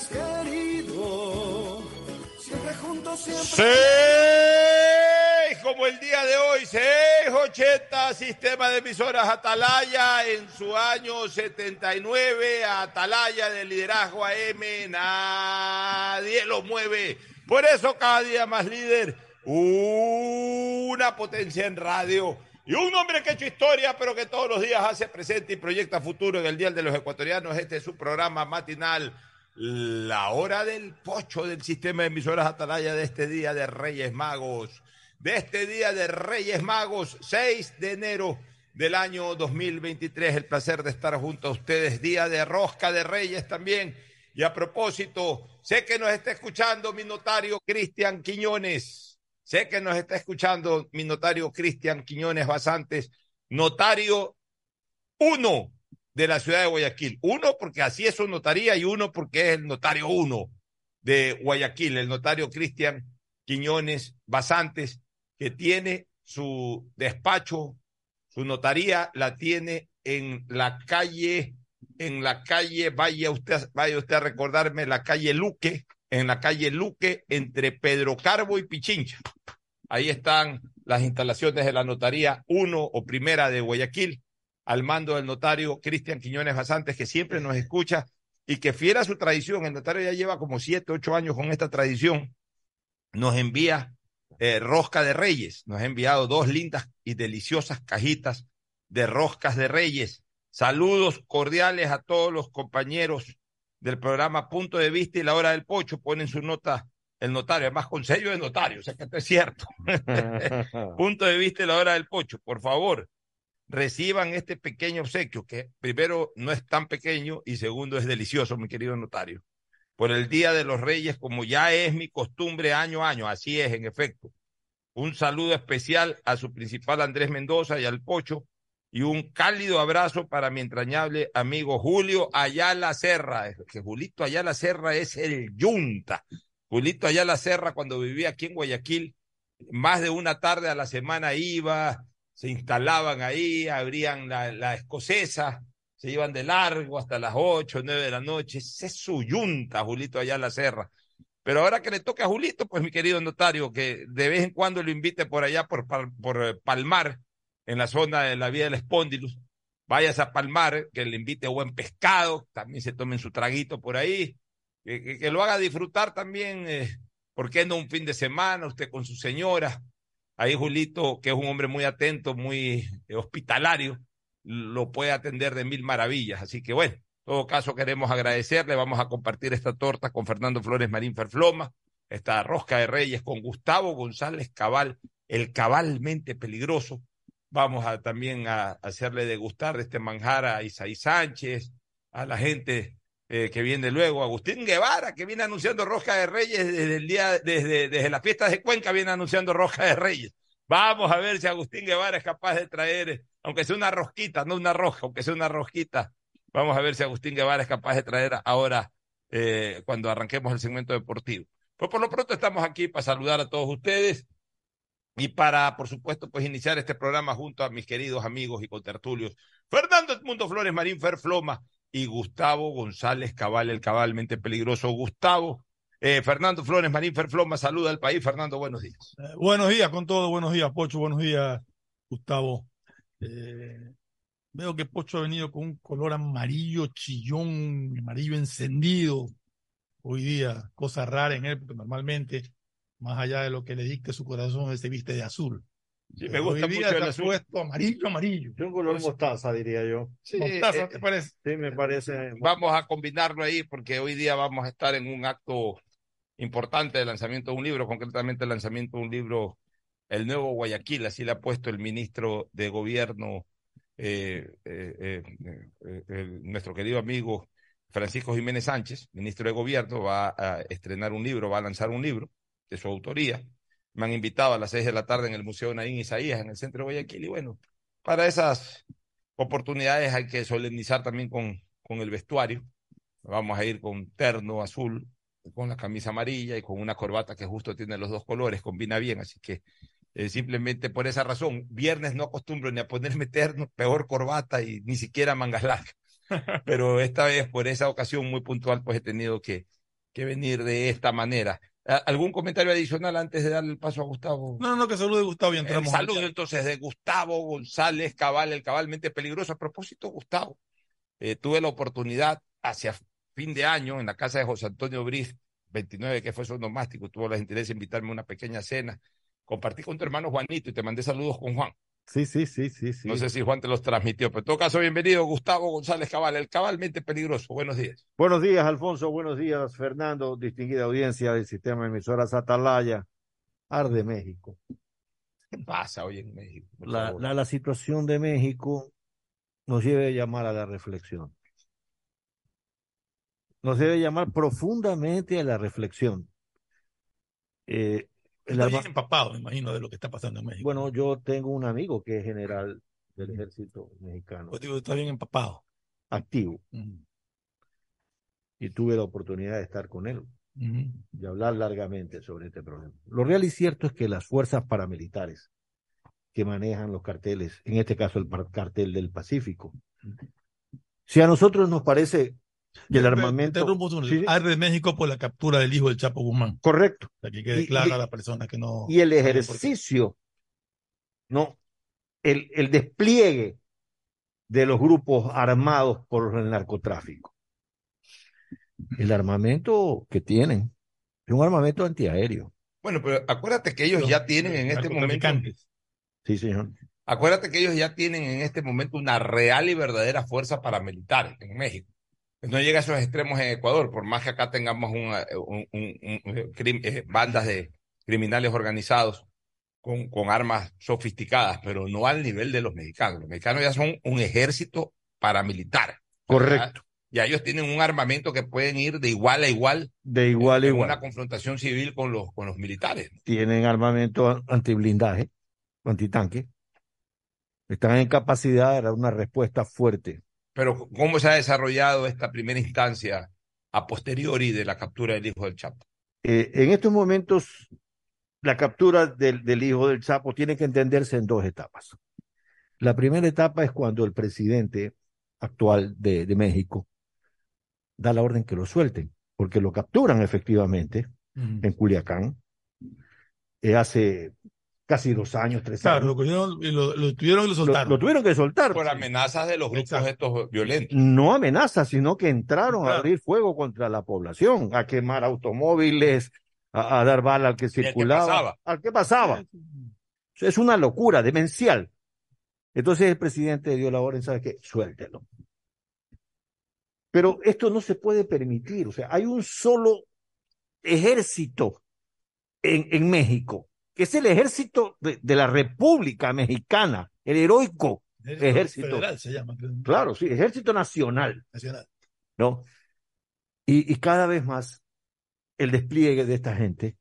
país querido, siempre juntos, siempre. Seis, como el día de hoy, 680, sistema de emisoras Atalaya en su año 79, Atalaya de liderazgo AM, nadie lo mueve. Por eso cada día más líder, una potencia en radio y un hombre que ha hecho historia, pero que todos los días hace presente y proyecta futuro en el Día de los Ecuatorianos. Este es su programa matinal, La Hora del Pocho del sistema de emisoras Atalaya de este Día de Reyes Magos. De este Día de Reyes Magos, 6 de enero del año 2023. El placer de estar junto a ustedes. Día de Rosca de Reyes también. Y a propósito, sé que nos está escuchando mi notario Cristian Quiñones. Sé que nos está escuchando mi notario Cristian Quiñones Basantes, notario uno de la ciudad de Guayaquil. Uno porque así es su notaría y uno porque es el notario uno de Guayaquil, el notario Cristian Quiñones Basantes, que tiene su despacho, su notaría la tiene en la calle, en la calle, vaya usted, vaya usted a recordarme, la calle Luque, en la calle Luque, entre Pedro Carbo y Pichincha. Ahí están las instalaciones de la notaría 1 o primera de Guayaquil, al mando del notario Cristian Quiñones Basantes, que siempre nos escucha y que fiera su tradición. El notario ya lleva como siete, ocho años con esta tradición. Nos envía eh, rosca de reyes. Nos ha enviado dos lindas y deliciosas cajitas de roscas de reyes. Saludos cordiales a todos los compañeros del programa Punto de Vista y la Hora del Pocho. Ponen su nota el notario, además con sello de notario, o sea que esto es cierto. Punto de vista de la hora del pocho, por favor, reciban este pequeño obsequio, que primero no es tan pequeño y segundo es delicioso, mi querido notario. Por el Día de los Reyes, como ya es mi costumbre año a año, así es en efecto. Un saludo especial a su principal Andrés Mendoza y al Pocho, y un cálido abrazo para mi entrañable amigo Julio Ayala Serra, que Julito Ayala Serra es el yunta Julito Ayala Serra, cuando vivía aquí en Guayaquil, más de una tarde a la semana iba, se instalaban ahí, abrían la, la escocesa, se iban de largo hasta las ocho, nueve de la noche. Ese es su yunta, Julito Ayala Serra. Pero ahora que le toca a Julito, pues mi querido notario, que de vez en cuando lo invite por allá, por, por, eh, Palmar, en la zona de la vía del Espóndilus, vayas a Palmar, que le invite buen pescado, también se tomen su traguito por ahí, que, lo haga disfrutar también, eh, ¿por qué no un fin de semana, usted con su señora? Ahí Julito, que es un hombre muy atento, muy eh, hospitalario, lo puede atender de mil maravillas. Así que bueno, en todo caso queremos agradecerle, vamos a compartir esta torta con Fernando Flores Marín Ferfloma, esta rosca de reyes con Gustavo González Cabal, el cabalmente peligroso. Vamos a también a hacerle degustar de este manjar a Isaí Sánchez, a la gente eh, que viene luego, Agustín Guevara, que viene anunciando Rosca de Reyes desde el día, desde, desde las fiestas de Cuenca, viene anunciando Rosca de Reyes. Vamos a ver si Agustín Guevara es capaz de traer, aunque sea una rosquita, no una roja, aunque sea una rosquita. Vamos a ver si Agustín Guevara es capaz de traer ahora, eh, cuando arranquemos el segmento deportivo. Pues por lo pronto estamos aquí para saludar a todos ustedes y para, por supuesto, pues iniciar este programa junto a mis queridos amigos y contertulios. Fernando Edmundo Flores Marín Ferfloma, y Gustavo González Cabal, el cabalmente peligroso Gustavo. Eh, Fernando Flores Marín Ferfloma, saluda al país. Fernando, buenos días. Eh, buenos días con todo, buenos días, Pocho, buenos días, Gustavo. Eh, veo que Pocho ha venido con un color amarillo chillón, amarillo encendido. Hoy día, cosa rara en él, porque normalmente, más allá de lo que le dicte su corazón, se viste de azul. Sí, me gusta mucho el azul. Puesto amarillo, amarillo. Es un color mostaza, diría yo. Sí, mostaza, ¿te parece? Sí, me parece. Vamos a combinarlo ahí porque hoy día vamos a estar en un acto importante de lanzamiento de un libro, concretamente el lanzamiento de un libro, El Nuevo Guayaquil, así le ha puesto el ministro de Gobierno, eh, eh, eh, nuestro querido amigo Francisco Jiménez Sánchez, ministro de Gobierno, va a estrenar un libro, va a lanzar un libro de su autoría me han invitado a las seis de la tarde en el Museo Naín Isaías, en el centro de Guayaquil. Y bueno, para esas oportunidades hay que solemnizar también con, con el vestuario. Vamos a ir con terno azul, con la camisa amarilla y con una corbata que justo tiene los dos colores, combina bien. Así que eh, simplemente por esa razón, viernes no acostumbro ni a ponerme terno, peor corbata y ni siquiera mangas largas. Pero esta vez, por esa ocasión muy puntual, pues he tenido que, que venir de esta manera. ¿Algún comentario adicional antes de darle el paso a Gustavo? No, no, que salude Gustavo y entramos. El saludo entonces de Gustavo González Cabal, el cabalmente peligroso. A propósito, Gustavo, eh, tuve la oportunidad hacia fin de año en la casa de José Antonio Briz, 29, que fue su nomástico, tuvo la gentileza de invitarme a una pequeña cena. Compartí con tu hermano Juanito y te mandé saludos con Juan. Sí, sí, sí, sí, sí. No sé si Juan te los transmitió, pero en todo caso, bienvenido Gustavo González Cabal, el cabalmente peligroso. Buenos días. Buenos días, Alfonso. Buenos días, Fernando. Distinguida audiencia del sistema de emisoras Atalaya. Arde México. ¿Qué pasa hoy en México? La, la, la, situación de México nos debe llamar a la reflexión. Nos debe llamar profundamente a la reflexión. Eh, Está bien empapado, me imagino, de lo que está pasando en México. Bueno, yo tengo un amigo que es general del ejército mexicano. Pues digo, está bien empapado. Activo. Uh -huh. Y tuve la oportunidad de estar con él uh -huh. y hablar largamente sobre este problema. Lo real y cierto es que las fuerzas paramilitares que manejan los carteles, en este caso el cartel del Pacífico, si a nosotros nos parece y el armamento. ¿Sí? Arde México por la captura del hijo del Chapo Guzmán. Correcto. Para que quede clara la persona que no. Y el ejercicio, no, el, el despliegue de los grupos armados por el narcotráfico. El armamento que tienen es un armamento antiaéreo. Bueno, pero acuérdate que ellos ya tienen en este momento. Sí, señor. Acuérdate que ellos ya tienen en este momento una real y verdadera fuerza paramilitar en México no llega a esos extremos en Ecuador, por más que acá tengamos una, un, un, un, eh, bandas de criminales organizados con, con, armas sofisticadas, pero no al nivel de los mexicanos. Los mexicanos ya son un ejército paramilitar. Correcto. Ya ellos tienen un armamento que pueden ir de igual a igual. De igual a igual. una confrontación civil con los, con los militares. Tienen armamento antiblindaje, antitanque. Están en capacidad de dar una respuesta fuerte pero ¿cómo se ha desarrollado esta primera instancia a posteriori de la captura del hijo del Chapo? Eh, en estos momentos, la captura del, del, hijo del Chapo tiene que entenderse en dos etapas. La primera etapa es cuando el presidente actual de, de México da la orden que lo suelten, porque lo capturan efectivamente en Culiacán. Eh, hace casi dos años, tres claro, años. Lo, lo, lo, tuvieron y lo soltaron. Lo, lo, tuvieron que soltar. Por amenazas de los grupos Exacto. estos violentos. No amenazas, sino que entraron claro. a abrir fuego contra la población, a quemar automóviles, a, a dar bala al que circulaba. Al que pasaba. Al que pasaba. Es una locura, demencial. Entonces el presidente dio la orden, ¿sabe qué? Suéltelo. Pero esto no se puede permitir. O sea, hay un solo ejército en, en México que es el ejército de, de, la República Mexicana, el heroico ejército. ejército. Federal se llama. Claro, sí, ejército nacional. Nacional. ¿No? Y, y cada vez más el despliegue de esta gente,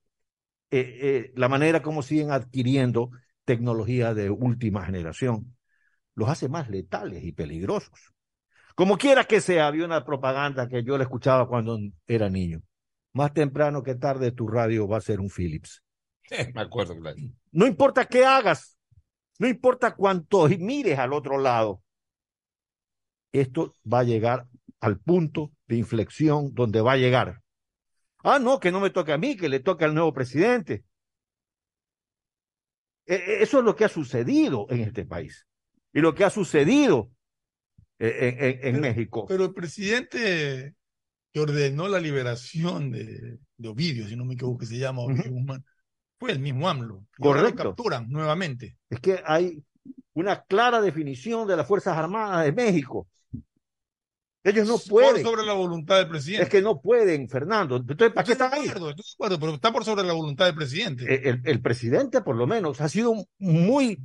eh, eh, la manera como siguen adquiriendo tecnología de última generación, los hace más letales y peligrosos. Como quiera que sea, había una propaganda que yo la escuchaba cuando era niño. Más temprano que tarde tu radio va a ser un Philips. Me acuerdo, claro. No importa qué hagas, no importa cuánto mires al otro lado, esto va a llegar al punto de inflexión donde va a llegar. Ah, no, que no me toque a mí, que le toque al nuevo presidente. Eso es lo que ha sucedido en este país y lo que ha sucedido en, en, en pero, México. Pero el presidente que ordenó la liberación de, de Ovidio, si no me equivoco, que se llama Ovidio uh -huh. Guzmán, fue el mismo AMLO. Y Correcto. Lo capturan nuevamente. Es que hay una clara definición de las Fuerzas Armadas de México. Ellos no pueden. Por sobre la voluntad del presidente. Es que no pueden, Fernando. Entonces, ¿para qué están ahí? Estoy de acuerdo, pero está por sobre la voluntad del presidente. El, el, el presidente, por lo menos, ha sido muy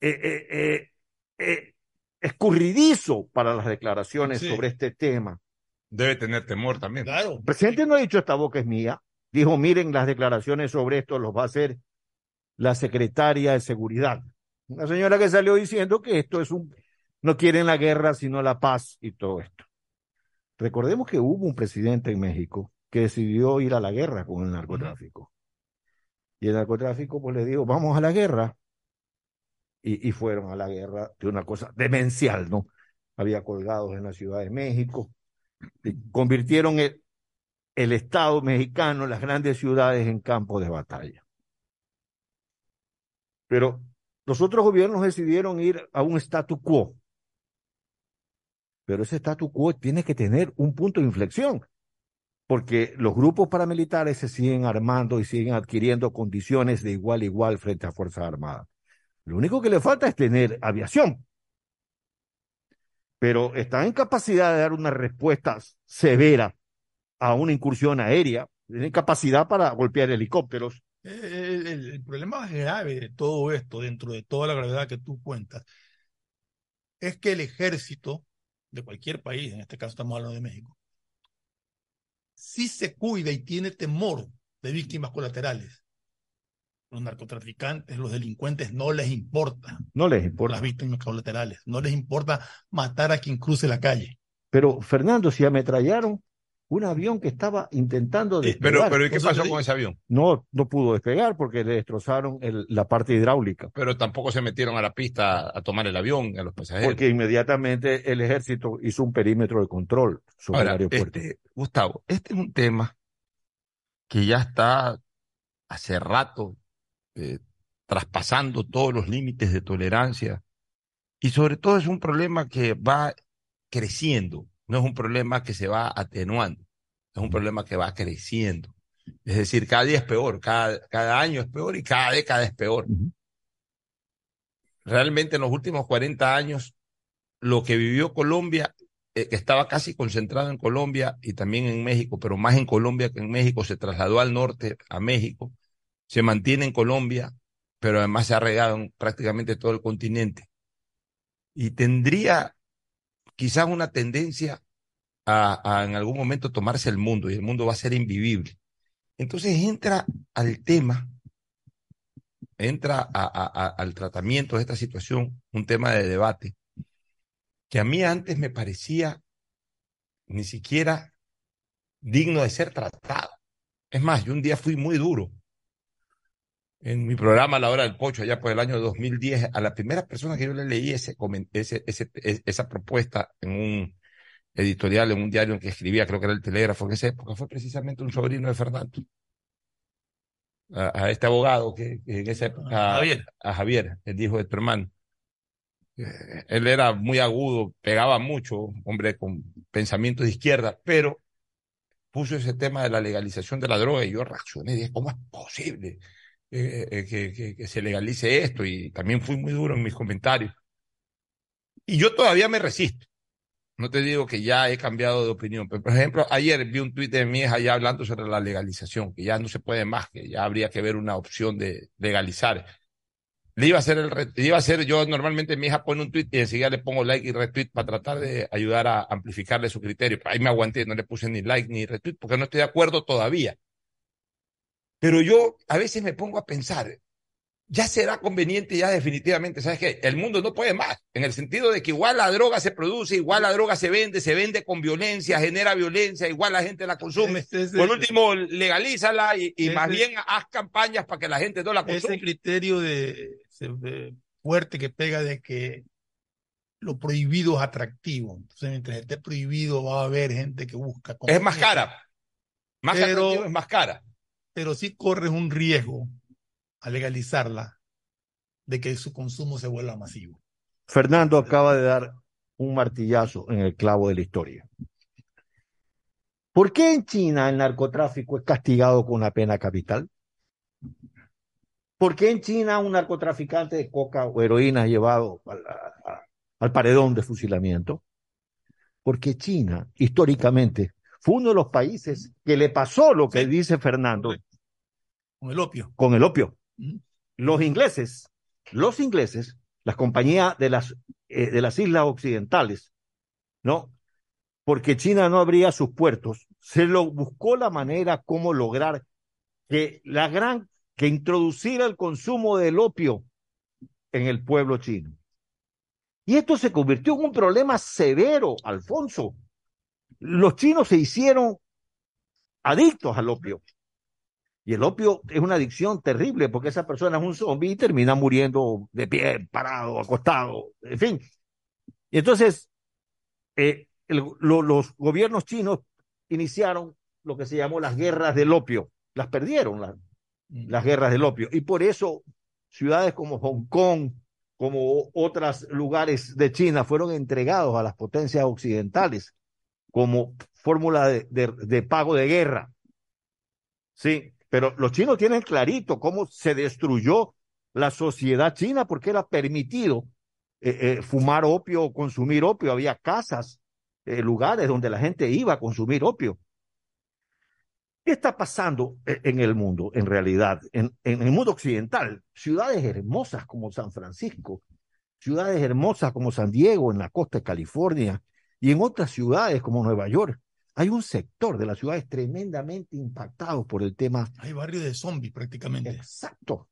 eh, eh, eh, escurridizo para las declaraciones sí. sobre este tema. Debe tener temor también. Claro. El presidente no ha dicho esta boca es mía. Dijo, miren, las declaraciones sobre esto los va a hacer la secretaria de Seguridad. Una señora que salió diciendo que esto es un, no quieren la guerra, sino la paz y todo esto. Recordemos que hubo un presidente en México que decidió ir a la guerra con el narcotráfico. Y el narcotráfico pues le dijo, vamos a la guerra. Y, y, fueron a la guerra de una cosa demencial, ¿no? Había colgados en la Ciudad de México. Y convirtieron el, el Estado mexicano, las grandes ciudades en campo de batalla. Pero los otros gobiernos decidieron ir a un statu quo. Pero ese statu quo tiene que tener un punto de inflexión, porque los grupos paramilitares se siguen armando y siguen adquiriendo condiciones de igual a igual frente a Fuerzas Armadas. Lo único que le falta es tener aviación. Pero están en capacidad de dar una respuesta severa a una incursión aérea, tienen capacidad para golpear helicópteros. El, el, el, problema más grave de todo esto, dentro de toda la gravedad que tú cuentas, es que el ejército de cualquier país, en este caso estamos hablando de México, sí se cuida y tiene temor de víctimas colaterales. Los narcotraficantes, los delincuentes, no les importa. No les importa. Las víctimas colaterales. No les importa matar a quien cruce la calle. Pero, Fernando, si ametrallaron un avión que estaba intentando despegar. Pero, pero ¿y qué pasó con ese avión? No, no pudo despegar porque le destrozaron el, la parte hidráulica. Pero tampoco se metieron a la pista a tomar el avión, a los pasajeros. Porque inmediatamente el ejército hizo un perímetro de control sobre Ahora, el aeropuerto. Este, Gustavo, este es un tema que ya está hace rato eh, traspasando todos los límites de tolerancia y sobre todo es un problema que va creciendo no es un problema que se va atenuando, es un problema que va creciendo. Es decir, cada día es peor, cada, cada año es peor y cada década es peor. Uh -huh. Realmente en los últimos 40 años, lo que vivió Colombia, eh, que estaba casi concentrado en Colombia y también en México, pero más en Colombia que en México, se trasladó al norte, a México, se mantiene en Colombia, pero además se ha regado en prácticamente todo el continente. Y tendría quizás una tendencia a, en algún momento tomarse el mundo y el mundo va a ser invivible. Entonces entra al tema, entra al tratamiento de esta situación, un tema de debate, que a mí antes me parecía ni siquiera digno de ser tratado. Es más, yo un día fui muy duro en mi programa La Hora del Pocho, allá por el año 2010, a la primera persona que yo le leí ese, ese, ese, esa propuesta en un editorial, en un diario en que escribía, creo que era el Telégrafo en esa época, fue precisamente un sobrino de Fernando. A, a este abogado que, que, en esa época, a Javier. a Javier, el hijo de tu hermano. Eh, él era muy agudo, pegaba mucho, hombre con pensamiento de izquierda, pero puso ese tema de la legalización de la droga y yo reaccioné, dije, ¿cómo es posible? Eh, eh, que, que, que, se legalice esto y también fui muy duro en mis comentarios. Y yo todavía me resisto. No te digo que ya he cambiado de opinión, pero por ejemplo, ayer vi un tuit de mi hija ya hablando sobre la legalización, que ya no se puede más, que ya habría que ver una opción de legalizar. Le iba a hacer el le iba a hacer, yo normalmente mi hija pone un tuit y enseguida le pongo like y retweet para tratar de ayudar a amplificarle su criterio. Ahí me aguanté, no le puse ni like ni retweet porque no estoy de acuerdo todavía. Pero yo a veces me pongo a pensar, ya será conveniente, ya definitivamente, ¿sabes qué? El mundo no puede más, en el sentido de que igual la droga se produce, igual la droga se vende, se vende con violencia, genera violencia, igual la gente la consume. Este, este, Por último, legalízala y, y este, más bien haz campañas para que la gente no la consuma. Ese criterio de, de fuerte que pega de que lo prohibido es atractivo. Entonces, mientras esté prohibido, va a haber gente que busca. Es más cara. Más pero, es más cara pero sí corres un riesgo a legalizarla de que su consumo se vuelva masivo. Fernando acaba de dar un martillazo en el clavo de la historia. ¿Por qué en China el narcotráfico es castigado con una pena capital? ¿Por qué en China un narcotraficante de coca o heroína es llevado al, al paredón de fusilamiento? Porque China, históricamente, fue uno de los países que le pasó lo que sí. dice Fernando. Con el opio. Con el opio. Los ingleses, los ingleses, las compañías de las, eh, de las islas occidentales, ¿no? Porque China no abría sus puertos, se lo buscó la manera cómo lograr que la gran, que introduciera el consumo del opio en el pueblo chino. Y esto se convirtió en un problema severo, Alfonso, los chinos se hicieron adictos al opio. Y el opio es una adicción terrible porque esa persona es un zombie y termina muriendo de pie, parado, acostado, en fin. Y entonces, eh, el, lo, los gobiernos chinos iniciaron lo que se llamó las guerras del opio. Las perdieron las, Mm. las guerras del opio. Y por eso ciudades como Hong Kong, como otros lugares de China, fueron entregados a las potencias occidentales como fórmula de, pago de guerra. Sí, pero los chinos tienen clarito cómo se destruyó la sociedad china porque era permitido eh, eh, fumar opio o consumir opio. Había casas, eh, lugares donde la gente iba a consumir opio. ¿Qué está pasando en el mundo, en realidad? En el mundo occidental, ciudades hermosas como San Francisco, ciudades hermosas como San Diego, en la costa de California, y en otras ciudades como Nueva York, hay un sector de las ciudades tremendamente impactado por el tema Hay barrio de zombies prácticamente. Exacto.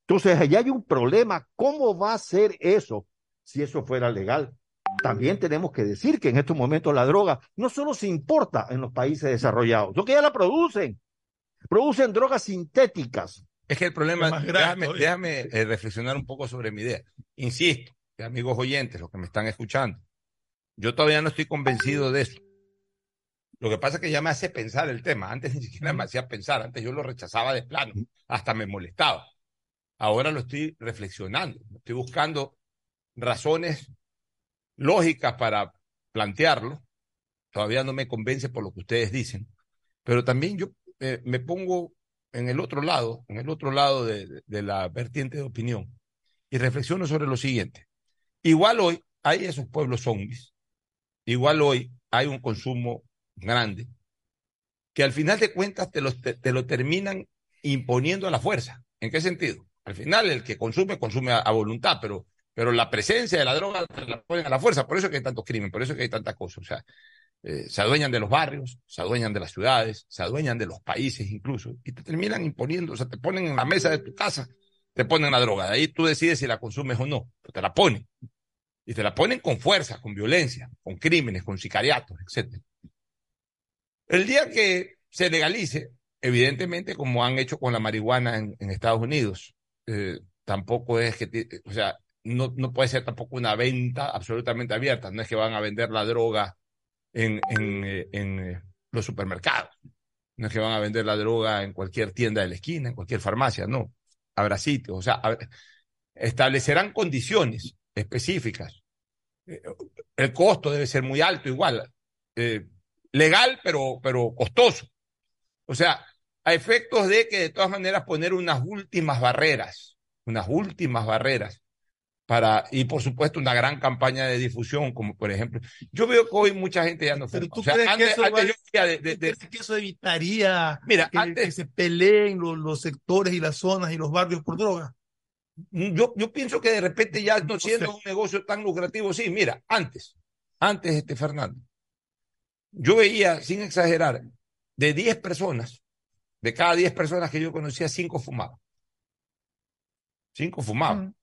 Entonces, allá hay un problema. ¿Cómo va a ser eso si eso fuera legal? También tenemos que decir que en estos momentos la droga no solo se importa en los países desarrollados, lo que ya la producen. Producen drogas sintéticas. Es que el problema, Es más grave déjame, eh, reflexionar un poco sobre mi idea. Insisto, amigos oyentes, los que me están escuchando, yo todavía no estoy convencido de eso. Lo que pasa es que ya me hace pensar el tema. Antes ni siquiera me hacía pensar, antes yo lo rechazaba de plano, hasta me molestaba. Ahora lo estoy reflexionando, estoy buscando razones lógicas para plantearlo. Todavía no me convence por lo que ustedes dicen, pero también yo eh, me pongo en el otro lado, en el otro lado de, la vertiente de opinión y reflexiono sobre lo siguiente. Igual hoy hay esos pueblos zombies, igual hoy hay un consumo grande que al final de cuentas te lo, te, lo terminan imponiendo a la fuerza. ¿En qué sentido? Al final el que consume, consume a, voluntad, pero, pero la presencia de la droga te la ponen a la fuerza. Por eso es que hay tantos crímenes, por eso es que hay tantas cosas. O sea, eh, se adueñan de los barrios, se adueñan de las ciudades, se adueñan de los países incluso, y te terminan imponiendo, o sea, te ponen en la mesa de tu casa, te ponen la droga, de ahí tú decides si la consumes o no, te la ponen. Y te la ponen con fuerza, con violencia, con crímenes, con sicariatos, etc. El día que se legalice, evidentemente, como han hecho con la marihuana en, Estados Unidos, eh, tampoco es que, o sea, no, no puede ser tampoco una venta absolutamente abierta, no es que van a vender la droga en, en, eh, en, eh, los supermercados. No es que van a vender la droga en cualquier tienda de la esquina, en cualquier farmacia, no. Habrá sitios, o sea, establecerán condiciones específicas. Eh, El costo debe ser muy alto igual. Eh, legal, pero, pero costoso. O sea, a efectos de que de todas maneras poner unas últimas barreras, unas últimas barreras para, y por supuesto una gran campaña de difusión, como por ejemplo, yo veo que hoy mucha gente ya no Pero fuma. tú O sea, crees que antes, eso antes va- yo veía de- de- ¿Tú de- crees que eso evitaría mira, que, antes que se peleen los, los sectores y las zonas y los barrios por droga? Yo, yo pienso que de repente ya no siendo un negocio tan lucrativo, sí, mira, antes, antes, este Fernando, yo veía, sin exagerar, de 10 personas, de cada 10 personas que yo conocía, 5 fumaban. 5 fumaban. Mm.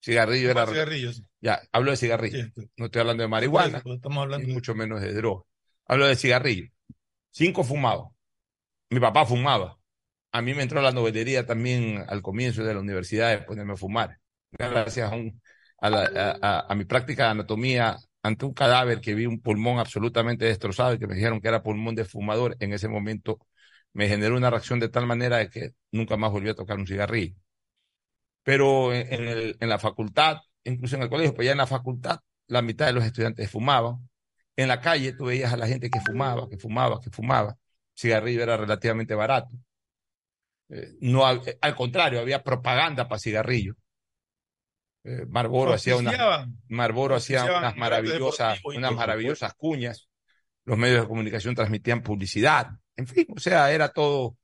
Cigarrillo era. Cigarrillos. Ya, hablo de cigarrillo. Sí. No estoy hablando de marihuana, Estamos hablando y de mucho menos de droga. Hablo de cigarrillo. 5 fumaban. Mi papá fumaba. A mí me entró la novelería también al comienzo de la universidad de ponerme a fumar. Gracias a, mi práctica de anatomía ante un cadáver que vi un pulmón absolutamente destrozado y que me dijeron que era pulmón de fumador, en ese momento me generó una reacción de tal manera de que nunca más volví a tocar un cigarrillo. Pero en, en el- en la facultad, incluso en el colegio, pues ya en la facultad, la mitad de los estudiantes fumaban. En la calle tú veías a la gente que fumaba, que fumaba, que fumaba. Cigarrillo era relativamente barato. Eh, no, eh, al contrario, había propaganda para cigarrillo. Eh, Marlboro hacía una, Auspiciaban. Marlboro hacía unas maravillosas, unas maravillosas cuñas. Los medios de comunicación transmitían publicidad. En fin, o sea, era todo,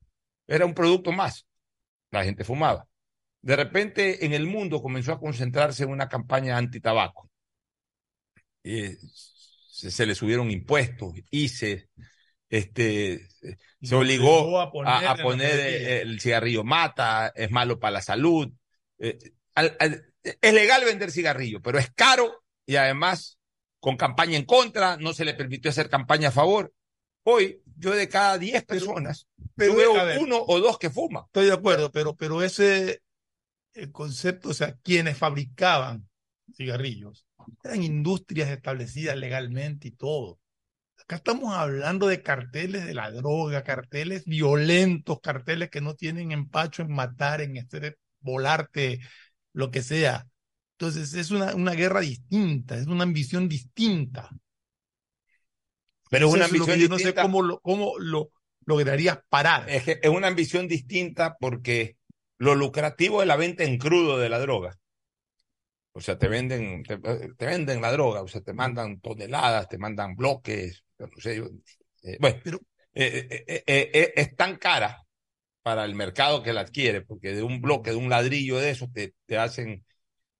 era un producto más. La gente fumaba. De repente en el mundo comenzó a concentrarse en una campaña anti-tabaco. Eh, se, se le subieron impuestos, ICE, este, se obligó obligó a poner a eh, el cigarrillo mata, es malo para la salud. Eh, al- al- es legal vender cigarrillo, pero es caro y además con campaña en contra, no se le permitió hacer campaña a favor. Hoy, yo de cada 10 personas, pero, veo ver, uno o dos que fuman. Estoy de acuerdo, pero, pero ese el concepto, o sea, quienes fabricaban cigarrillos eran industrias establecidas legalmente y todo. Acá estamos hablando de carteles de la droga, carteles violentos, carteles que no tienen empacho en matar, en este, volarte, lo que sea. Entonces es una, una guerra distinta, es una ambición distinta. Pero es una lo que ambición yo no sé cómo lo, cómo lo lograrías parar. Es que es una ambición distinta porque lo lucrativo es la venta en crudo de la droga. O sea, te venden, te, te venden la droga, o sea, te mandan toneladas, te mandan bloques, yo- eh, bueno, Pero- eh, eh, es tan cara para el mercado que la adquiere, porque de un bloque, de un ladrillo de esos, te, te hacen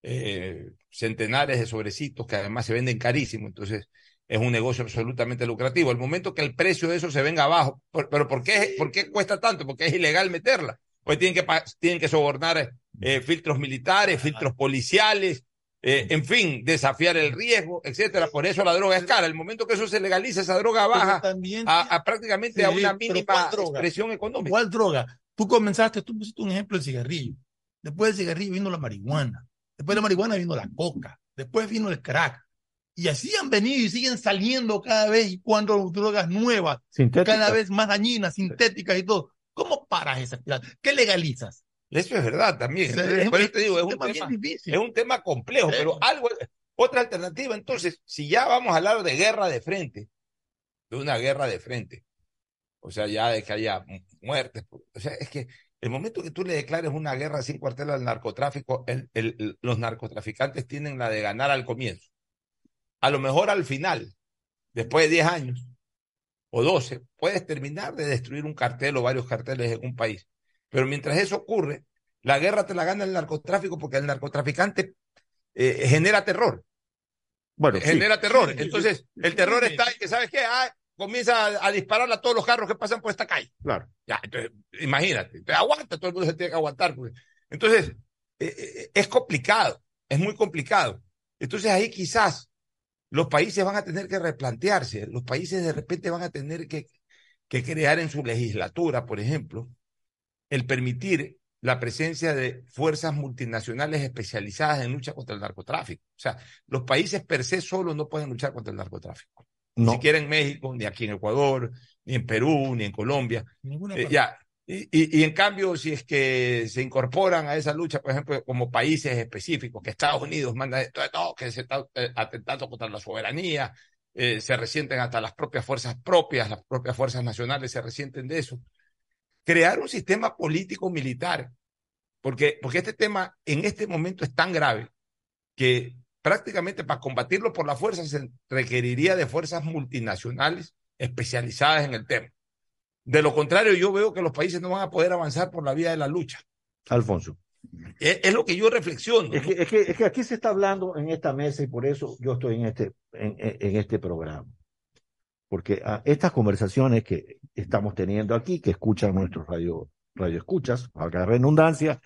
eh, centenares de sobrecitos que además se venden carísimo, entonces es un negocio absolutamente lucrativo. El momento que el precio de eso se venga abajo, por- pero ¿por qué, por qué cuesta tanto? Porque es ilegal meterla. Pues tienen que, tienen que sobornar eh, filtros militares, filtros policiales, eh, en fin, desafiar el riesgo, etcétera. Por eso la droga es cara. El momento que eso se legaliza, esa droga baja también a, a prácticamente a una mínima ¿cuál droga? expresión económica. ¿Cuál droga? Tú comenzaste, tú pusiste un ejemplo del cigarrillo. Después del cigarrillo vino la marihuana. Después de la marihuana vino la coca. Después vino el crack. Y así han venido y siguen saliendo cada vez y cuando drogas nuevas, cada vez más dañinas, sintéticas y todo. ¿Cómo paras esa espiral? ¿Qué legalizas? Eso es verdad también. Entonces, es- por eso te digo, es un tema tema, bien difícil. es un tema complejo, pero algo, otra alternativa, entonces, si ya vamos a hablar de guerra de frente, de una guerra de frente, o sea, ya de que haya mu- muertes, o sea, es que el momento que tú le declares una guerra sin cuartel al narcotráfico, el- el- el- los narcotraficantes tienen la de ganar al comienzo. A lo mejor al final, después de 10 años o 12, puedes terminar de destruir un cartel o varios carteles en un país. Pero mientras eso ocurre, la guerra te la gana el narcotráfico porque el narcotraficante eh, genera terror. Bueno, genera terror. Sí, Entonces, el terror está en que, ¿sabes qué? Ah, comienza a, a disparar a todos los carros que pasan por esta calle. Claro. Ya, entonces, imagínate, entonces, aguanta, todo el mundo se tiene que aguantar. porque- Entonces, eh, eh, es complicado, es muy complicado. Entonces ahí quizás los países van a tener que replantearse, los países de repente van a tener que, que crear en su legislatura, por ejemplo, el permitir la presencia de fuerzas multinacionales especializadas en lucha contra el narcotráfico. O sea, los países per se solo no pueden luchar contra el narcotráfico. Ni No. siquiera en México, ni aquí en Ecuador, ni en Perú, ni en Colombia. Eh, ya. Y, y- y en cambio, si es que se incorporan a esa lucha, por ejemplo, como países específicos, que Estados Unidos manda esto, no, que se está eh, atentando contra la soberanía, eh, se resienten hasta las propias fuerzas propias, las propias fuerzas nacionales se resienten de eso. Crear un sistema político militar, porque, porque este tema en este momento es tan grave que prácticamente para combatirlo por la fuerza se requeriría de fuerzas multinacionales especializadas en el tema. De lo contrario, yo veo que los países no van a poder avanzar por la vía de la lucha. Alfonso. Es, es lo que yo reflexiono. Es que, es, que, es que aquí se está hablando en esta mesa y por eso yo estoy en este, en- en este programa. Porque ah, estas conversaciones que estamos teniendo aquí, que escuchan nuestros radio, radio escuchas, valga la redundancia,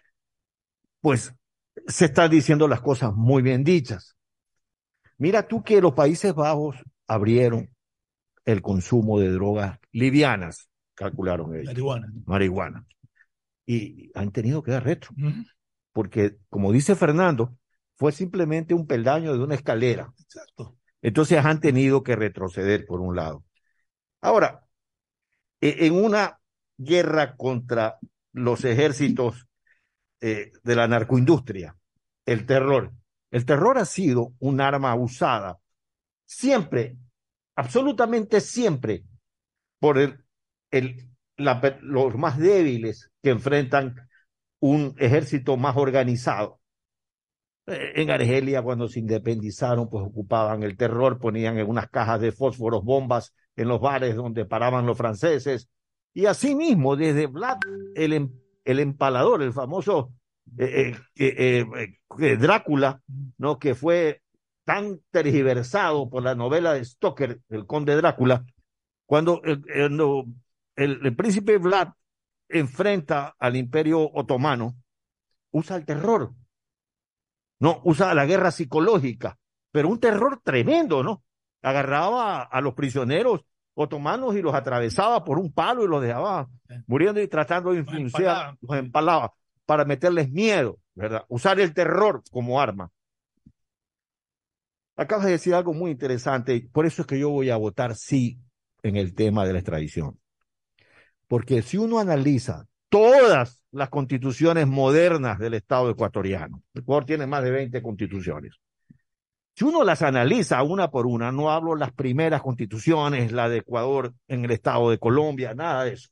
pues se están diciendo las cosas muy bien dichas. Mira tú que los Países Bajos abrieron el consumo de drogas livianas, calcularon ellos, Marihuana. marihuana, y han tenido que dar retro porque como dice Fernando, fue simplemente un peldaño de una escalera. Exacto. Entonces han tenido que retroceder por un lado. Ahora, e- en una guerra contra los ejércitos eh, de la narcoindustria, el terror, el terror ha sido un arma usada siempre, absolutamente siempre, por los más débiles que enfrentan un ejército más organizado. Eh, En Argelia, cuando se independizaron, pues ocupaban el terror, ponían en unas cajas de fósforos bombas en los bares donde paraban los franceses. Y asimismo, desde Vlad, el, em- el empalador, el famoso eh, eh, Drácula, ¿no? que fue tan tergiversado por la novela de Stoker, El Conde Drácula, cuando el- el- el príncipe Vlad enfrenta al imperio otomano, usa el terror, no usa la guerra psicológica, pero un terror tremendo, ¿no? Agarraba a los prisioneros otomanos y los atravesaba por un palo y los dejaba muriendo y tratando de influenciar, los empalaba para meterles miedo, ¿verdad? Usar el terror como arma. Acabas de decir algo muy interesante, por eso es que yo voy a votar sí en el tema de la extradición. Porque si uno analiza todas las constituciones modernas del Estado ecuatoriano, el Ecuador tiene más de 20 constituciones. Si uno las analiza una por una, no hablo las primeras constituciones, la de Ecuador en el Estado de Colombia, nada de eso.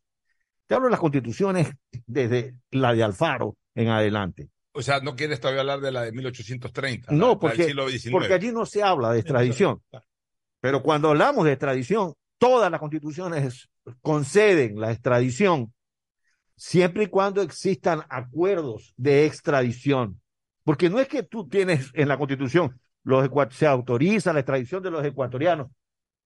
Te hablo de las constituciones desde la de Alfaro en adelante. O sea, no quieres todavía hablar de la de 1830. No, la- porque, del siglo XIX. porque allí no se habla de extradición. Pero cuando hablamos de extradición, todas las constituciones conceden la extradición siempre y cuando existan acuerdos de extradición. Porque no es que tú tienes en la constitución, los se autoriza la extradición de los ecuatorianos,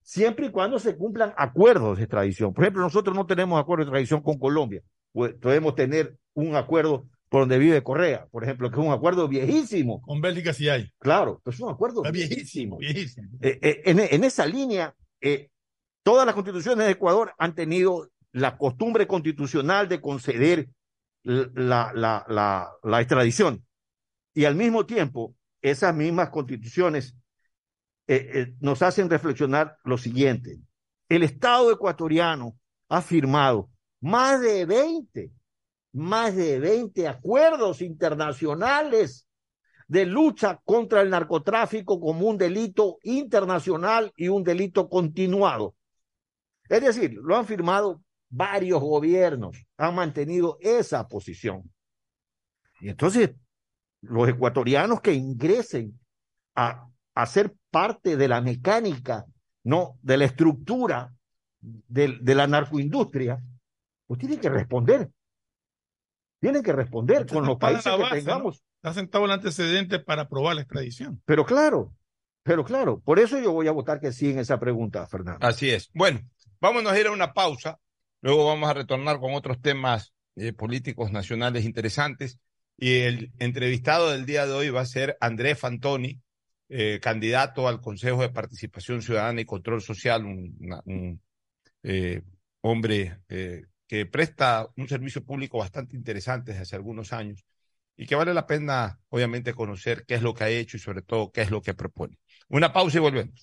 siempre y cuando se cumplan acuerdos de extradición. Por ejemplo, nosotros no tenemos acuerdo de extradición con Colombia. Pues podemos tener un acuerdo por donde vive Correa, por ejemplo, que es un acuerdo viejísimo. Con Bélgica sí hay. Claro, es un acuerdo Está viejísimo. viejísimo, viejísimo. Eh, eh, en, en esa línea, eh, todas las constituciones de Ecuador han tenido la costumbre constitucional de conceder la, la, extradición. Y al mismo tiempo, esas mismas constituciones eh, eh, nos hacen reflexionar lo siguiente. El Estado ecuatoriano ha firmado más de 20, más de 20 acuerdos internacionales de lucha contra el narcotráfico como un delito internacional y un delito continuado. Es decir, lo han firmado varios gobiernos, han mantenido esa posición. Y entonces, los ecuatorianos que ingresen a, a ser parte de la mecánica, no, de la estructura de, de la narcoindustria, pues tienen que responder. Tienen que responder con los países que base, ¿no? tengamos. Está sentado el antecedente para aprobar la extradición. Pero claro, pero claro, por eso yo voy a votar que sí en esa pregunta, Fernando. Así es. Bueno, vámonos a ir a una pausa. Luego vamos a retornar con otros temas eh, políticos nacionales interesantes. Y el entrevistado del día de hoy va a ser Andrés Fantoni, eh, candidato al Consejo de Participación Ciudadana y Control Social, un, eh, hombre que presta un servicio público bastante interesante desde hace algunos años y que vale la pena, obviamente, conocer qué es lo que ha hecho y sobre todo qué es lo que propone. Una pausa y volvemos.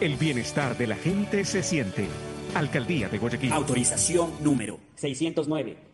El bienestar de la gente se siente. Alcaldía de Guayaquil. Autorización número 609.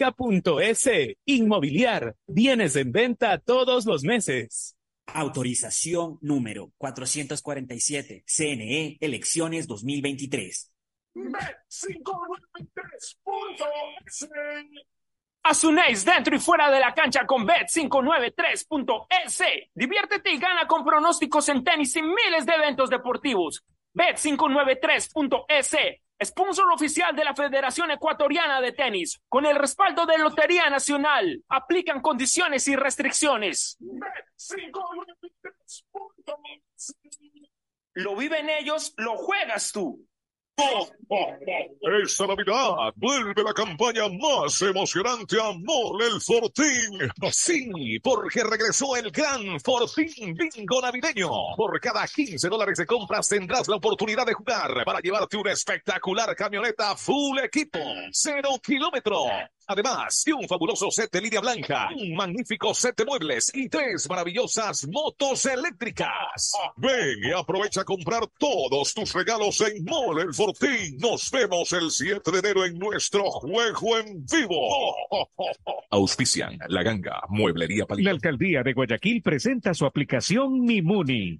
S. Inmobiliar. Bienes en venta todos los meses. Autorización número 447. CNE Elecciones 2023. Bet593.es dentro y fuera de la cancha con Bet593.es. Diviértete y gana con pronósticos en tenis y miles de eventos deportivos. Bet593.es sponsor oficial de la Federación Ecuatoriana de Tenis, con el respaldo de Lotería Nacional. Aplican condiciones y restricciones. Lo viven ellos, lo juegas tú. Esta Navidad vuelve la campaña más emocionante a Mole el Fortín. Sí, porque regresó el gran Fortín Bingo Navideño. Por cada 15 dólares de compras tendrás la oportunidad de jugar para llevarte una espectacular camioneta full equipo, cero kilómetro. Además, de un fabuloso set de línea blanca, un magnífico set de muebles y tres maravillosas motos eléctricas. Ven y aprovecha a comprar todos tus regalos en Mole el Fortín. Nos vemos el 7 de enero en nuestro juego en vivo. Auspician La Ganga, Mueblería Palito. La Alcaldía de Guayaquil presenta su aplicación Mimuni.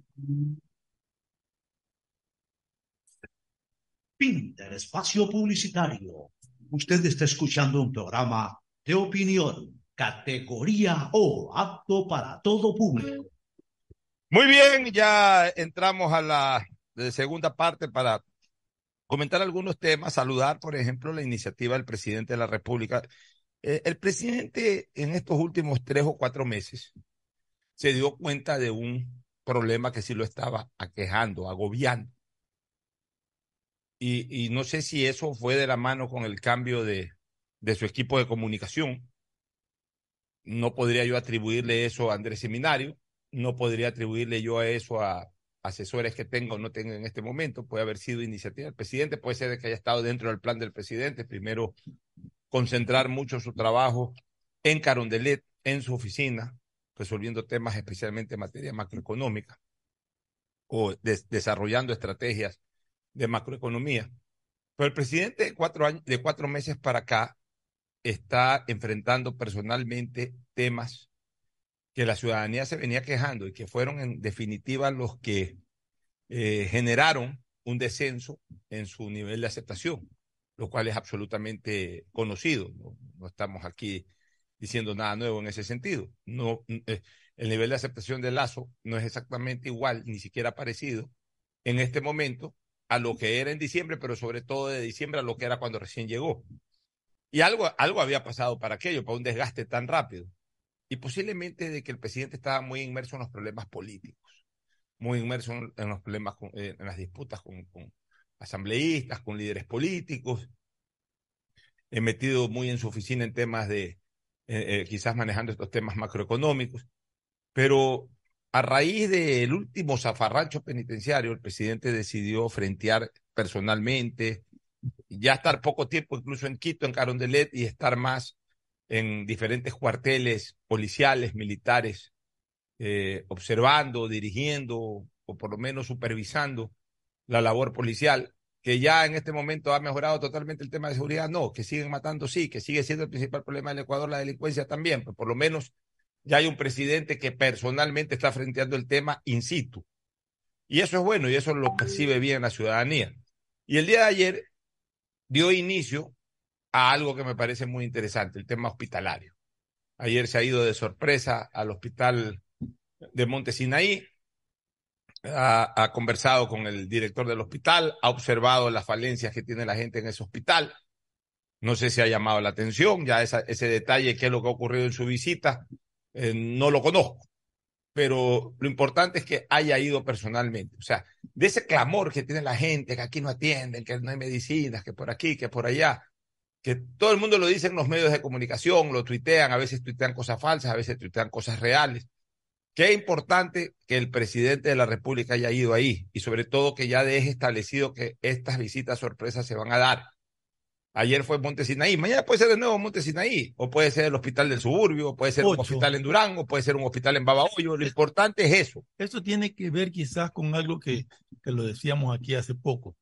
Pinter Espacio Publicitario. Usted está escuchando un programa de opinión, categoría O, apto para todo público. Muy bien, ya entramos a la segunda parte para comentar algunos temas, saludar, por ejemplo, la iniciativa del presidente de la República. Eh, el presidente en estos últimos tres o cuatro meses se dio cuenta de un problema que sí lo estaba aquejando, agobiando. Y, no sé si eso fue de la mano con el cambio de, de su equipo de comunicación. No podría yo atribuirle eso a Andrés Seminario, no podría atribuirle yo a eso a asesores que tengo o no tengo en este momento. Puede haber sido iniciativa del presidente, puede ser que haya estado dentro del plan del presidente. Primero, concentrar mucho su trabajo en Carondelet, en su oficina, resolviendo temas especialmente en materia macroeconómica o desarrollando estrategias de macroeconomía. Pero el presidente de cuatro, años, de cuatro meses para acá está enfrentando personalmente temas que la ciudadanía se venía quejando y que fueron en definitiva los que eh, generaron un descenso en su nivel de aceptación, lo cual es absolutamente conocido. No, no estamos aquí diciendo nada nuevo en ese sentido. No, eh, el nivel de aceptación de Lazo no es exactamente igual, ni siquiera parecido en este momento a lo que era en diciembre, pero sobre todo de diciembre a lo que era cuando recién llegó. Y algo, algo había pasado para aquello, para un desgaste tan rápido. Y posiblemente de que el presidente estaba muy inmerso en los problemas políticos, muy inmerso en, los problemas, eh, en las disputas con, con, asambleístas, con líderes políticos, he metido muy en su oficina en temas de, eh, eh, quizás manejando estos temas macroeconómicos, pero a raíz del último zafarrancho penitenciario, el presidente decidió frentear personalmente, ya estar poco tiempo incluso en Quito, en Carondelet, y estar más en diferentes cuarteles policiales, militares, eh, observando, dirigiendo o por lo menos supervisando la labor policial, que ya en este momento ha mejorado totalmente el tema de seguridad, no, que siguen matando, sí, que sigue siendo el principal problema del Ecuador, la delincuencia también, pero por lo menos ya hay un presidente que personalmente está frenteando el tema in situ. Y eso es bueno y eso lo percibe bien la ciudadanía. Y el día de ayer dio inicio a algo que me parece muy interesante, el tema hospitalario. Ayer se ha ido de sorpresa al hospital de Monte Sinaí, ha, conversado con el director del hospital, ha observado las falencias que tiene la gente en ese hospital. No sé si ha llamado la atención, ya ese detalle, qué es lo que ha ocurrido en su visita, eh, no lo conozco. Pero lo importante es que haya ido personalmente. O sea, de ese clamor que tiene la gente, que aquí no atienden, que no hay medicinas, que por aquí, que por allá, que todo el mundo lo dice en los medios de comunicación, lo tuitean, a veces tuitean cosas falsas, a veces tuitean cosas reales. Qué importante que el presidente de la República haya ido ahí y sobre todo que ya deje establecido que estas visitas sorpresas se van a dar. Ayer fue Monte Sinaí, mañana puede ser de nuevo Monte Sinaí, o puede ser el hospital del suburbio, puede ser Ocho. un hospital en Durango, puede ser un hospital en Babahoyo. Lo importante es eso. Eso tiene que ver quizás con algo que, que lo decíamos aquí hace poco.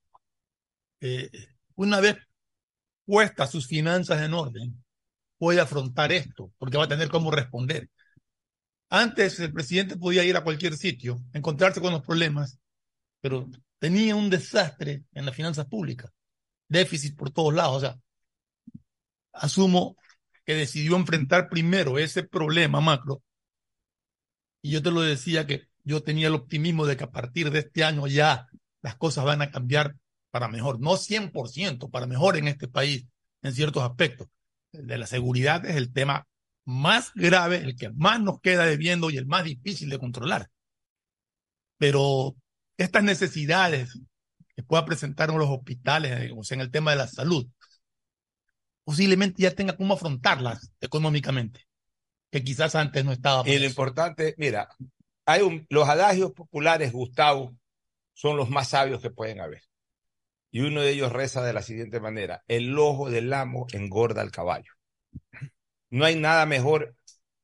Eh, una vez puestas sus finanzas en orden, puede afrontar esto, porque va a tener cómo responder. Antes el presidente podía ir a cualquier sitio, encontrarse con los problemas, pero tenía un desastre en las finanzas públicas, déficit por todos lados. O sea, asumo que decidió enfrentar primero ese problema macro. Y yo te lo decía que yo tenía el optimismo de que a partir de este año ya las cosas van a cambiar para mejor, no 100%, para mejor en este país en ciertos aspectos. El de la seguridad es el tema más grave, el que más nos queda debiendo y el más difícil de controlar. Pero estas necesidades que pueda presentar en los hospitales, o sea, en el tema de la salud, posiblemente ya tenga cómo afrontarlas económicamente, que quizás antes no estaba. Y lo importante, mira, hay un, los adagios populares, Gustavo, son los más sabios que pueden haber. Y uno de ellos reza de la siguiente manera, el ojo del amo engorda al caballo. No hay nada mejor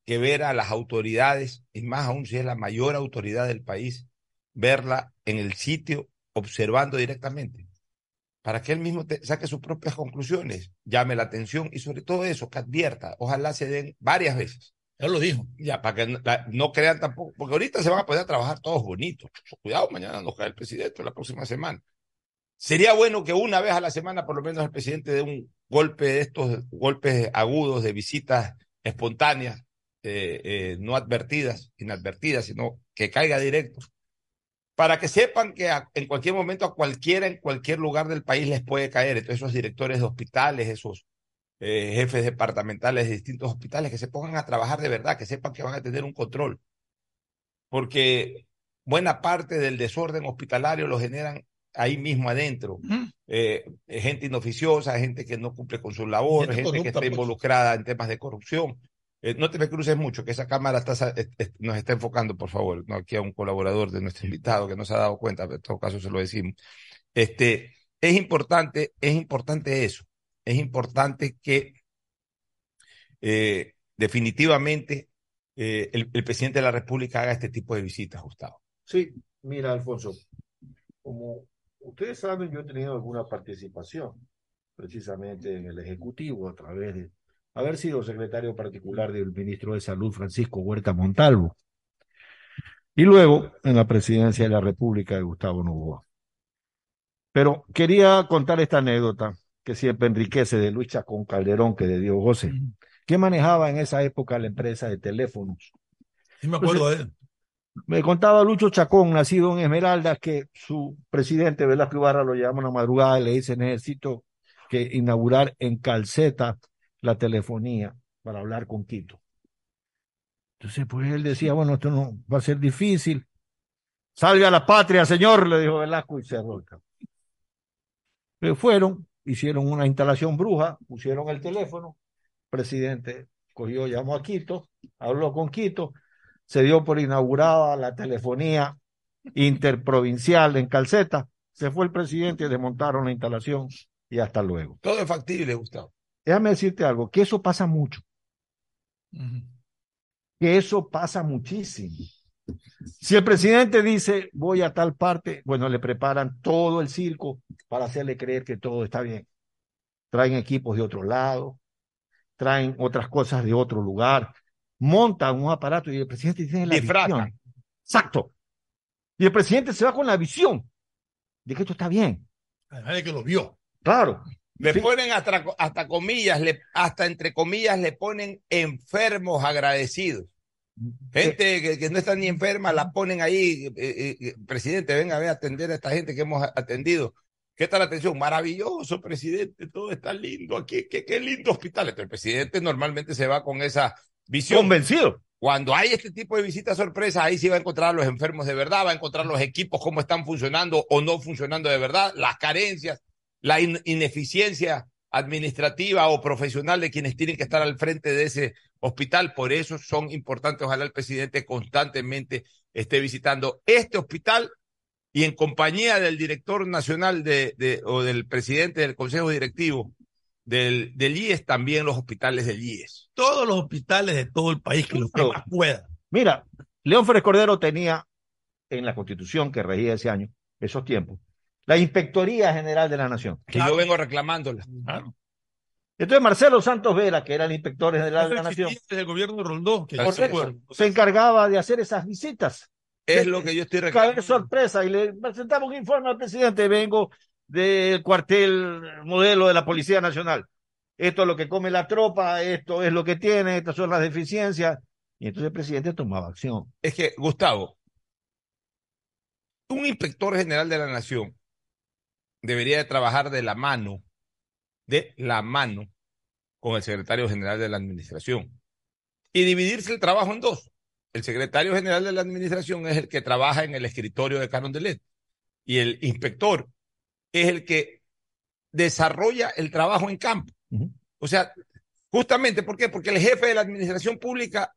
que ver a las autoridades, y más aún si es la mayor autoridad del país, verla en el sitio observando directamente, para que él mismo te saque sus propias conclusiones, llame la atención y sobre todo eso, que advierta, ojalá se den varias veces. Él lo dijo. Ya, para que no, no, crean tampoco, porque ahorita se van a poder trabajar todos bonitos. Cuidado, mañana nos cae el presidente, la próxima semana. Sería bueno que una vez a la semana, por lo menos, el presidente dé un golpe de estos golpes agudos de visitas espontáneas, eh, eh, no advertidas, inadvertidas, sino que caiga directo, para que sepan que en cualquier momento a cualquiera, en cualquier lugar del país les puede caer. Entonces, esos directores de hospitales, esos eh, jefes departamentales de distintos hospitales, que se pongan a trabajar de verdad, que sepan que van a tener un control. Porque buena parte del desorden hospitalario lo generan ahí mismo adentro. Eh, gente inoficiosa, gente que no cumple con su labor, Gente gente, que está pues. involucrada en temas de corrupción. Eh, no te me cruces mucho, que esa cámara está, sa- es- es- nos está enfocando, por favor. No, aquí a un colaborador de nuestro invitado que no se ha dado cuenta, pero en todo caso se lo decimos. Este, es importante, es importante eso. Es importante que eh, definitivamente eh, el, el presidente de la República haga este tipo de visitas, Gustavo. Sí, mira, Alfonso, como ustedes saben, yo he tenido alguna participación precisamente en el Ejecutivo a través de haber sido secretario particular del ministro de Salud, Francisco Huerta Montalvo, y luego en la presidencia de la República de Gustavo Novoa. Pero quería contar esta anécdota que siempre enriquece de Luis Chacón Calderón, que de Dios José, que manejaba en esa época la empresa de teléfonos. Sí me acuerdo de él. Me contaba Lucho Chacón, nacido en Esmeraldas, que su presidente Velasco Ibarra lo llama una madrugada y le dice, necesito que inaugurar en Calceta la telefonía para hablar con Quito. Entonces, pues él decía, bueno, esto no va a ser difícil. Salve a la patria, señor, le dijo Velasco y cerró el campo. Pero fueron, hicieron una instalación bruja, pusieron el teléfono, presidente cogió, llamó a Quito, habló con Quito, se dio por inaugurada la telefonía interprovincial en Calceta, se fue el presidente, desmontaron la instalación y hasta luego. Todo es factible, Gustavo. Déjame decirte algo, que eso pasa mucho, que eso pasa muchísimo. Si el presidente dice voy a tal parte, bueno, le preparan todo el circo para hacerle creer que todo está bien. Traen equipos de otro lado, traen otras cosas de otro lugar, montan un aparato y el presidente tiene la Disfrazan. visión. Exacto. Y el presidente se va con la visión de que esto está bien. Además de que lo vio. Claro. Le Sí. ponen hasta, hasta comillas, le, hasta entre comillas le ponen enfermos agradecidos. Gente que, que no está ni enferma, la ponen ahí, eh, eh, eh, presidente, venga, ve a atender a esta gente que hemos atendido. ¿Qué tal la atención? Maravilloso, presidente, todo está lindo aquí, qué, qué lindo hospital. Entonces, el presidente normalmente se va con esa visión. Convencido. Cuando hay este tipo de visitas sorpresas, ahí sí va a encontrar a los enfermos de verdad, va a encontrar los equipos, cómo están funcionando o no funcionando de verdad, las carencias, la in- ineficiencia administrativa o profesional de quienes tienen que estar al frente de ese hospital. Por eso son importantes, ojalá el presidente constantemente esté visitando este hospital y en compañía del director nacional de, de- o del presidente del consejo directivo del, del IES, también los hospitales del IES. Todos los hospitales de todo el país que los que más pueda. Mira, León Férez Cordero tenía en la constitución que regía ese año, esos tiempos, la Inspectoría General de la Nación. Que yo vengo reclamándola. Entonces Marcelo Santos Vera, que era el inspector general de la Nación, existía desde el gobierno de. Que recuerdo. se encargaba de hacer esas visitas. Es lo que yo estoy reclamando. sorpresa y le presentamos un informe al presidente, vengo del cuartel modelo de la Policía Nacional. Esto es lo que come la tropa, esto es lo que tiene, estas son las deficiencias. Y entonces el presidente tomaba acción. Es que, Gustavo, un inspector general de la nación debería de trabajar de la mano, de la mano, con el secretario general de la administración y dividirse el trabajo en dos. El secretario general de la administración es el que trabaja en el escritorio de Carondelet y el inspector es el que desarrolla el trabajo en campo. O sea, justamente, ¿por qué? Porque el jefe de la administración pública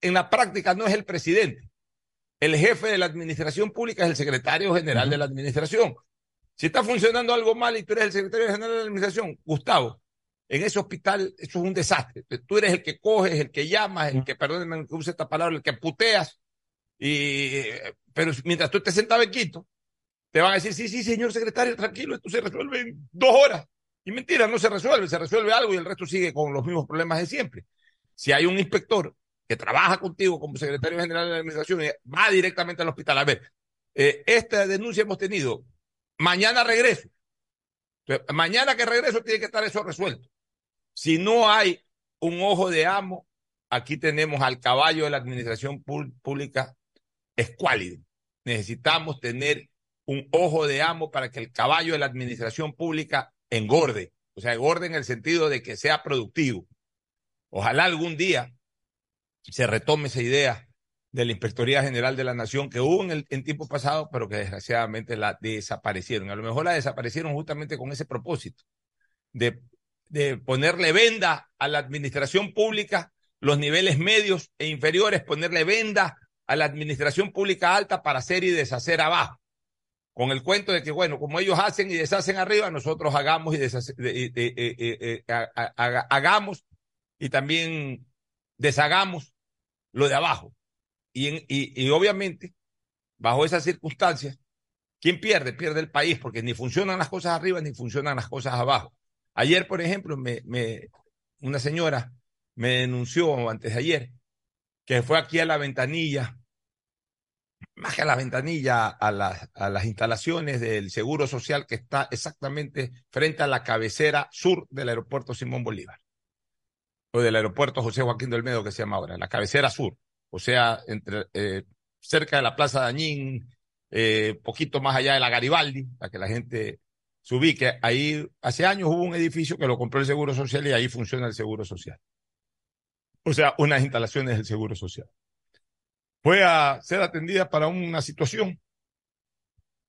en la práctica no es el presidente. El jefe de la administración pública es el secretario general de la administración. Si está funcionando algo mal y tú eres el secretario general de la administración, Gustavo, en ese hospital eso es un desastre. Tú eres el que coges, el que llamas, el que, perdónenme que use esta palabra, el que puteas. Y, pero mientras tú estés sentado en Quito, te van a decir, sí, sí, señor secretario, tranquilo, esto se resuelve en dos horas. Y mentira, no se resuelve, se resuelve algo y el resto sigue con los mismos problemas de siempre. Si hay un inspector que trabaja contigo como secretario general de la administración va directamente al hospital, a ver, eh, esta denuncia hemos tenido, mañana regreso. Mañana que regreso tiene que estar eso resuelto. Si no hay un ojo de amo, aquí tenemos al caballo de la administración pú- pública escuálido. Necesitamos tener un ojo de amo para que el caballo de la administración pública engorde. O sea, engorde en el sentido de que sea productivo. Ojalá algún día se retome esa idea de la Inspectoría General de la Nación que hubo en, tiempo pasado, pero que desgraciadamente la desaparecieron. A lo mejor la desaparecieron justamente con ese propósito, de, de ponerle venda a la administración pública, los niveles medios e inferiores, ponerle venda a la administración pública alta para hacer y deshacer abajo. Con el cuento de que, bueno, como ellos hacen y deshacen arriba, nosotros hagamos y hagamos y también deshagamos lo de abajo. Y, y, obviamente, bajo esas circunstancias, ¿quién pierde? Pierde el país, porque ni funcionan las cosas arriba ni funcionan las cosas abajo. Ayer, por ejemplo, me, me, una señora me denunció antes de ayer que fue aquí a la ventanilla, más que a la ventanilla, a, la, a las instalaciones del Seguro Social que está exactamente frente a la cabecera sur del aeropuerto Simón Bolívar, o del aeropuerto José Joaquín del Medo que se llama ahora, la cabecera sur, o sea, entre, eh, cerca de la Plaza Dañín, eh, poquito más allá de la Garibaldi, para que la gente se ubique. Ahí, hace años hubo un edificio que lo compró el Seguro Social y ahí funciona el Seguro Social o sea, unas instalaciones del Seguro Social. Fue a ser atendida para una situación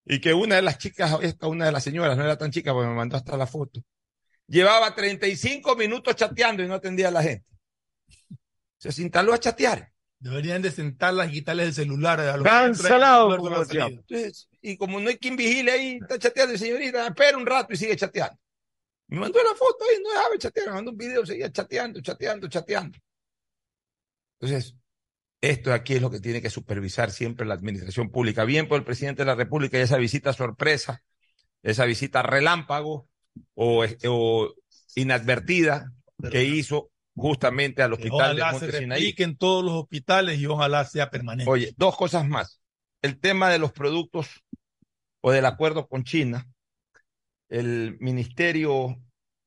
y que una de las chicas, esta, una de las señoras, no era tan chica porque me mandó hasta la foto, llevaba 35 minutos chateando y no atendía a la gente. Se instaló a chatear. Deberían de sentarlas y quitarles el celular a los Cancelado. Entonces, y como no hay quien vigile ahí, está chateando, señorita, espera un rato y sigue chateando. Me mandó la foto y no dejaba chatear, me mandó un video, seguía chateando, chateando, chateando. Entonces, esto aquí es lo que tiene que supervisar siempre la administración pública. Bien por el presidente de la República y esa visita sorpresa, esa visita relámpago o, o inadvertida que hizo justamente al hospital ojalá de Monte se en todos los hospitales y ojalá sea permanente. Oye, dos cosas más. El tema de los productos o del acuerdo con China, el Ministerio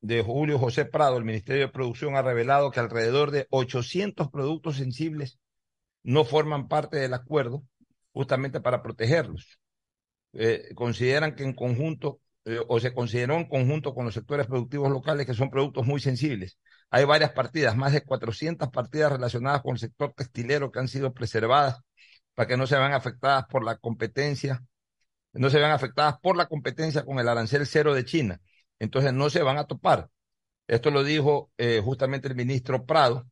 de Julio José Prado, el Ministerio de Producción ha revelado que alrededor de 800 productos sensibles no forman parte del acuerdo justamente para protegerlos. Eh, consideran que en conjunto eh, o se consideró en conjunto con los sectores productivos locales que son productos muy sensibles. Hay varias partidas, más de 400 partidas relacionadas con el sector textilero que han sido preservadas para que no se vean afectadas por la competencia, no se vean afectadas por la competencia con el arancel cero de China entonces no se van a topar. Esto lo dijo eh, justamente el ministro Prado,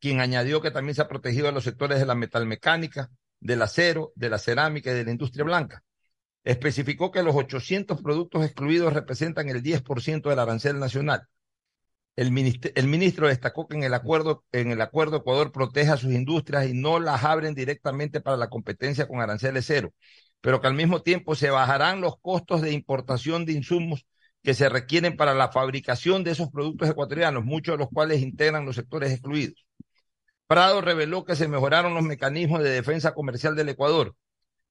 quien añadió que también se ha protegido a los sectores de la metalmecánica, del acero, de la cerámica y de la industria blanca. Especificó que los 800 productos excluidos representan el 10% del arancel nacional. El, ministro destacó que en el acuerdo, en el acuerdo Ecuador protege a sus industrias y no las abren directamente para la competencia con aranceles cero, pero que al mismo tiempo se bajarán los costos de importación de insumos que se requieren para la fabricación de esos productos ecuatorianos, muchos de los cuales integran los sectores excluidos. Prado reveló que se mejoraron los mecanismos de defensa comercial del Ecuador.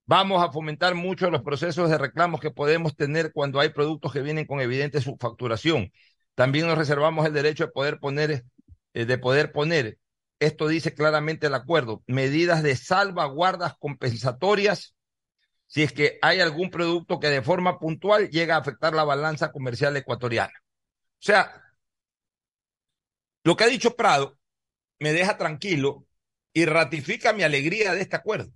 Vamos a fomentar mucho los procesos de reclamos que podemos tener cuando hay productos que vienen con evidente subfacturación. También nos reservamos el derecho de poder poner, eh, de poder poner, esto dice claramente el acuerdo, medidas de salvaguardas compensatorias si es que hay algún producto que de forma puntual llega a afectar la balanza comercial ecuatoriana. O sea, lo que ha dicho Prado me deja tranquilo y ratifica mi alegría de este acuerdo.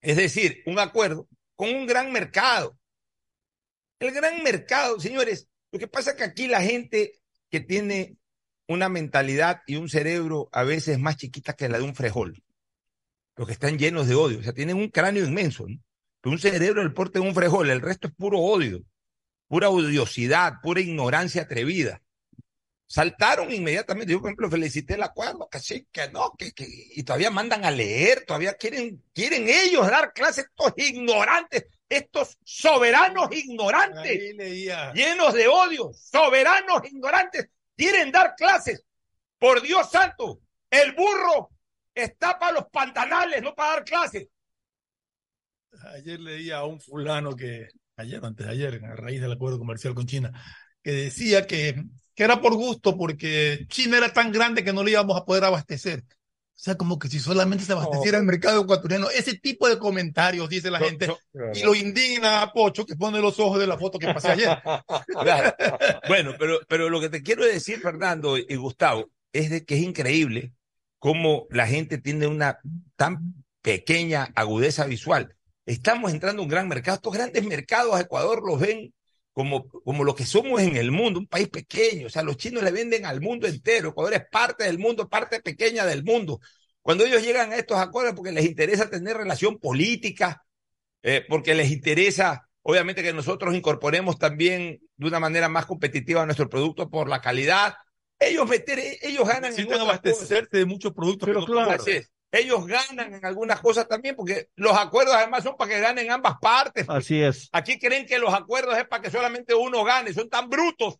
Es decir, un acuerdo con un gran mercado. El gran mercado, señores, lo que pasa es que aquí la gente que tiene una mentalidad y un cerebro a veces más chiquita que la de un frejol, los que están llenos de odio, o sea, tienen un cráneo inmenso, ¿no? un cerebro del porte de un frejol, el resto es puro odio, pura odiosidad, pura ignorancia atrevida. Saltaron inmediatamente. Yo, por ejemplo, felicité el acuerdo, que sí, que no, que, que, y todavía mandan a leer, todavía quieren, quieren ellos dar clases, estos ignorantes, estos soberanos ignorantes, llenos de odio, soberanos ignorantes, quieren dar clases. Por Dios santo, el burro está para los pantanales, no para dar clases. Ayer leía a un fulano que, ayer, antes de ayer, a raíz del acuerdo comercial con China, que decía que, que era por gusto porque China era tan grande que no le íbamos a poder abastecer. O sea, como que si solamente se abasteciera el mercado ecuatoriano, ese tipo de comentarios dice la gente y lo indigna a Pocho que pone los ojos de la foto que pasé ayer. Bueno, pero, pero lo que te quiero decir, Fernando y Gustavo, es de que es increíble cómo la gente tiene una tan pequeña agudeza visual. Estamos entrando en un gran mercado. Estos grandes mercados a Ecuador los ven como, como lo que somos en el mundo, un país pequeño. O sea, los chinos le venden al mundo entero. Ecuador es parte del mundo, parte pequeña del mundo. Cuando ellos llegan a estos acuerdos porque les interesa tener relación política, eh, porque les interesa, obviamente, que nosotros incorporemos también de una manera más competitiva nuestro producto por la calidad. Ellos meter, ellos ganan cosas. abastecerse de muchos productos. Pero que no claro. Ellos ganan en algunas cosas también, porque los acuerdos además son para que ganen ambas partes. pues. Así es. Aquí creen que los acuerdos es para que solamente uno gane, son tan brutos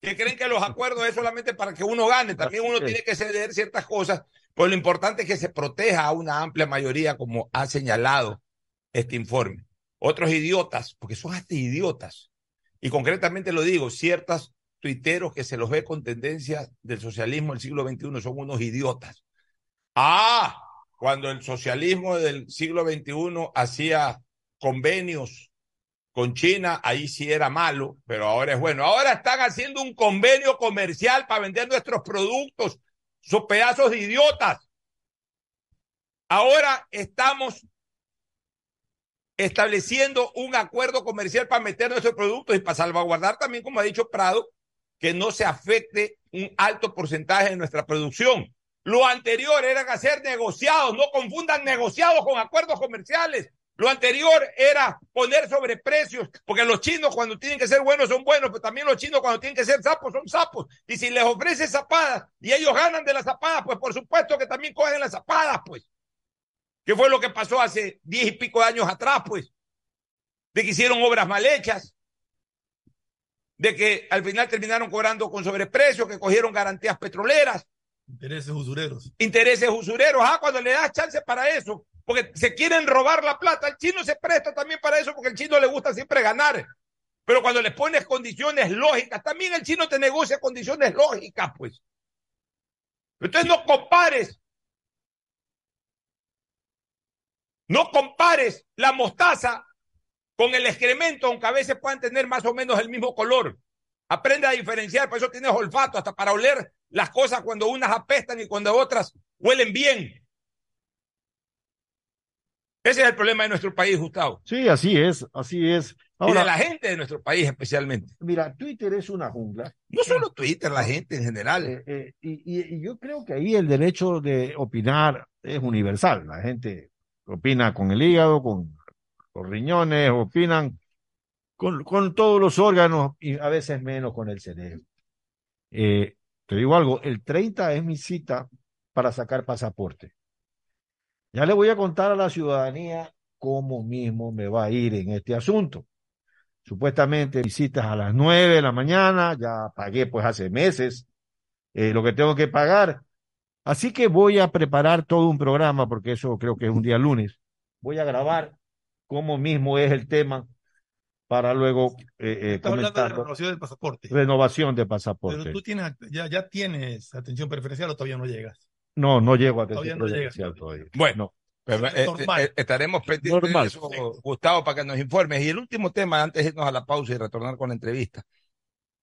que creen que los acuerdos es solamente para que uno gane. También uno es. tiene que ceder ciertas cosas, pues lo importante es que se proteja a una amplia mayoría, como ha señalado este informe. Otros idiotas, porque son hasta idiotas, y concretamente lo digo, ciertas tuiteros que se los ve con tendencias del socialismo del siglo XXI son unos idiotas. Ah, cuando el socialismo del siglo XXI hacía convenios con China, ahí sí era malo, pero ahora es bueno. Ahora están haciendo un convenio comercial para vender nuestros productos. Son pedazos de idiotas. Ahora estamos estableciendo un acuerdo comercial para meter nuestros productos y para salvaguardar también, como ha dicho Prado, que no se afecte un alto porcentaje de nuestra producción. Lo anterior era hacer negociados, no confundan negociados con acuerdos comerciales. Lo anterior era poner sobreprecios, porque los chinos cuando tienen que ser buenos son buenos, pero también los chinos cuando tienen que ser sapos son sapos. Y si les ofreces zapadas y ellos ganan de las zapadas, pues por supuesto que también cogen las zapadas, pues. ¿Qué fue lo que pasó hace diez y pico años atrás, pues? De que hicieron obras mal hechas, de que al final terminaron cobrando con sobreprecios, que cogieron garantías petroleras, Intereses usureros. intereses usureros. Ah, cuando le das chance para eso, porque se quieren robar la plata, el chino se presta también para eso, porque el chino le gusta siempre ganar. Pero cuando le pones condiciones lógicas, también el chino te negocia condiciones lógicas, pues. Entonces no compares. No compares la mostaza con el excremento, aunque a veces puedan tener más o menos el mismo color. Aprende a diferenciar, por eso tienes olfato, hasta para oler las cosas cuando unas apestan y cuando otras huelen bien. Ese es el problema de nuestro país, Gustavo. Sí, así es, así es. y Ahora, de la gente de nuestro país especialmente. mira, Twitter es una jungla. No solo Twitter, la gente en general. Eh, eh, y, y- y yo creo que ahí el derecho de opinar es universal. La gente opina con el hígado, con los riñones, opinan con, con todos los órganos y a veces menos con el cerebro. Eh, te digo algo, el 30 es mi cita para sacar pasaporte. Ya le voy a contar a la ciudadanía cómo mismo me va a ir en este asunto. Supuestamente visitas a las 9 de la mañana, ya pagué pues hace meses eh, lo que tengo que pagar. Así que voy a preparar todo un programa, porque eso creo que es un día lunes. Voy a grabar cómo mismo es el tema para luego eh, eh, hablando de renovación del pasaporte. Renovación de Pero pasaporte. tú tienes, ya, ya tienes atención preferencial o todavía no llegas. No, no llego a Todavía atención no llegas. preferencial todavía. Bueno, pero, eh, eh, estaremos pendientes Normal. de eso, Gustavo, para que nos informes. Y el último tema, antes de irnos a la pausa y retornar con la entrevista.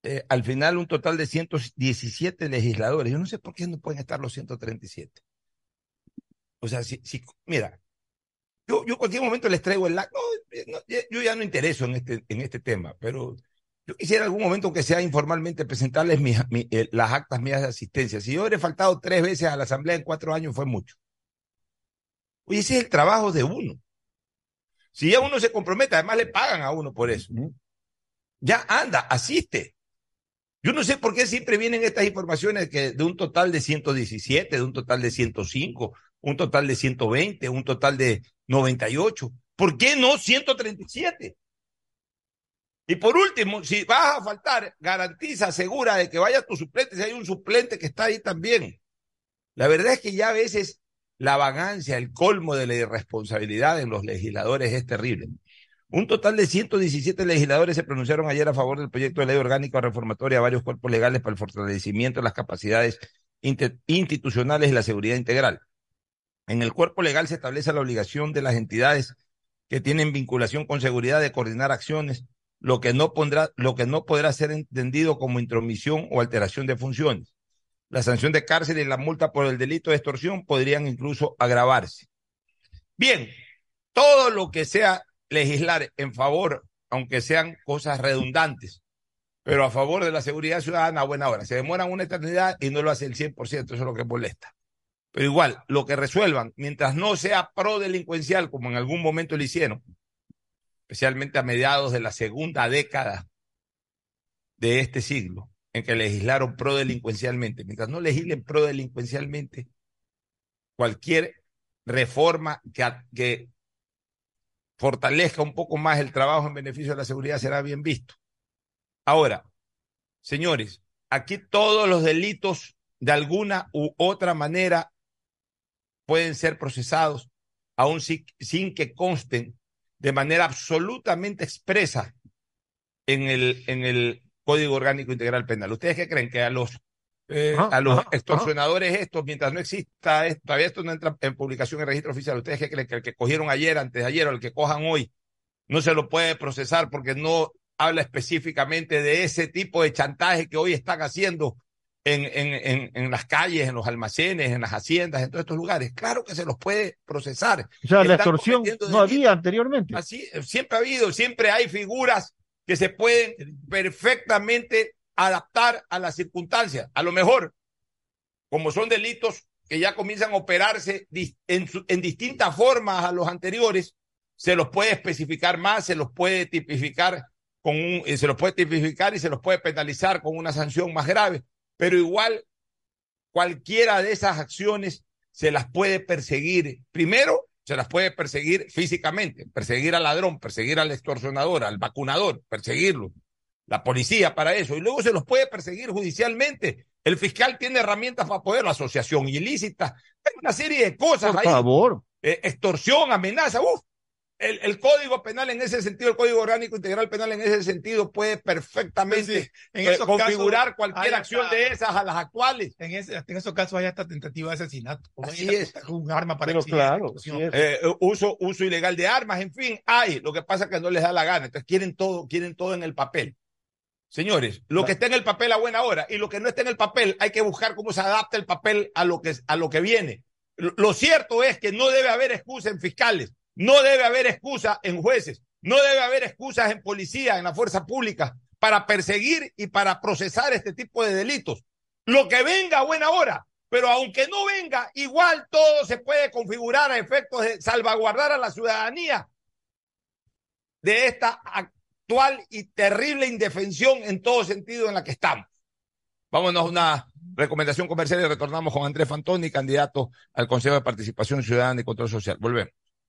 Eh, al final, un total de 117 legisladores. Yo no sé por qué no pueden estar los 137. O sea, si, si mira, yo, yo cualquier momento les traigo el... no, eh, no, ya- yo ya no intereso en este, en este tema, pero yo quisiera algún momento, que sea informalmente, presentarles mis- eh, las actas mías de asistencia. Si yo hubiera faltado tres veces a la asamblea en cuatro años, fue mucho. Oye, ese es el trabajo de uno. Si ya uno se compromete, además le pagan a uno por eso. Ya anda, asiste. Yo no sé por qué siempre vienen estas informaciones que de un total de 117, de un total de 105, un total de 120, un total de 98. ¿Por qué no 137? Y por último, si vas a faltar, garantiza, asegura de que vaya tu suplente, si hay un suplente que está ahí también. La verdad es que ya a veces la vagancia, el colmo de la irresponsabilidad en los legisladores es terrible. Un total de 117 legisladores se pronunciaron ayer a favor del proyecto de ley orgánica reformatoria a varios cuerpos legales para el fortalecimiento de las capacidades institucionales y la seguridad integral. En el cuerpo legal se establece la obligación de las entidades que tienen vinculación con seguridad de coordinar acciones, lo que no pondrá, lo que no podrá ser entendido como intromisión o alteración de funciones. la sanción de cárcel y la multa por el delito de extorsión podrían incluso agravarse. Bien, todo lo que sea legislar en favor, aunque sean cosas redundantes, pero a favor de la seguridad ciudadana buena hora. Se demoran una eternidad y no lo hace el 100%, eso es lo que molesta. Pero igual, lo que resuelvan, mientras no sea pro delincuencial, como en algún momento lo hicieron, especialmente a mediados de la segunda década de este siglo, en que legislaron pro delincuencialmente, mientras no legislen pro delincuencialmente, cualquier reforma que, que fortalezca un poco más el trabajo en beneficio de la seguridad será bien visto. Ahora, señores, aquí todos los delitos de alguna u otra manera pueden ser procesados, aun sin, que consten de manera absolutamente expresa en el, en el Código Orgánico Integral Penal. ¿Ustedes qué creen? Que a los, eh, a los extorsionadores estos, mientras no exista, todavía esto no entra en publicación en registro oficial, ¿ustedes qué creen? Que el que cogieron ayer, antes de ayer, o el que cojan hoy, no se lo puede procesar porque no habla específicamente de ese tipo de chantaje que hoy están haciendo en, en, en, las calles, en los almacenes, en las haciendas, en todos estos lugares. Claro que se los puede procesar. O sea, la extorsión no había anteriormente. Así, siempre ha habido, siempre hay figuras que se pueden perfectamente adaptar a las circunstancias. A lo mejor, como son delitos que ya comienzan a operarse en, en distintas formas a los anteriores, se los puede especificar más, se los puede tipificar con un, eh, se los puede tipificar y se los puede penalizar con una sanción más grave, pero igual cualquiera de esas acciones se las puede perseguir. Primero, se las puede perseguir físicamente, perseguir al ladrón, perseguir al extorsionador, al vacunador, perseguirlo. La policía para eso. Y luego se los puede perseguir judicialmente. El fiscal tiene herramientas para poder, la asociación ilícita, hay una serie de cosas Por favor. Eh, extorsión, amenaza, uff, el, el, código penal en ese sentido, el código orgánico integral penal en ese sentido puede perfectamente eh, configurar cualquier acción de esas a las actuales. En, ese, en esos casos hay hasta tentativa de asesinato. Así es. Un arma para Pero claro, eh, uso, uso ilegal de armas, en fin, hay. Lo que pasa es que no les da la gana. Entonces quieren todo, quieren todo en el papel. Señores, lo que está en el papel a buena hora y lo que no está en el papel, hay que buscar cómo se adapta el papel a lo que, a lo que viene. Lo cierto es que no debe haber excusa en fiscales no debe haber excusa en jueces, no debe haber excusas en policía, en la fuerza pública, para perseguir y para procesar este tipo de delitos. Lo que venga a buena hora, pero aunque no venga, igual todo se puede configurar a efectos de salvaguardar a la ciudadanía de esta actual y terrible indefensión en todo sentido en la que estamos. Vámonos a una recomendación comercial y retornamos con Andrés Fantoni, candidato al Consejo de Participación Ciudadana y Control Social. Volvemos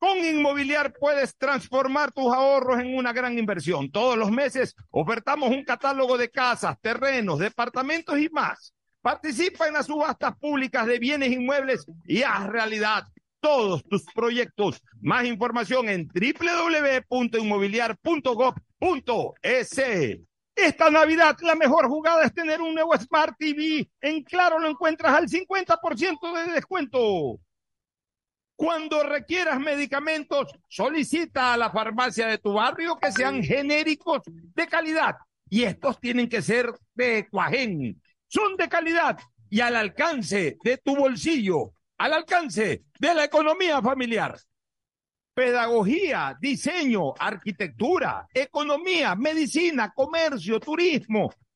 Con Inmobiliar puedes transformar tus ahorros en una gran inversión. Todos los meses ofertamos un catálogo de casas, terrenos, departamentos y más. Participa en las subastas públicas de bienes inmuebles y haz realidad todos tus proyectos. Más información en www.inmobiliar.gov.es. Esta Navidad la mejor jugada es tener un nuevo Smart TV. En Claro lo encuentras al 50% de descuento. Cuando requieras medicamentos, solicita a la farmacia de tu barrio que sean genéricos de calidad. Y estos tienen que ser de Cuajén. Son de calidad y al alcance de tu bolsillo, al alcance de la economía familiar. Pedagogía, diseño, arquitectura, economía, medicina, comercio, turismo,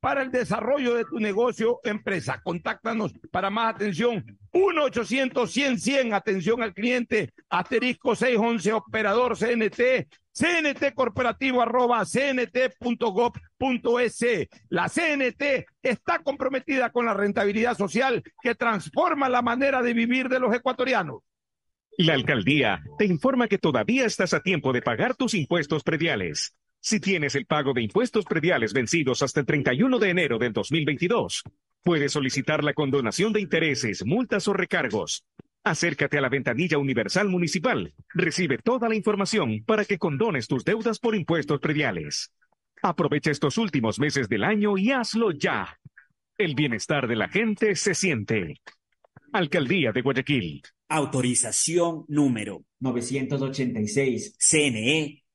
para el desarrollo de tu negocio empresa. Contáctanos para más atención. 1-800-100-100, atención al cliente, asterisco 611, operador CNT, CNT corporativo arroba cnt.gov.es. La CNT está comprometida con la rentabilidad social que transforma la manera de vivir de los ecuatorianos. La alcaldía te informa que todavía estás a tiempo de pagar tus impuestos prediales. Si tienes el pago de impuestos prediales vencidos hasta el 31 de enero del 2022, puedes solicitar la condonación de intereses, multas o recargos. Acércate a la ventanilla universal municipal. Recibe toda la información para que condones tus deudas por impuestos prediales. Aprovecha estos últimos meses del año y hazlo ya. El bienestar de la gente se siente. Alcaldía de Guayaquil. Autorización número 986. CNE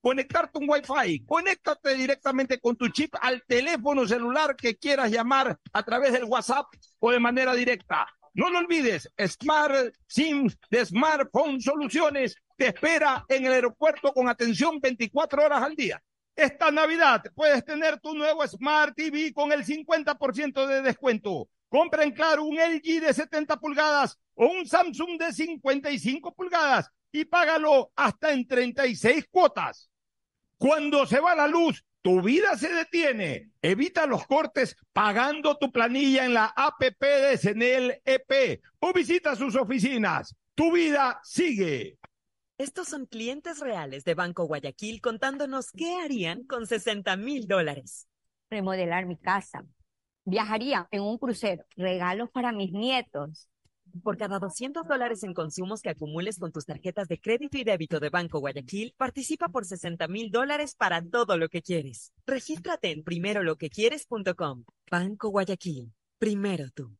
conectarte un Wi-Fi. Conéctate directamente con tu chip al teléfono celular que quieras llamar a través del WhatsApp o de manera directa. No lo olvides, Smart SIM de Smartphone Soluciones te espera en el aeropuerto con atención 24 horas al día. Esta Navidad puedes tener tu nuevo Smart TV con el 50% de descuento. Compra en Claro un LG de 70 pulgadas o un Samsung de 55 pulgadas y págalo hasta en 36 cuotas. Cuando se va la luz, tu vida se detiene. Evita los cortes pagando tu planilla en la APP de Senel EP o visita sus oficinas. Tu vida sigue. Estos son clientes reales de Banco Guayaquil contándonos qué harían con 60 mil dólares. Remodelar mi casa. Viajaría en un crucero. Regalos para mis nietos. Por cada 200 dólares en consumos que acumules con tus tarjetas de crédito y débito de Banco Guayaquil, participa por 60 mil dólares para todo lo que quieres. Regístrate en primeroloquequieres.com. Banco Guayaquil. Primero tú.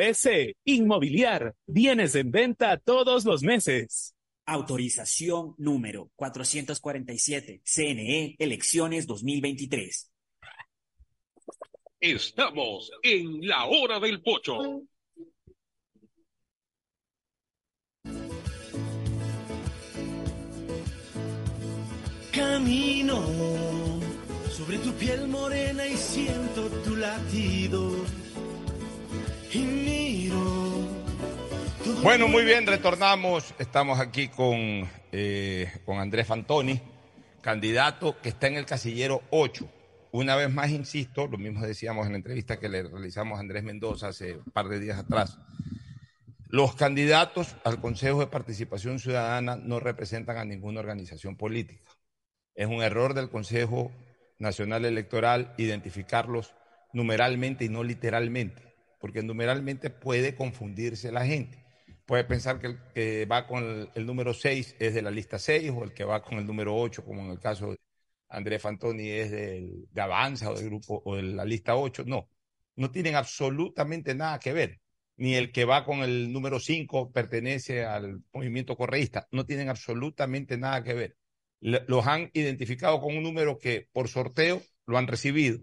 S. Inmobiliar. Bienes en venta todos los meses. Autorización número 447. CNE, elecciones 2023. Estamos en la hora del pocho. Camino sobre tu piel morena y siento tu latido. Bueno, muy bien, retornamos. Estamos aquí con, eh, con Andrés Fantoni, candidato que está en el casillero 8. Una vez más, insisto, lo mismo decíamos en la entrevista que le realizamos a Andrés Mendoza hace un par de días atrás. Los candidatos al Consejo de Participación Ciudadana no representan a ninguna organización política. Es un error del Consejo Nacional Electoral identificarlos numeralmente y no literalmente porque numeralmente puede confundirse la gente. Puede pensar que el que va con el, número 6 es de la lista 6 o el que va con el número 8, como en el caso de Andrés Fantoni, es del, de Avanza o del grupo o de la lista 8. No, no tienen absolutamente nada que ver. Ni el que va con el número 5 pertenece al movimiento correísta. No tienen absolutamente nada que ver. los han identificado con un número que por sorteo lo han recibido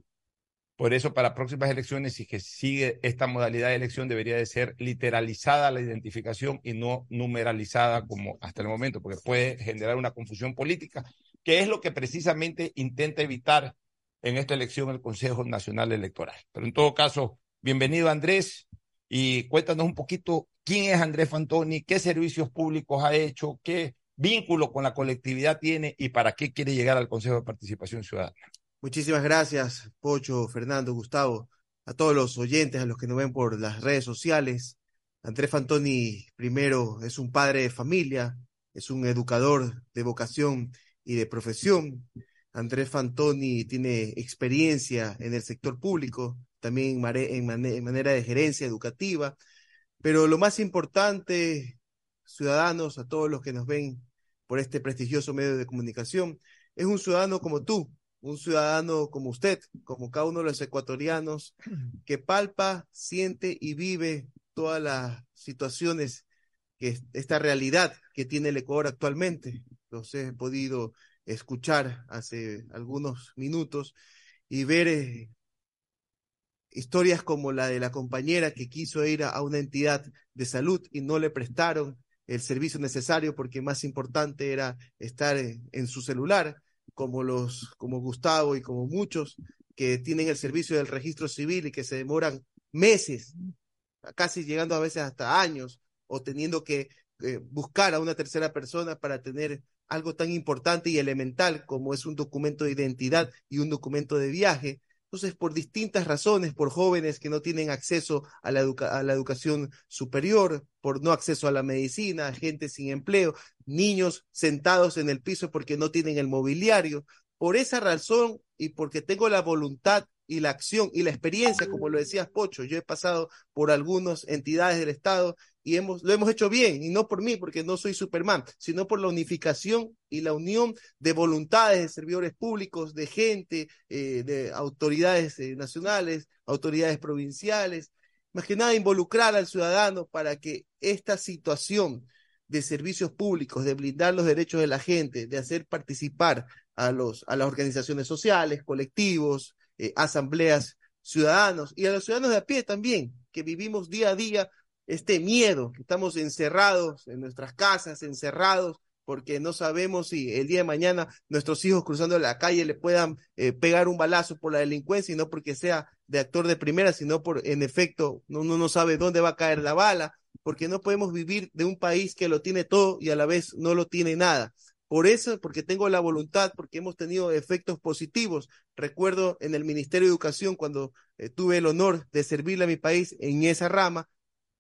por eso, para próximas elecciones, si que sigue esta modalidad de elección, debería de ser literalizada la identificación y no numeralizada como hasta el momento, porque puede generar una confusión política, que es lo que precisamente intenta evitar en esta elección el Consejo Nacional Electoral. Pero en todo caso, bienvenido Andrés y cuéntanos un poquito quién es Andrés Fantoni, qué servicios públicos ha hecho, qué vínculo con la colectividad tiene y para qué quiere llegar al Consejo de Participación Ciudadana. Muchísimas gracias, Pocho, Fernando, Gustavo, a todos los oyentes, a los que nos ven por las redes sociales. Andrés Fantoni, primero, es un padre de familia, es un educador de vocación y de profesión. Andrés Fantoni tiene experiencia en el sector público, también en, manera de gerencia educativa. Pero lo más importante, ciudadanos, a todos los que nos ven por este prestigioso medio de comunicación, es un ciudadano como tú, un ciudadano como usted, como cada uno de los ecuatorianos, que palpa, siente y vive todas las situaciones, que esta realidad que tiene el Ecuador actualmente. Los he podido escuchar hace algunos minutos y ver eh, historias como la de la compañera que quiso ir a, una entidad de salud y no le prestaron el servicio necesario porque más importante era estar en su celular como los, como Gustavo y como muchos que tienen el servicio del registro civil y que se demoran meses, casi llegando a veces hasta años, o teniendo que eh, buscar a una tercera persona para tener algo tan importante y elemental como es un documento de identidad y un documento de viaje, entonces, por distintas razones, por jóvenes que no tienen acceso a la, a la, educación superior, por no acceso a la medicina, gente sin empleo, niños sentados en el piso porque no tienen el mobiliario. Por esa razón y porque tengo la voluntad y la acción y la experiencia, como lo decías Pocho, yo he pasado por algunas entidades del Estado y hemos, lo hemos hecho bien, y no por mí, porque no soy Superman, sino por la unificación y la unión de voluntades de servidores públicos, de gente, eh, de autoridades eh, nacionales, autoridades provinciales, más que nada involucrar al ciudadano para que esta situación de servicios públicos, de blindar los derechos de la gente, de hacer participar a, los, a las organizaciones sociales, colectivos, eh, asambleas ciudadanos y a los ciudadanos de a pie también, que vivimos día a día este miedo, estamos encerrados en nuestras casas, encerrados porque no sabemos si el día de mañana nuestros hijos cruzando la calle le puedan eh, pegar un balazo por la delincuencia y no porque sea de actor de primera, sino por, en efecto, uno no sabe dónde va a caer la bala, porque no podemos vivir de un país que lo tiene todo y a la vez no lo tiene nada. Por eso, porque tengo la voluntad, porque hemos tenido efectos positivos. Recuerdo en el Ministerio de Educación, cuando eh, tuve el honor de servirle a mi país en esa rama,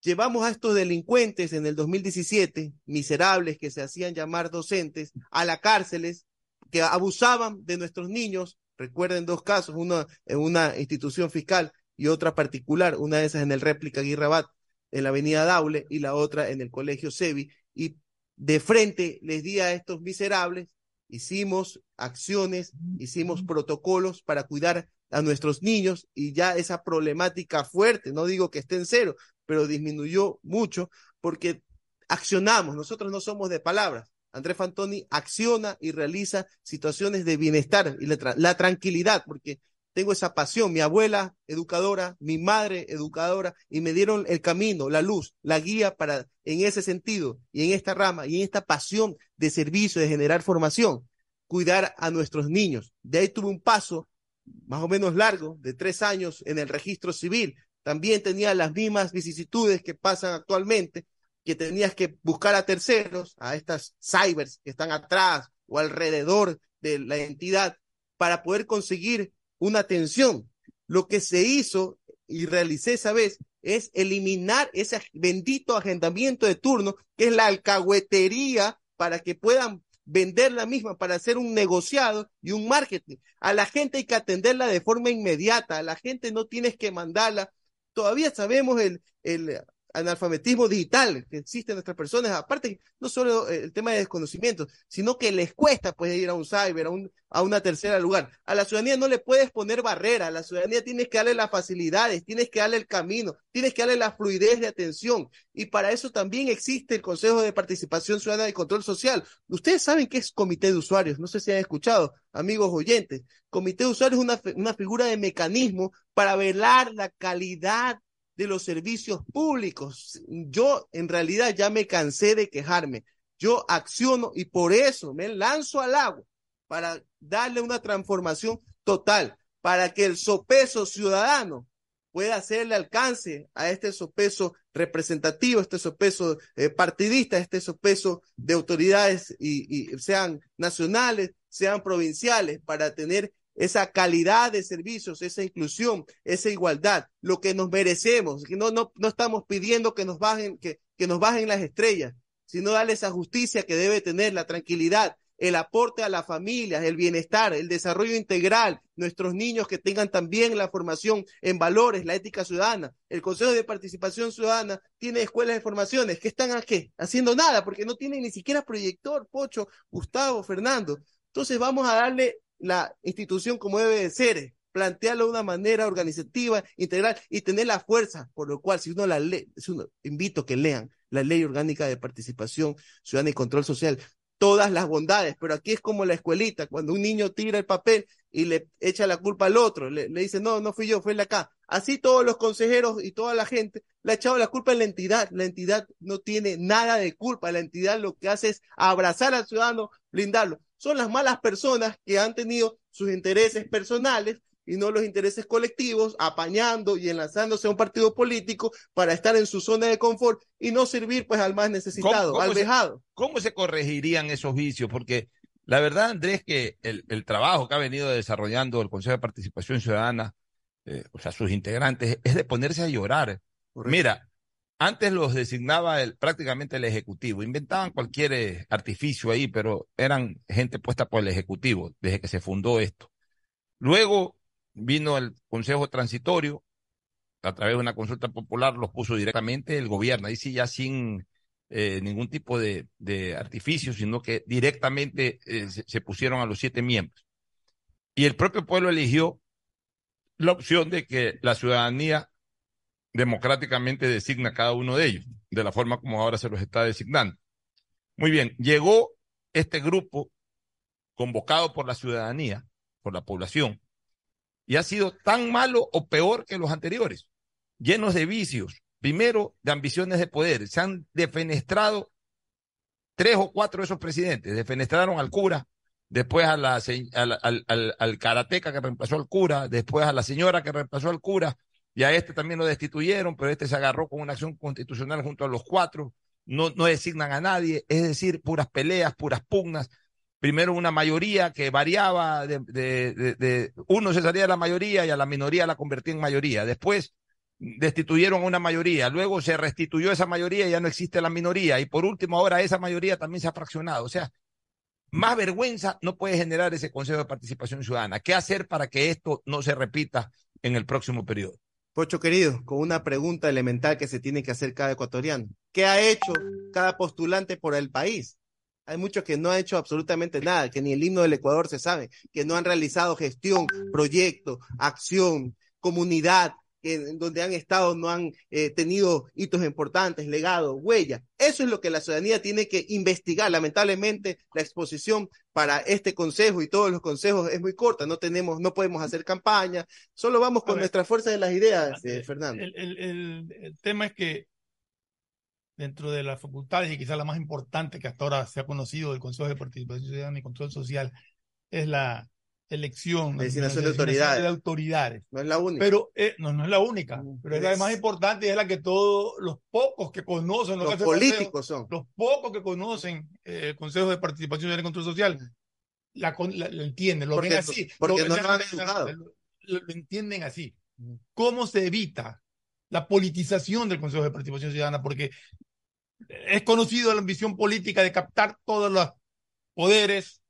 llevamos a estos delincuentes en el 2017, miserables que se hacían llamar docentes, a las cárceles, que abusaban de nuestros niños. Recuerden dos casos, uno en una institución fiscal y otra particular, una de esas en el réplica Guirrabat, en la avenida Daule, y la otra en el colegio Sevi. Y de frente les di a estos miserables, hicimos acciones, hicimos protocolos para cuidar a nuestros niños y ya esa problemática fuerte, no digo que esté en cero, pero disminuyó mucho porque accionamos, nosotros no somos de palabras. Andrés Fantoni acciona y realiza situaciones de bienestar y la, tranquilidad, porque tengo esa pasión, mi abuela educadora, mi madre educadora, y me dieron el camino, la luz, la guía para, en ese sentido, y en esta rama, y en esta pasión de servicio, de generar formación, cuidar a nuestros niños. De ahí tuve un paso más o menos largo, de tres años en el registro civil, también tenía las mismas vicisitudes que pasan actualmente, que tenías que buscar a terceros, a estas cybers que están atrás o alrededor de la entidad, para poder conseguir una atención. Lo que se hizo y realicé esa vez es eliminar ese bendito agendamiento de turno, que es la alcahuetería para que puedan vender la misma para hacer un negociado y un marketing. A la gente hay que atenderla de forma inmediata, a la gente no tienes que mandarla todavía sabemos el, el analfabetismo digital que existe en nuestras personas, aparte no solo el tema de desconocimiento, sino que les cuesta pues ir a un cyber, a, un, a una tercera lugar. A la ciudadanía no le puedes poner barrera, a la ciudadanía tienes que darle las facilidades, tienes que darle el camino, tienes que darle la fluidez de atención. Y para eso también existe el Consejo de Participación Ciudadana y Control Social. Ustedes saben qué es comité de usuarios, no sé si han escuchado, amigos oyentes. Comité de usuarios es una, una figura de mecanismo para velar la calidad de los servicios públicos. Yo en realidad ya me cansé de quejarme. Yo acciono y por eso me lanzo al agua para darle una transformación total, para que el sopeso ciudadano pueda hacerle alcance a este sopeso representativo, este sopeso eh, partidista, este sopeso de autoridades y, y sean nacionales, sean provinciales, para tener esa calidad de servicios, esa inclusión, esa igualdad, lo que nos merecemos. No, no, no estamos pidiendo que nos bajen, que, que nos bajen las estrellas, sino darle esa justicia que debe tener, la tranquilidad, el aporte a las familias, el bienestar, el desarrollo integral, nuestros niños que tengan también la formación en valores, la ética ciudadana. El Consejo de Participación Ciudadana tiene escuelas de formaciones que están aquí haciendo nada porque no tienen ni siquiera proyector, Pocho, Gustavo, Fernando. Entonces vamos a darle la institución como debe de ser, plantearlo de una manera organizativa, integral y tener la fuerza, por lo cual si uno la lee, si uno, invito a que lean la ley orgánica de participación ciudadana y control social, todas las bondades, pero aquí es como la escuelita, cuando un niño tira el papel y le echa la culpa al otro, le, dice, no, no fui yo, fue el acá. Así todos los consejeros y toda la gente le ha echado la culpa a la entidad. La entidad no tiene nada de culpa, la entidad lo que hace es abrazar al ciudadano, blindarlo son las malas personas que han tenido sus intereses personales y no los intereses colectivos, apañando y enlazándose a un partido político para estar en su zona de confort y no servir pues al más necesitado, al vejado. ¿Cómo se corregirían esos vicios? Porque la verdad, Andrés, que el, el trabajo que ha venido desarrollando el Consejo de Participación Ciudadana, eh, o sea, sus integrantes, es de ponerse a llorar. Mira, antes los designaba prácticamente el Ejecutivo. Inventaban cualquier eh, artificio ahí, pero eran gente puesta por el Ejecutivo desde que se fundó esto. Luego vino el Consejo Transitorio, a través de una consulta popular los puso directamente el gobierno, ahí sí ya sin eh, ningún tipo de, de, artificio, sino que directamente eh, se pusieron a los siete miembros. Y el propio pueblo eligió la opción de que la ciudadanía democráticamente designa cada uno de ellos, de la forma como ahora se los está designando. Muy bien, llegó este grupo convocado por la ciudadanía, por la población, y ha sido tan malo o peor que los anteriores, llenos de vicios, primero de ambiciones de poder. Se han defenestrado tres o cuatro de esos presidentes, defenestraron al cura, después a la, al, al, al, al karateca que reemplazó al cura, después a la señora que reemplazó al cura, y a este también lo destituyeron, pero este se agarró con una acción constitucional junto a los cuatro, no, no designan a nadie, es decir, puras peleas, puras pugnas. Primero una mayoría que variaba, de, de, uno se salía de la mayoría y a la minoría la convertía en mayoría. Después destituyeron a una mayoría, luego se restituyó esa mayoría y ya no existe la minoría, y por último ahora esa mayoría también se ha fraccionado. O sea, más vergüenza no puede generar ese Consejo de Participación Ciudadana. ¿Qué hacer para que esto no se repita en el próximo periodo? Pocho querido, con una pregunta elemental que se tiene que hacer cada ecuatoriano. ¿Qué ha hecho cada postulante por el país? Hay muchos que no han hecho absolutamente nada, que ni el himno del Ecuador se sabe, que no han realizado gestión, proyecto, acción, comunidad, donde han estado no han eh, tenido hitos importantes, legados, huellas. Eso es lo que la ciudadanía tiene que investigar. Lamentablemente, la exposición para este consejo y todos los consejos es muy corta. No tenemos, no podemos hacer campaña. Solo vamos con nuestra fuerza de las ideas, eh, Fernando. El, el, el, el, tema es que dentro de las facultades y quizás la más importante que hasta ahora se ha conocido del Consejo de Participación Ciudadana y Control Social es la elección, designación de autoridades. de autoridades. No es la única. Pero eh, no, no es la única, pero es, la más importante y es la que todos los pocos que conocen los políticos consejo, son. Los pocos que conocen eh, el Consejo de Participación y Control Social la, la, la, entienden, lo porque, ven así. Porque lo, no lo han educado. Lo, lo, entienden así. ¿Cómo se evita la politización del Consejo de Participación Ciudadana? Porque es conocido la ambición política de captar todos los poderes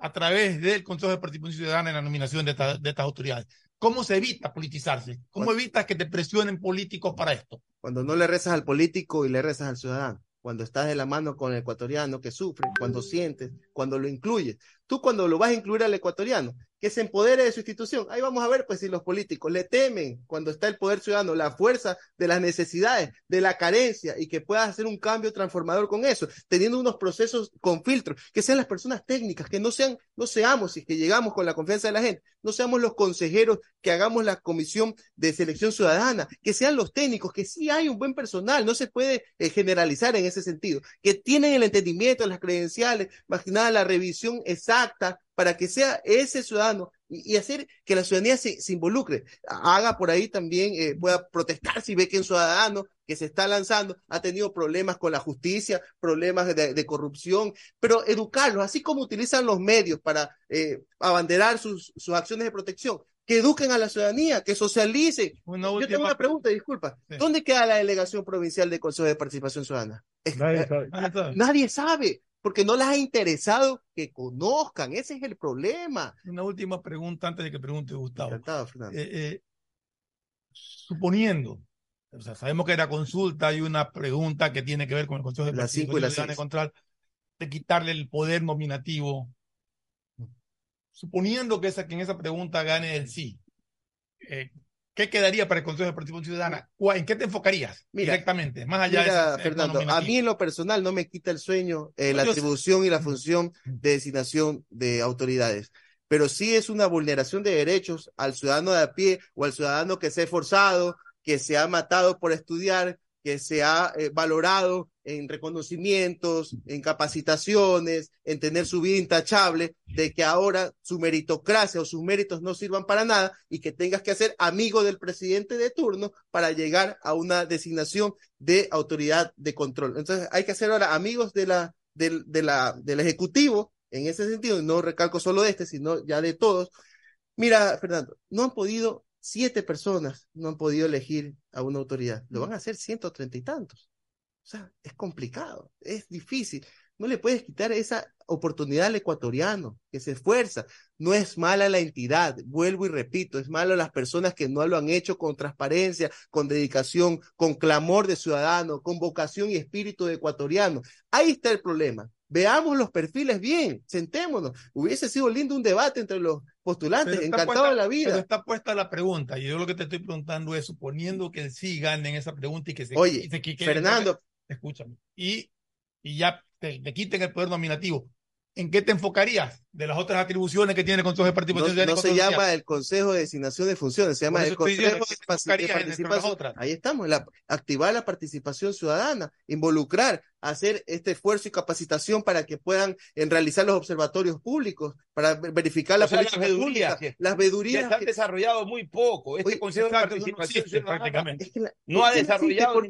a través del Consejo de Participación Ciudadana en la nominación de, esta, de estas autoridades. ¿Cómo se evita politizarse? ¿Cómo cuando, evitas que te presionen políticos para esto? Cuando no le rezas al político y le rezas al ciudadano. Cuando estás de la mano con el ecuatoriano que sufre, cuando sientes, cuando lo incluyes. Tú cuando lo vas a incluir al ecuatoriano, que se empodere de su institución. Ahí vamos a ver, pues, si los políticos le temen cuando está el poder ciudadano, la fuerza de las necesidades, de la carencia, y que pueda hacer un cambio transformador con eso, teniendo unos procesos con filtros, que sean las personas técnicas, que no sean, no seamos, si es que llegamos con la confianza de la gente, no seamos los consejeros que hagamos la comisión de selección ciudadana, que sean los técnicos, que sí hay un buen personal, no se puede eh, generalizar en ese sentido, que tienen el entendimiento, las credenciales, más que la revisión exacta para que sea ese ciudadano y, y hacer que la ciudadanía se, se, involucre, haga por ahí también, eh, pueda protestar si ve que un ciudadano que se está lanzando ha tenido problemas con la justicia, problemas de, de corrupción, pero educarlos, así como utilizan los medios para eh, abanderar sus, sus acciones de protección, que eduquen a la ciudadanía, que socialicen. Una Yo tengo una pregunta, disculpa. Sí. ¿Dónde queda la delegación provincial de Consejo de Participación Ciudadana? Nadie sabe. Nadie sabe. Porque no les ha interesado que conozcan. Ese es el problema. Una última pregunta antes de que pregunte Gustavo. Encantado, eh, eh, suponiendo, o sea, sabemos que en la consulta hay una pregunta que tiene que ver con el Consejo de las cinco y las seis. Control, de quitarle el poder nominativo. Suponiendo que, esa, que en esa pregunta gane el sí, eh, ¿Qué quedaría para el Consejo de Participación Ciudadana? ¿En qué te enfocarías mira, directamente? Más allá mira, de Fernando, a mí en lo personal no me quita el sueño eh, la atribución y la función de designación de autoridades, pero sí es una vulneración de derechos al ciudadano de a pie o al ciudadano que se ha esforzado, que se ha matado por estudiar, que se ha eh, valorado en reconocimientos, en capacitaciones, en tener su vida intachable, de que ahora su meritocracia o sus méritos no sirvan para nada y que tengas que ser amigo del presidente de turno para llegar a una designación de autoridad de control. Entonces hay que hacer ahora amigos del Ejecutivo, en ese sentido, no recalco solo de este, sino ya de todos. Mira, Fernando, no han podido siete personas no han podido elegir a una autoridad. Lo van a hacer ciento treinta y tantos. O sea, es complicado, es difícil. No le puedes quitar esa oportunidad al ecuatoriano que se esfuerza. No es mala la entidad, vuelvo y repito, es malo las personas que no lo han hecho con transparencia, con dedicación, con clamor de ciudadano, con vocación y espíritu de ecuatoriano. Ahí está el problema. Veamos los perfiles bien, sentémonos. Hubiese sido lindo un debate entre los postulantes, encantado puesta, de la vida. Pero está puesta la pregunta, y yo lo que te estoy preguntando es, suponiendo que sí gane en esa pregunta y que se... Oye, y se, que, Fernando... escúchame, y, y ya te, te quiten el poder nominativo. ¿En qué te enfocarías de las otras atribuciones que tiene el Consejo de No, Participación no y se llama Social? el Consejo de Designación de Funciones, se llama el Consejo de, ¿qué te Pas- de Participación. Ahí estamos, la, activar la participación ciudadana, involucrar, hacer este esfuerzo y capacitación para que puedan en, realizar los observatorios públicos, para ver- verificar la sea, las vedurías, pública, las vedurías. se han que- desarrollado muy poco. Este Oye, Consejo de exacto, no Participación Ciudadana prácticamente. Es que la- no ha desarrollado no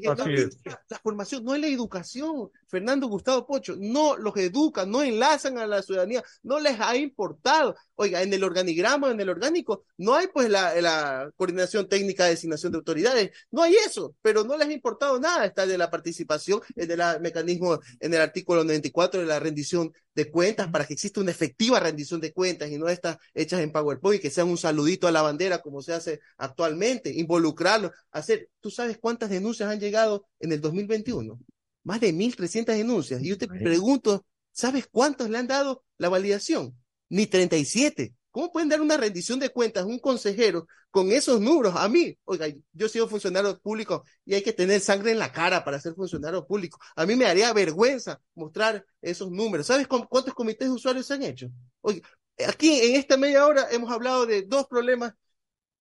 la, la formación, no es la educación, Fernando Gustavo Pocho, no los educan, no enlazan a la ciudadanía, no les ha importado. Oiga, en el organigrama, en el orgánico, no hay pues la, la coordinación técnica de designación de autoridades, no hay eso, pero no les ha importado nada. Está el de la participación, el del mecanismo en el artículo 94 de la rendición de cuentas, para que exista una efectiva rendición de cuentas y no estas hechas en PowerPoint, que sean un saludito a la bandera como se hace actualmente, involucrarlo, hacer, ¿tú sabes cuántas denuncias han llegado en el 2021? Más de 1.300 denuncias. Y yo te pregunto, ¿sabes cuántos le han dado la validación? Ni 37. ¿Cómo pueden dar una rendición de cuentas a un consejero con esos números? A mí, oiga, yo he sido funcionario público y hay que tener sangre en la cara para ser funcionario público. A mí me haría vergüenza mostrar esos números. ¿Sabes cu- cuántos comités de usuarios se han hecho? Oiga, aquí en esta media hora hemos hablado de dos problemas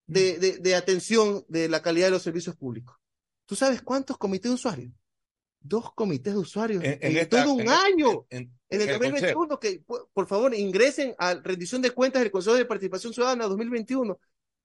de, de, de atención de la calidad de los servicios públicos. ¿Tú sabes cuántos comités de usuarios? Dos comités de usuarios En- en, en esta- todo un en- año. en- el en el 2021, que por favor ingresen a rendición de cuentas del Consejo de Participación Ciudadana 2021.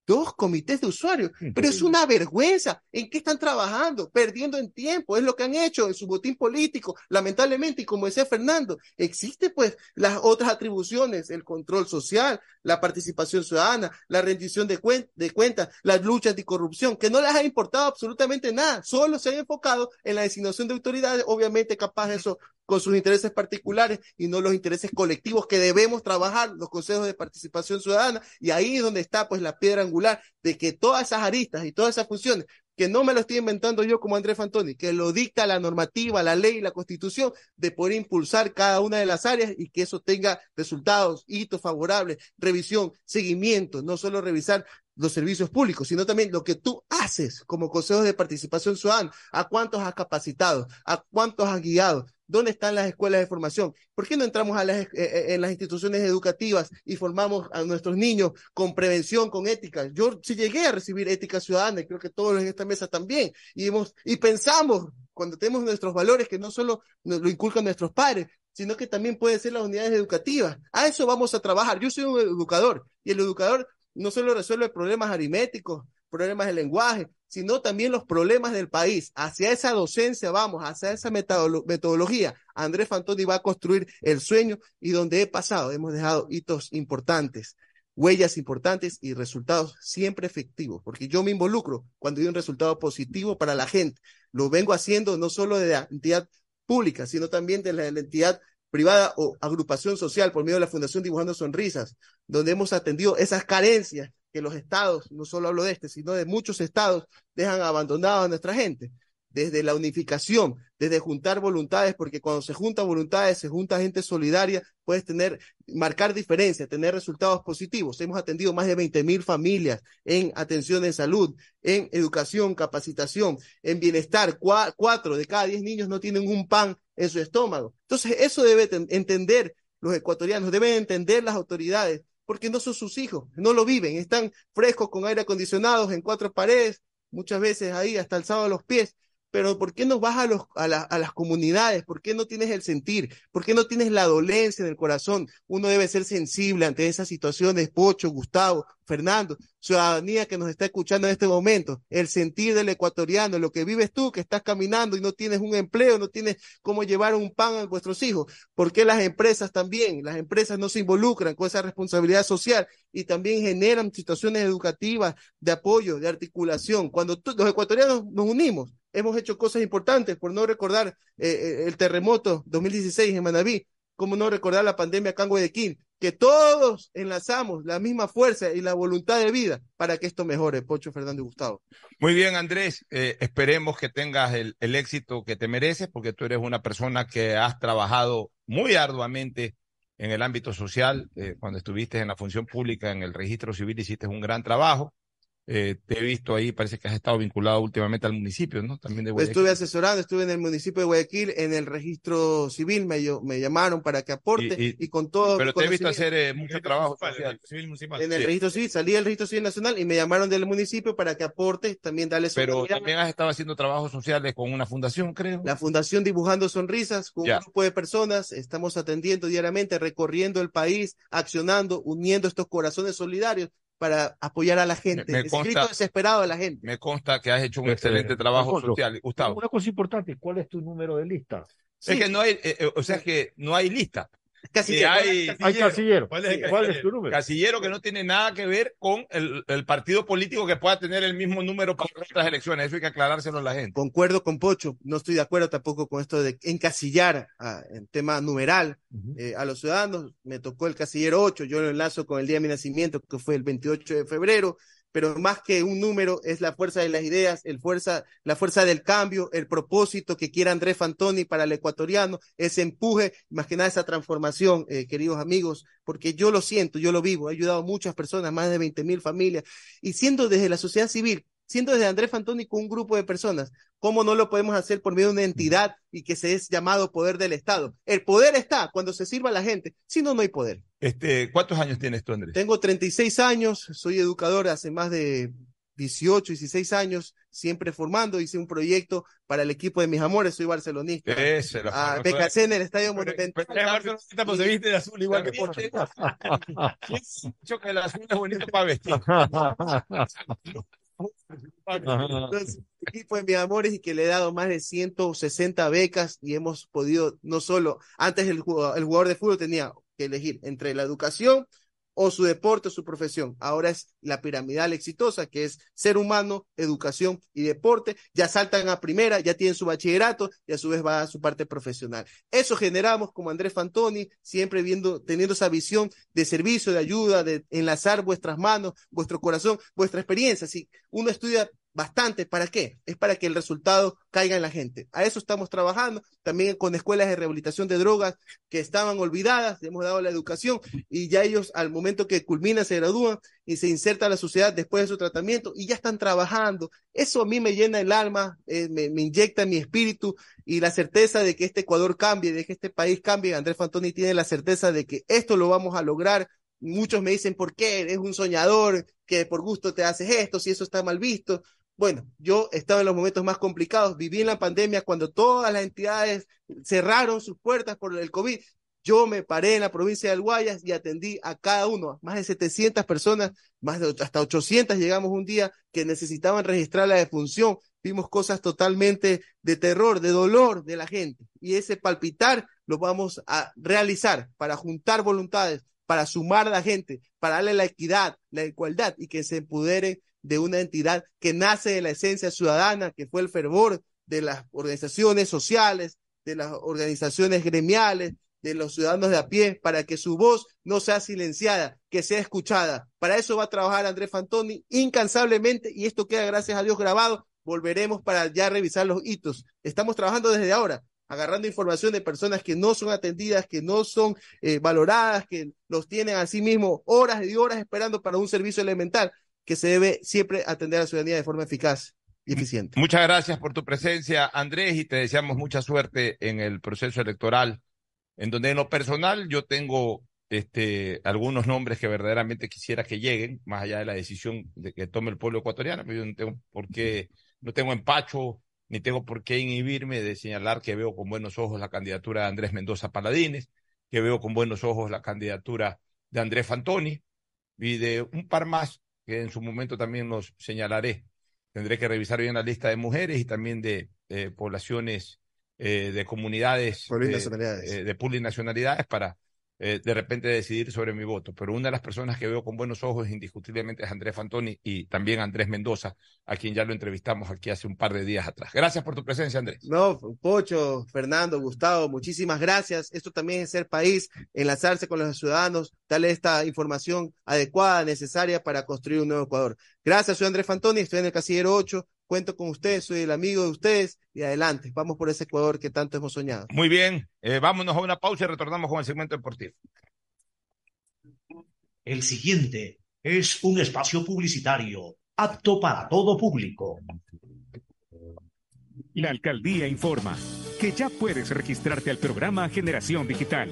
Dos comités de usuarios. Pero es una vergüenza. ¿En qué están trabajando? Perdiendo en tiempo. Es lo que han hecho en su botín político, lamentablemente. Y como decía Fernando, existe pues las otras atribuciones, el control social, la participación ciudadana, la rendición de, cuen- de cuentas, las luchas anticorrupción, que no les ha importado absolutamente nada. Solo se han enfocado en la designación de autoridades, obviamente capaz de eso con sus intereses particulares y no los intereses colectivos que debemos trabajar los consejos de participación ciudadana. Y ahí es donde está pues la piedra angular de que todas esas aristas y todas esas funciones que no me lo estoy inventando yo como Andrés Fantoni, que lo dicta la normativa, la ley la constitución, de poder impulsar cada una de las áreas y que eso tenga resultados, hitos favorables, revisión, seguimiento, no solo revisar los servicios públicos, sino también lo que tú haces como Consejo de Participación Ciudadana, a cuántos has capacitado, a cuántos has guiado, dónde están las escuelas de formación, por qué no entramos eh, eh, en las instituciones educativas y formamos a nuestros niños con prevención, con ética. Yo sí llegué a recibir ética ciudadana y creo que todos en esta mesa también, y pensamos cuando tenemos nuestros valores que no solo nos lo inculcan nuestros padres, sino que también pueden ser las unidades educativas. A eso vamos a trabajar. Yo soy un educador y el educador no solo resuelve problemas aritméticos, problemas de lenguaje, sino también los problemas del país. Hacia esa docencia vamos, hacia esa metodolo- metodología. Andrés Fantoni va a construir el sueño y donde he pasado hemos dejado hitos importantes, huellas importantes y resultados siempre efectivos, porque yo me involucro cuando hay un resultado positivo para la gente. Lo vengo haciendo no solo de la entidad pública, sino también de la entidad privada o agrupación social por medio de la Fundación Dibujando Sonrisas, donde hemos atendido esas carencias que los estados, no solo hablo de este, sino de muchos estados, dejan abandonado a nuestra gente. Desde la unificación, desde juntar voluntades, porque cuando se juntan voluntades, se junta gente solidaria, puedes tener, marcar diferencias, tener resultados positivos. Hemos atendido más de 20 mil familias en atención en salud, en educación, capacitación, en bienestar. Cua- cuatro de cada diez niños no tienen un pan en su estómago. Entonces, eso debe ten- entender los ecuatorianos, deben entender las autoridades, porque no son sus hijos, no lo viven, están frescos con aire acondicionado en cuatro paredes, muchas veces ahí hasta alzado a los pies. Pero ¿por qué no vas a, los, a, la- a las comunidades? ¿Por qué no tienes el sentir? ¿Por qué no tienes la dolencia en el corazón? Uno debe ser sensible ante esas situaciones, Pocho, Gustavo, Fernando, ciudadanía que nos está escuchando en este momento, el sentir del ecuatoriano, lo que vives tú, que estás caminando y no tienes un empleo, no tienes cómo llevar un pan a vuestros hijos. ¿Por qué las empresas también? Las empresas no se involucran con esa responsabilidad social y también generan situaciones educativas de apoyo, de articulación. Cuando tú- los ecuatorianos nos unimos, hemos hecho cosas importantes, por no recordar eh, eh, el terremoto 2016 en Manabí, como no recordar la pandemia acá en Guayaquil, que todos enlazamos la misma fuerza y la voluntad de vida para que esto mejore, Pocho, Fernando y Gustavo. Muy bien, Andrés. eh, esperemos que tengas el, éxito que te mereces, porque tú eres una persona que has trabajado muy arduamente en el ámbito social. cuando estuviste en la función pública, en el registro civil, hiciste un gran trabajo. Eh, te he visto ahí, parece que has estado vinculado últimamente al municipio, ¿no? También de Guayaquil. Estuve asesorando, estuve en el municipio de Guayaquil, en el registro civil, me, me llamaron para que aporte y, y- con todo. Pero te he visto hacer eh, mucho trabajo social. En el Sí. registro civil, salí del registro civil nacional y me llamaron del municipio para que aporte, también darle Pero solidaridad. también has estado haciendo trabajos sociales con una fundación, creo. La Fundación Dibujando Sonrisas, con Ya. un grupo de personas, estamos atendiendo diariamente, recorriendo el país, accionando, uniendo estos corazones solidarios para apoyar a la gente. me consta- grito desesperado de la gente. Me consta que has hecho un Este, excelente trabajo social, Gustavo. Una cosa importante, ¿cuál es tu número de lista? Es que no hay, eh, eh, o sea que no hay lista. Casillero. Hay, Hay casillero. ¿Cuál es, el ¿Cuál es tu número? Casillero que no tiene nada que ver con el, el partido político que pueda tener el mismo número para otras elecciones. Eso hay que aclarárselo a la gente. Concuerdo con Pocho, no estoy de acuerdo tampoco con esto de encasillar ah, en tema numeral eh, a los ciudadanos. Me tocó el casillero 8, yo lo enlazo con el día de mi nacimiento, que fue el 28 de febrero, pero más que un número es la fuerza de las ideas, el fuerza, la fuerza del cambio, el propósito que quiera Andrés Fantoni para el ecuatoriano, ese empuje, más que nada esa transformación, eh, queridos amigos, porque yo lo siento, yo lo vivo, he ayudado a muchas personas, más de 20 mil familias, y siendo desde la sociedad civil, siendo desde Andrés Fantoni con un grupo de personas, ¿cómo no lo podemos hacer por medio de una entidad y que se es llamado poder del Estado? El poder está cuando se sirva a la gente, si no, no hay poder. Este, ¿Cuántos años tienes tú, Andrés? Tengo 36 años, soy educador hace más de 18, 16 años, siempre formando, hice un proyecto para el equipo de mis amores, soy barcelonista. Ese, la Ah, forma- me casé en el Estadio Monumental. pues se viste de azul igual que por Dicho que el azul es bonito para vestir. Entonces, equipo de mis amores y que le he dado más de 160 becas y hemos podido, no solo, antes el jugador, el jugador de fútbol tenía que elegir entre la educación o su deporte su profesión. Ahora es la piramidal exitosa, que es ser humano, educación y deporte. Ya saltan a primera, ya tienen su bachillerato y a su vez va a su parte profesional. Eso generamos como Andrés Fantoni, siempre viendo, teniendo esa visión de servicio, de ayuda, de enlazar vuestras manos, vuestro corazón, vuestra experiencia. Si uno estudia bastante, ¿para qué? Es para que el resultado caiga en la gente. A eso estamos trabajando, también con escuelas de rehabilitación de drogas que estaban olvidadas, hemos dado la educación y ya ellos al momento que culminan se gradúan y se insertan a la sociedad después de su tratamiento y ya están trabajando. Eso a mí me llena el alma, eh, me, me inyecta mi espíritu y la certeza de que este Ecuador cambie, de que este país cambie. Andrés Fantoni tiene la certeza de que esto lo vamos a lograr Muchos me dicen, ¿por qué? Eres un soñador, que por gusto te haces esto, si eso está mal visto. Bueno, yo estaba en los momentos más complicados, viví en la pandemia cuando todas las entidades cerraron sus puertas por el COVID. Yo me paré en la provincia del Guayas y atendí a cada uno, más de 700 personas, más hasta 800 llegamos un día que necesitaban registrar la defunción. Vimos cosas totalmente de terror, de dolor de la gente. Y ese palpitar lo vamos a realizar para juntar voluntades, para sumar a la gente, para darle la equidad, la igualdad y que se empodere de una entidad que nace de la esencia ciudadana, que fue el fervor de las organizaciones sociales, de las organizaciones gremiales, de los ciudadanos de a pie, para que su voz no sea silenciada, que sea escuchada. Para eso va a trabajar Andrés Fantoni incansablemente y esto queda, gracias a Dios, grabado. Volveremos para ya revisar los hitos. Estamos trabajando desde ahora, agarrando información de personas que no son atendidas, que no son eh, valoradas, que los tienen a sí mismos horas y horas esperando para un servicio elemental que se debe siempre atender a la ciudadanía de forma eficaz y eficiente. Muchas gracias por tu presencia, Andrés, y te deseamos mucha suerte en el proceso electoral, en donde en lo personal yo tengo este, algunos nombres que verdaderamente quisiera que lleguen, más allá de la decisión de que tome el pueblo ecuatoriano, pero yo no tengo por qué, no tengo empacho, ni tengo por qué inhibirme de señalar que veo con buenos ojos la candidatura de Andrés Mendoza Paladines, que veo con buenos ojos la candidatura de Andrés Fantoni y de un par más que en su momento también los señalaré. Tendré que revisar bien la lista de mujeres y también de eh, poblaciones eh, de comunidades Plurinacionalidades. eh, de plurinacionalidades para eh, de repente decidir sobre mi voto. Pero una de las personas que veo con buenos ojos indiscutiblemente es Andrés Fantoni y también Andrés Mendoza, a quien ya lo entrevistamos aquí hace un par de días atrás. Gracias por tu presencia, Andrés. No, Pocho, Fernando, Gustavo, muchísimas gracias. Esto también es ser país, enlazarse con los ciudadanos, darle esta información adecuada, necesaria para construir un nuevo Ecuador. Gracias, soy Andrés Fantoni, estoy en el casillero 8, cuento con ustedes, soy el amigo de ustedes y adelante, vamos por ese Ecuador que tanto hemos soñado. Muy bien, eh, vámonos a una pausa y retornamos con el segmento deportivo. El siguiente es un espacio publicitario apto para todo público. La alcaldía informa que ya puedes registrarte al programa Generación Digital.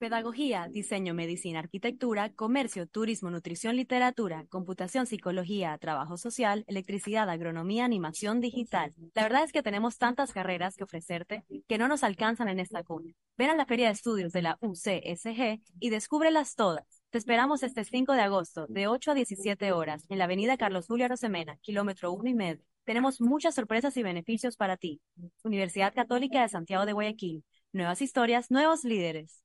Pedagogía, diseño, medicina, arquitectura, comercio, turismo, nutrición, literatura, computación, psicología, trabajo social, electricidad, agronomía, animación digital. La verdad es que tenemos tantas carreras que ofrecerte que no nos alcanzan en esta cuna. Ven a la Feria de Estudios de la UCSG y descúbrelas todas. Te esperamos este 5 de agosto, de 8 a 17 horas, en la avenida Carlos Julio Arosemena, kilómetro 1 y medio. Tenemos muchas sorpresas y beneficios para ti. Universidad Católica de Santiago de Guayaquil. Nuevas historias, nuevos líderes.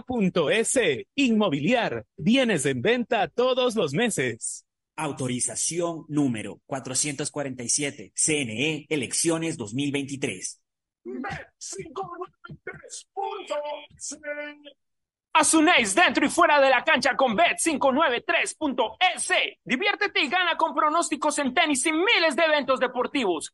S. Inmobiliar. Bienes en venta todos los meses. Autorización número 447. CNE, elecciones 2023. Asunéis dentro y fuera de la cancha con Bet593.es. Diviértete y gana con pronósticos en tenis y miles de eventos deportivos.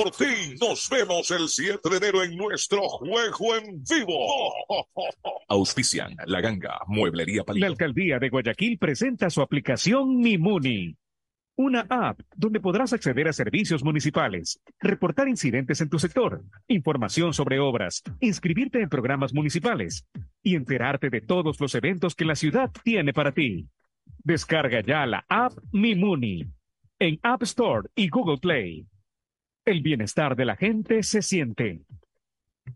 Nos vemos el 7 de enero en nuestro juego en vivo. Auspician La Ganga, Mueblería Palito. La alcaldía de Guayaquil presenta su aplicación Mimuni Una app donde podrás acceder a servicios municipales, reportar incidentes en tu sector, información sobre obras, inscribirte en programas municipales y enterarte de todos los eventos que la ciudad tiene para ti. Descarga ya la app Mi Muni en App Store y Google Play. El bienestar de la gente se siente.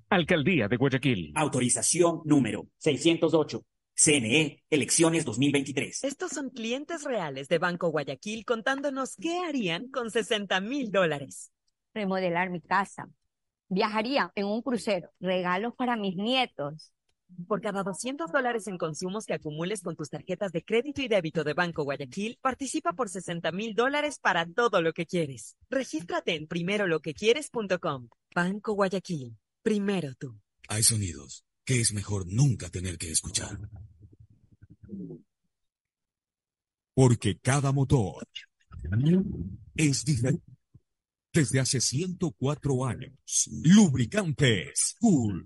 Alcaldía de Guayaquil. Autorización número 608. CNE, elecciones 2023. Estos son clientes reales de Banco Guayaquil contándonos qué harían con 60 mil dólares. Remodelar mi casa. Viajaría en un crucero. Regalos para mis nietos. Por cada 200 dólares en consumos que acumules con tus tarjetas de crédito y débito de Banco Guayaquil, participa por 60 mil dólares para todo lo que quieres. Regístrate en primeroloquequieres.com. Banco Guayaquil. Primero tú. Hay sonidos que es mejor nunca tener que escuchar. Porque cada motor es diferente. Desde hace 104 años, Lubricantes Cool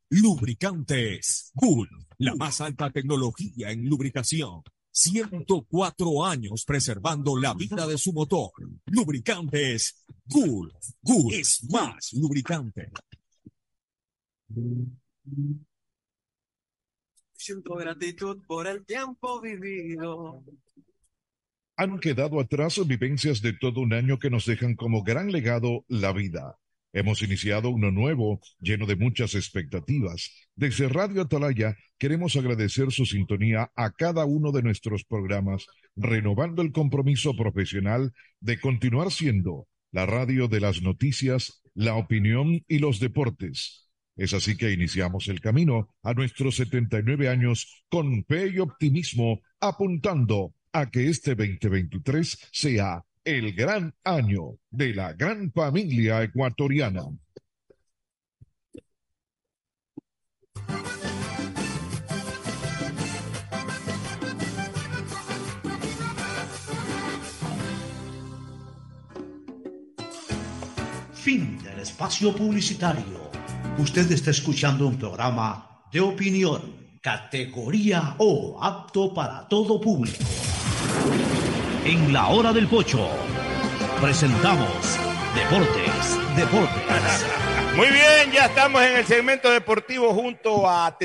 Lubricantes Cool, la más alta tecnología en lubricación. 104 años preservando la vida de su motor. Lubricantes Cool. Cool es más lubricante. Siento gratitud por el tiempo vivido. Han quedado atrás vivencias de todo un año que nos dejan como gran legado la vida. Hemos iniciado uno nuevo, lleno de muchas expectativas. Desde Radio Atalaya queremos agradecer su sintonía a cada uno de nuestros programas, renovando el compromiso profesional de continuar siendo la radio de las noticias, la opinión y los deportes. Es así que iniciamos el camino a nuestros 79 años con fe y optimismo, apuntando a que este 2023 sea el gran año de la gran familia ecuatoriana. Fin del espacio publicitario. Usted está escuchando un programa de opinión, categoría O, apto para todo público. En la hora del pocho, presentamos Deportes, Deportes. Muy bien, ya estamos en el segmento deportivo junto a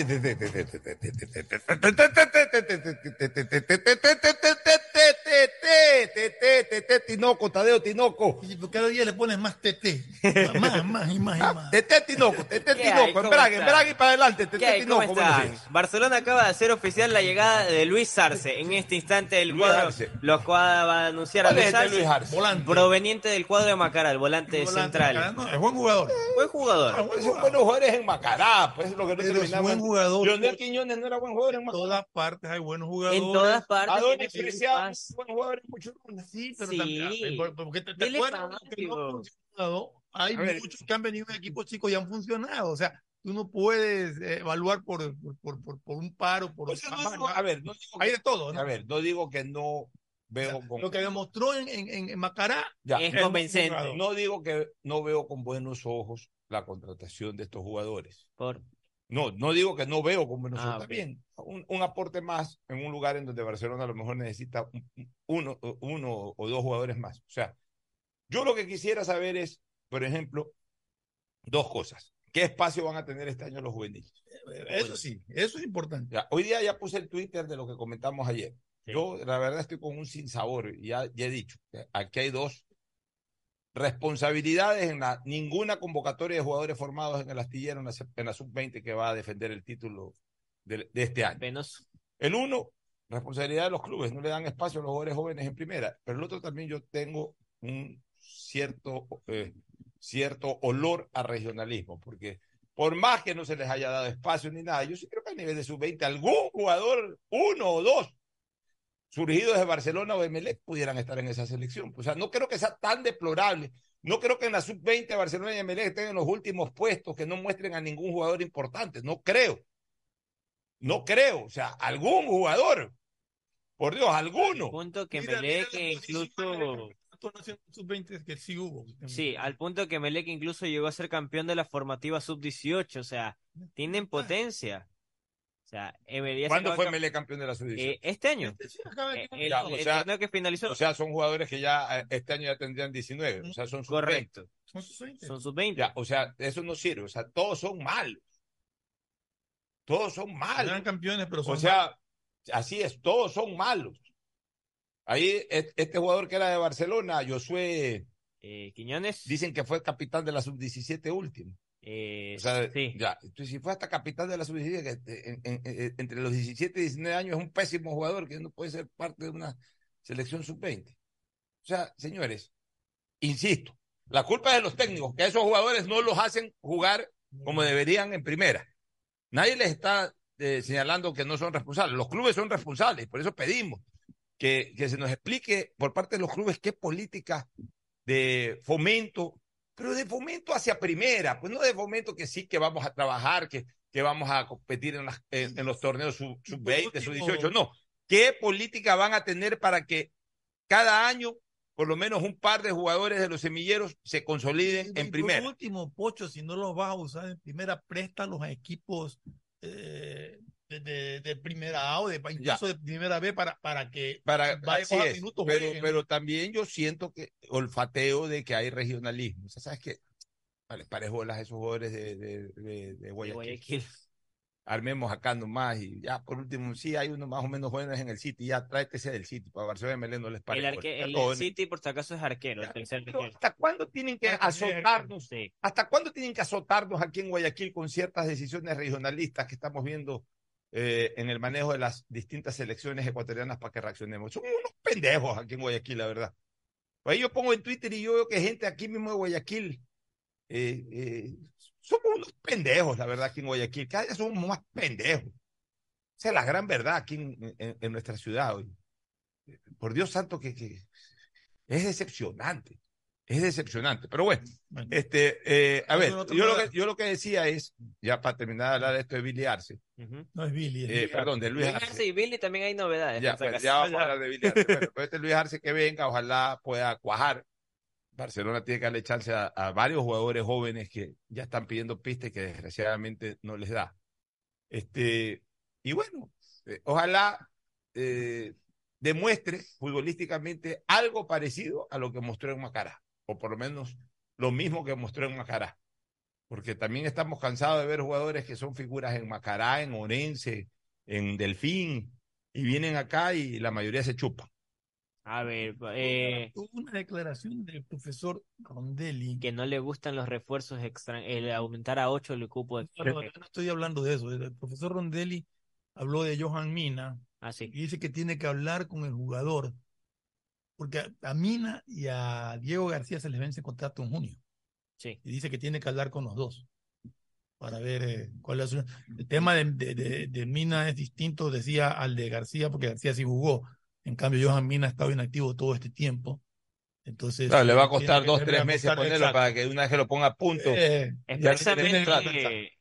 Tinoco, Tadeo Tinoco. Cada día le pones más TT. Más, más y más y más. Tete Tinoco, Tete. Tinoco, ¿Cómo embrague, embrague y para adelante, ¿Qué Tete Tinoco. Barcelona acaba de hacer oficial la llegada de Luis Arce. En este instante el cuadro los cuadra va a anunciar a ¿Cuál es Luis Arce, proveniente del cuadro de Macará, el volante, central. es buen jugador. Buen jugador. Pues son buenos jugadores en Macará, pues es lo que no terminamos. buen jugador. Leonel Quiñones no era buen jugador en En Macará. todas partes hay buenos jugadores. En todas partes. Adonis Preciado, buen jugador muchos Sí, pero Sí. también. por- Porque te, te acuerdas que no funcionado. Hay ver. muchos que han venido en equipos chicos y han funcionado. O sea, tú no puedes eh, evaluar por, por, por, por- un paro, por O sea, no digo- a ver, no digo hay que- de todo. ¿no? a ver, no digo que no veo con Lo que demostró en, en, en- Macará Ya, Es convincente. No digo que no veo con buenos ojos la contratación de estos jugadores. Por- No, no digo que no veo con buenos Ah. Está bien. Un, un aporte más en un lugar en donde Barcelona a lo mejor necesita un- uno, uno o dos jugadores más. O sea, yo lo que quisiera saber es, por ejemplo, dos cosas. ¿Qué espacio van a tener este año los juveniles? Eso sí, eso es importante. Ya, hoy día ya puse el Twitter de lo que comentamos ayer. Yo, la verdad, estoy con un sinsabor. y Ya, ya he dicho, aquí hay dos responsabilidades en la ninguna convocatoria de jugadores formados en el astillero en la, la sub-20 que va a defender el título de, de este año. Penoso. El uno, responsabilidad de los clubes, no le dan espacio a los jugadores jóvenes en primera. Pero el otro también yo tengo un cierto, eh, cierto olor a regionalismo, porque por más que no se les haya dado espacio ni nada, yo sí creo que a nivel de sub-20 algún jugador, uno o dos, surgidos de Barcelona o de Melec pudieran estar en esa selección. O sea, no creo que sea tan deplorable. No creo que en la sub-20 Barcelona y Melec estén en los últimos puestos, que no muestren a ningún jugador importante. No creo. No creo. O sea, algún jugador. Por Dios, alguno. punto que Mira, Melec mira incluso sub-20 que sí hubo. Sí, al punto que Melec incluso llegó a ser campeón de la formativa sub-18, o sea, tienen potencia. O sea, ¿Cuándo fue Melec campeón de la sub-18? Eh, este año. Eh, el, Ya, o el sea- torneo que finalizó. O sea, son jugadores que ya eh, este año ya tendrían 19. O sea, son sub-20. Correcto. Son sub-20. Son sub-20. Ya, o sea, eso no sirve. O sea, todos son malos. Todos son malos. Eran campeones, pero son O sea, así es, todos son malos. Ahí, este jugador que era de Barcelona, Josué, Eh, Quiñones. dicen que fue capitán de la sub-17 último. Eh, O sea, sí. ya, si fue hasta capitán de la sub-17, que eh, en- en- en- entre los 17 y 19 años es un pésimo jugador que no puede ser parte de una selección sub-20. O sea, señores, insisto, la culpa es de los técnicos, que a esos jugadores no los hacen jugar como deberían en primera. Nadie les está eh, señalando que no son responsables. Los clubes son responsables, por eso pedimos que, que se nos explique por parte de los clubes qué política de fomento, pero de fomento hacia primera, pues no de fomento que sí que vamos a trabajar, que, que vamos a competir en, las- en- en los torneos sub- sub-20, sub-18, no. ¿Qué política van a tener para que cada año por lo menos un par de jugadores de los semilleros se consoliden en Por primera? último, Pocho, si no los vas a usar en primera, préstalos a equipos eh, de, de- de primera A o de, incluso de primera B para, para que Para, vaya así es, minutos, pero, jueguen. pero también yo siento que olfateo de que hay regionalismo. O sea, ¿sabes qué? Vale, parejolas a esos jugadores de, de, de, de Guayaquil. Guayaquil. Armemos acá nomás y ya, por último, sí hay unos más o menos jóvenes en el City, ya tráete ese del City, para Barcelona y Melén no les El, parece. arque- el, el City, por si acaso, es arquero, el tercer pero arquero. ¿Hasta cuándo tienen que azotarnos? Sí. ¿Hasta cuándo tienen que azotarnos aquí en Guayaquil con ciertas decisiones regionalistas que estamos viendo eh, en el manejo de las distintas selecciones ecuatorianas para que reaccionemos? Son unos pendejos aquí en Guayaquil, la verdad. Ahí yo pongo en Twitter y yo veo que gente aquí mismo de Guayaquil, eh, eh, somos unos pendejos, la verdad, aquí en Guayaquil. Cada día somos más pendejos. Esa es la gran verdad aquí en, nuestra ciudad hoy. Por Dios santo que es decepcionante. Es decepcionante. Pero bueno, este, eh, a ver, yo lo, que, yo lo que decía es, ya para terminar de hablar de esto de Billy Arce, No es Billy. es eh, Billy. perdón, de Luis Arce. Arce y Billy también hay novedades. Ya, pues, ya vamos a hablar de Billy Arce. Bueno, pues este Luis Arce que venga, ojalá pueda cuajar. Barcelona tiene que darle chance a, a varios jugadores jóvenes que ya están pidiendo pistas y que desgraciadamente no les da. Este, y bueno, eh, ojalá eh, demuestre futbolísticamente algo parecido a lo que mostró en Macará, o por lo menos lo mismo que mostró en Macará. Porque también estamos cansados de ver jugadores que son figuras en Macará, en Orense, en Delfín, y vienen acá y la mayoría se chupan. A ver, eh, Hubo una declaración del profesor Rondelli. que no le gustan los refuerzos extra, el aumentar a 8 el cupo de No, no, no estoy hablando de eso. El profesor Rondelli habló de Johan Mina Ah, sí. y dice que tiene que hablar con el jugador. Porque a, a Mina y a Diego García se les vence contrato en junio. Sí. Y dice que tiene que hablar con los dos para ver eh, cuál es su... El tema de, de, de- de Mina es distinto, decía, al de García, porque García sí jugó. En cambio, Johan Mina ha estado inactivo todo este tiempo. Entonces, Claro, le va a costar dos, tres meses ponerlo exacto. para que una vez que lo ponga a punto. Eh, ya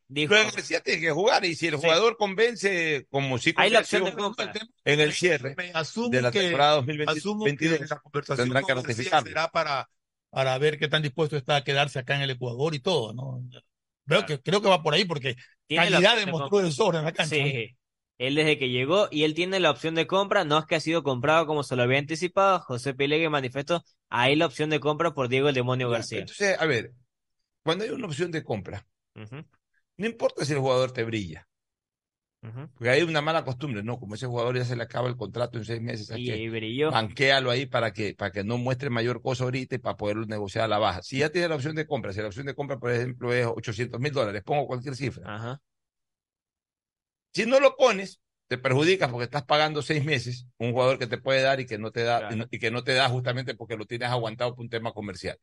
dijo, Luego García tiene que jugar y si el jugador convence como si Hay la opción de compra. en el cierre Me asumo de la que- temporada asumo 2022 que la conversación tendrán que ratificarlo. será para, para ver qué tan dispuesto está a quedarse acá en el Ecuador y todo, ¿no? Creo, que, creo que va por ahí porque Tiene calidad de demostró el sobre en la cancha. Sí. Él desde que llegó y él tiene la opción de compra, no es que ha sido comprado como se lo había anticipado. José Pilegue manifestó, hay la opción de compra por Diego el Demonio García. Entonces, a ver, cuando hay una opción de compra, Ujú, no importa si el jugador te brilla, porque hay una mala costumbre, ¿no? Como ese jugador ya se le acaba el contrato en seis meses, ¿sabes Y, qué? y brilló. banquéalo ahí para que, para que no muestre mayor cosa ahorita y para poderlo negociar a la baja. Si ya tiene la opción de compra, si la opción de compra, por ejemplo, es 800 mil dólares, pongo cualquier cifra. Ajá. Si no lo pones, te perjudicas porque estás pagando seis meses un jugador que te puede dar y que no te da, Claro. y, no- y que no te da justamente porque lo tienes aguantado por un tema comercial.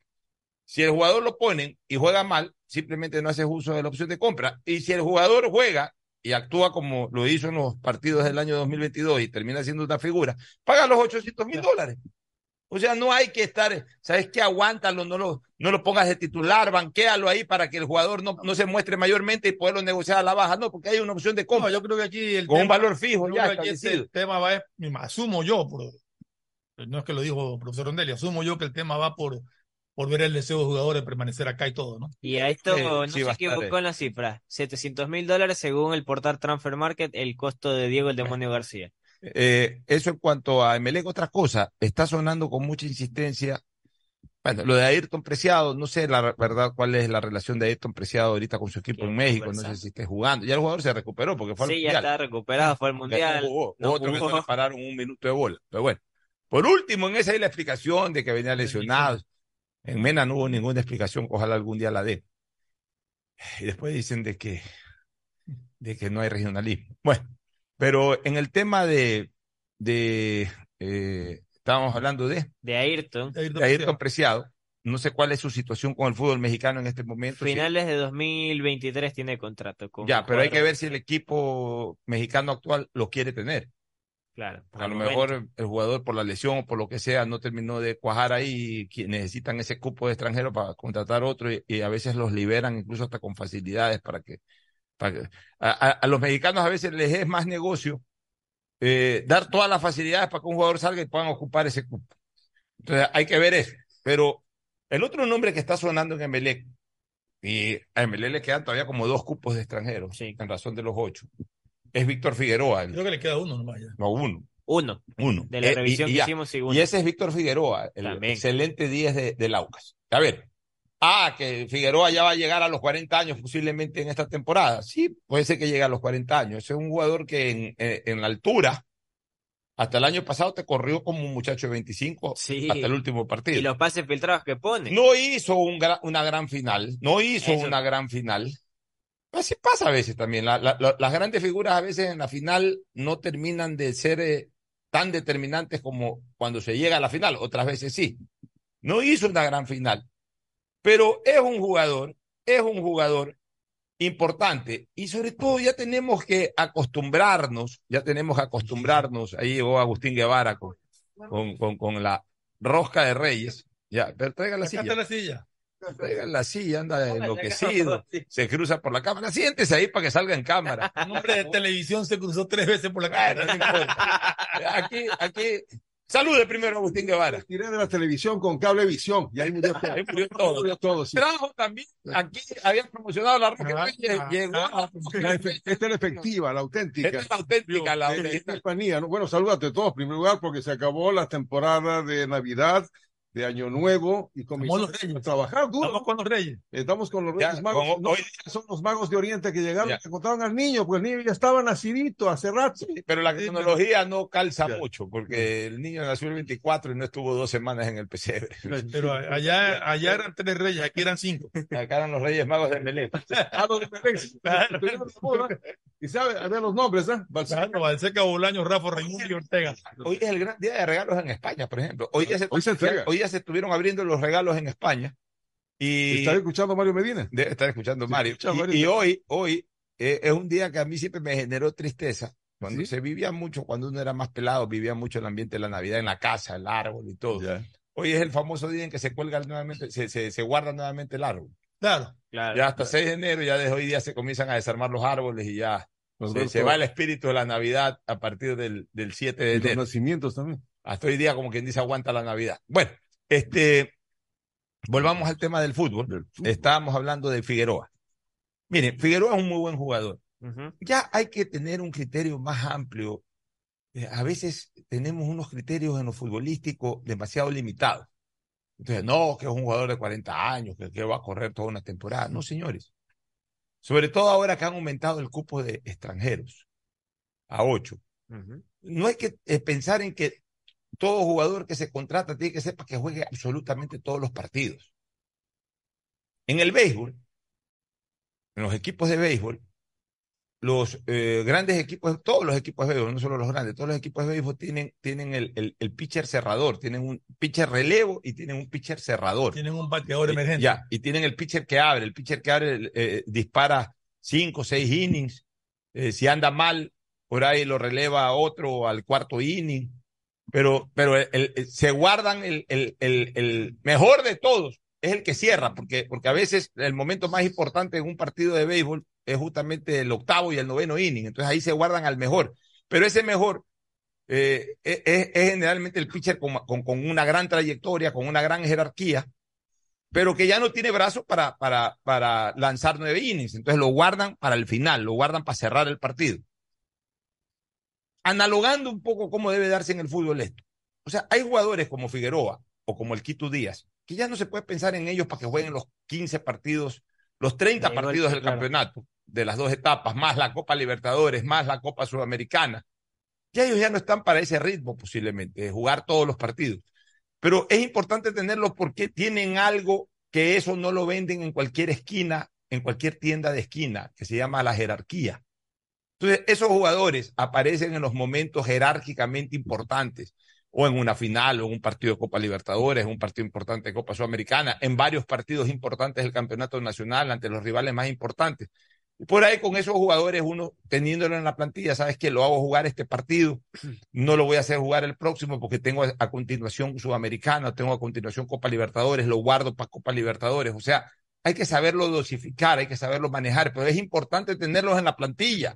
Si el jugador lo ponen y juega mal, simplemente no haces uso de la opción de compra. Y si el jugador juega y actúa como lo hizo en los partidos del año 2022 y termina siendo una figura, paga los 800 mil dólares. O sea, no hay que estar, ¿sabes qué? Aguántalo, no lo, no lo pongas de titular, banquéalo ahí para que el jugador no, no se muestre mayormente y poderlo negociar a la baja. No, porque hay una opción de compra. No, yo creo que aquí el con un valor fijo yo ya creo que aquí este establecido. tema va, asumo yo, por, no es que lo dijo el profesor Rondelli, asumo yo que el tema va por, por ver el deseo de los jugadores de permanecer acá y todo, ¿no? Y a esto Sí, no sí, se equivocó en la cifra. 700 mil dólares según el portal Transfer Market, el costo de Diego el Demonio García. Eh, eso en cuanto a Emelec, otra cosa, está sonando con mucha insistencia. Bueno, lo de Ayrton Preciado, no sé la verdad cuál es la relación de Ayrton Preciado ahorita con su equipo en México, no sé si esté jugando. Ya el jugador se recuperó porque fue al Sí, ya mundial. está recuperado, fue al mundial. no jugó. no Otro que jugó. no le pararon un minuto de bola. Pero bueno, por último, en esa hay la explicación de que venía lesionado. En Mena no hubo ninguna explicación, ojalá algún día la dé. Y después dicen de que, de que no hay regionalismo. Bueno, pero en el tema de, de eh, estábamos hablando de, De Ayrton. de Ayrton Preciado. No sé cuál es su situación con el fútbol mexicano en este momento. si- Finales de 2023 tiene contrato con ya, pero hay que ver si el equipo mexicano actual lo quiere tener. Claro. A al lo momento. mejor el jugador por la lesión o por lo que sea no terminó de cuajar ahí y necesitan ese cupo de extranjero para contratar otro y, y a veces los liberan incluso hasta con facilidades para que, para que- a, a- a los mexicanos a veces les es más negocio eh, dar todas las facilidades para que un jugador salga y puedan ocupar ese cupo. Entonces hay que ver eso. Pero el otro nombre que está sonando en Emelec, y a Emelec le quedan todavía como dos cupos de extranjeros, en razón de los ocho, es Víctor Figueroa. Creo que le queda uno nomás ya. No, uno. Uno. Uno. De la Eh, revisión que ya. hicimos, sí, uno. Y ese es Víctor Figueroa, el También. excelente 10 de, del Aucas. A ver. Ah, que Figueroa ya va a llegar a los 40 años posiblemente en esta temporada. Sí, puede ser que llegue a los 40 años. Ese es un jugador que en, en, en la altura, hasta el año pasado te corrió como un muchacho de 25 Sí. hasta el último partido. Y los pases filtrados que pone. No hizo un gra- una gran final, no hizo Eso. una gran final. Así pasa a veces también. La- la- la- las grandes figuras a veces en la final no terminan de ser eh, tan determinantes como cuando se llega a la final. Otras veces sí. No hizo una gran final. Pero es un jugador, es un jugador importante. Y sobre todo ya tenemos que acostumbrarnos, ya tenemos que acostumbrarnos. Ahí llegó Agustín Guevara con, con, con, con la rosca de Reyes. Ya, pero traiga la Acá silla. está la silla. Traiga la silla, anda enloquecido. Se cruza por la cámara. Siéntese ahí para que salga en cámara. Un hombre de televisión se cruzó tres veces por la cara. Aquí, aquí. Salude primero a Agustín Guevara. Tiré de la televisión con cablevisión y ahí murió todo. Ahí murió todo. Murió todo, sí. Trajo también, aquí habían promocionado la roca Reyes, llegó a- La efe- esta es la efectiva, la auténtica. Esta es la auténtica, la ¿no? Bueno, salúdate todos, en primer lugar, porque se acabó la temporada de Navidad, de Año Nuevo, y comenzamos los reyes. a trabajar duro. Estamos con los reyes. Estamos con los Ya, Reyes Magos. con- No, hoy- son los magos de Oriente que llegaron y encontraron al niño, pues el niño ya estaba nacidito hace rato. Pero la tecnología no calza mucho, porque el niño nació el 24 y no estuvo dos semanas en el pesebre. Pero allá, allá eran tres reyes, aquí eran cinco. Acá eran los Reyes Magos de. Ah, los boda. Y sabe, a ver los nombres, ¿eh? Balseca. Claro, Balseca, Bolaño, Rafa, Raimundo y Ortega. Hoy es el gran día de regalos en España, por ejemplo. Hoy ya se, Hoy se entrega. hoy ya se estuvieron abriendo los regalos en España. Y ¿Está escuchando Mario Medina? Debe estar escuchando Mario. escucha Y- Mario. Y, hoy, hoy eh, es un día que a mí siempre me generó tristeza. Cuando ¿Sí? se vivía mucho, cuando uno era más pelado, vivía mucho el ambiente de la Navidad en la casa, el árbol y todo. Hoy es el famoso día en que se cuelga nuevamente, se, se, se guarda nuevamente el árbol. Claro. Claro. Ya hasta 6 de enero, ya desde hoy día se comienzan a desarmar los árboles y ya se, se va el espíritu de la Navidad a partir del, del 7 de Y los enero. nacimientos también. Hasta hoy día, como quien dice, aguanta la Navidad. Bueno, este, volvamos al tema del fútbol. Estábamos hablando de Figueroa. Miren, Figueroa es un muy buen jugador. Ya hay que tener un criterio más amplio. Eh, a veces tenemos unos criterios en lo futbolístico demasiado limitados. Entonces, no, que es un jugador de 40 años, que, que va a correr toda una temporada. No, señores. Sobre todo ahora que han aumentado el cupo de extranjeros a 8 Ujú. no hay que eh, pensar en que todo jugador que se contrata tiene que ser para que juegue absolutamente todos los partidos. En el béisbol, en los equipos de béisbol, los eh, grandes equipos, todos los equipos de béisbol, no solo los grandes, todos los equipos de béisbol tienen, tienen el, el, el pitcher cerrador, tienen un pitcher relevo y tienen un pitcher cerrador. Tienen un bateador emergente. Ya, y tienen el pitcher que abre, el pitcher que abre eh, dispara cinco, seis innings Eh, si anda mal, por ahí lo releva a otro al cuarto inning. Pero, pero el- se guardan el, el, mejor de todos, es el que cierra, porque, porque a veces el momento más importante en un partido de béisbol es justamente el octavo y el noveno inning. Entonces ahí se guardan al mejor. Pero ese mejor eh, es, es- es generalmente el pitcher con, con, con una gran trayectoria, con una gran jerarquía, pero que ya no tiene brazos para, para, para lanzar nueve innings. Entonces lo guardan para el final, lo guardan para cerrar el partido. Analogando un poco cómo debe darse en el fútbol esto. O sea, hay jugadores como Figueroa o como el Quito Díaz, que ya no se puede pensar en ellos para que jueguen los 15 partidos, los 30 Igual, partidos del claro. campeonato, de las dos etapas, más la Copa Libertadores, más la Copa Sudamericana. Ya ellos ya no están para ese ritmo posiblemente, de jugar todos los partidos. Pero es importante tenerlos porque tienen algo que eso no lo venden en cualquier esquina, en cualquier tienda de esquina, que se llama la jerarquía. Entonces, esos jugadores aparecen en los momentos jerárquicamente importantes, o en una final, o en un partido de Copa Libertadores, un partido importante de Copa Sudamericana, en varios partidos importantes del Campeonato Nacional ante los rivales más importantes. Y por ahí con esos jugadores, uno teniéndolo en la plantilla, sabes que lo hago jugar este partido, no lo voy a hacer jugar el próximo porque tengo a continuación Sudamericana, tengo a continuación Copa Libertadores, lo guardo para Copa Libertadores. O sea, hay que saberlo dosificar, hay que saberlo manejar, pero es importante tenerlos en la plantilla.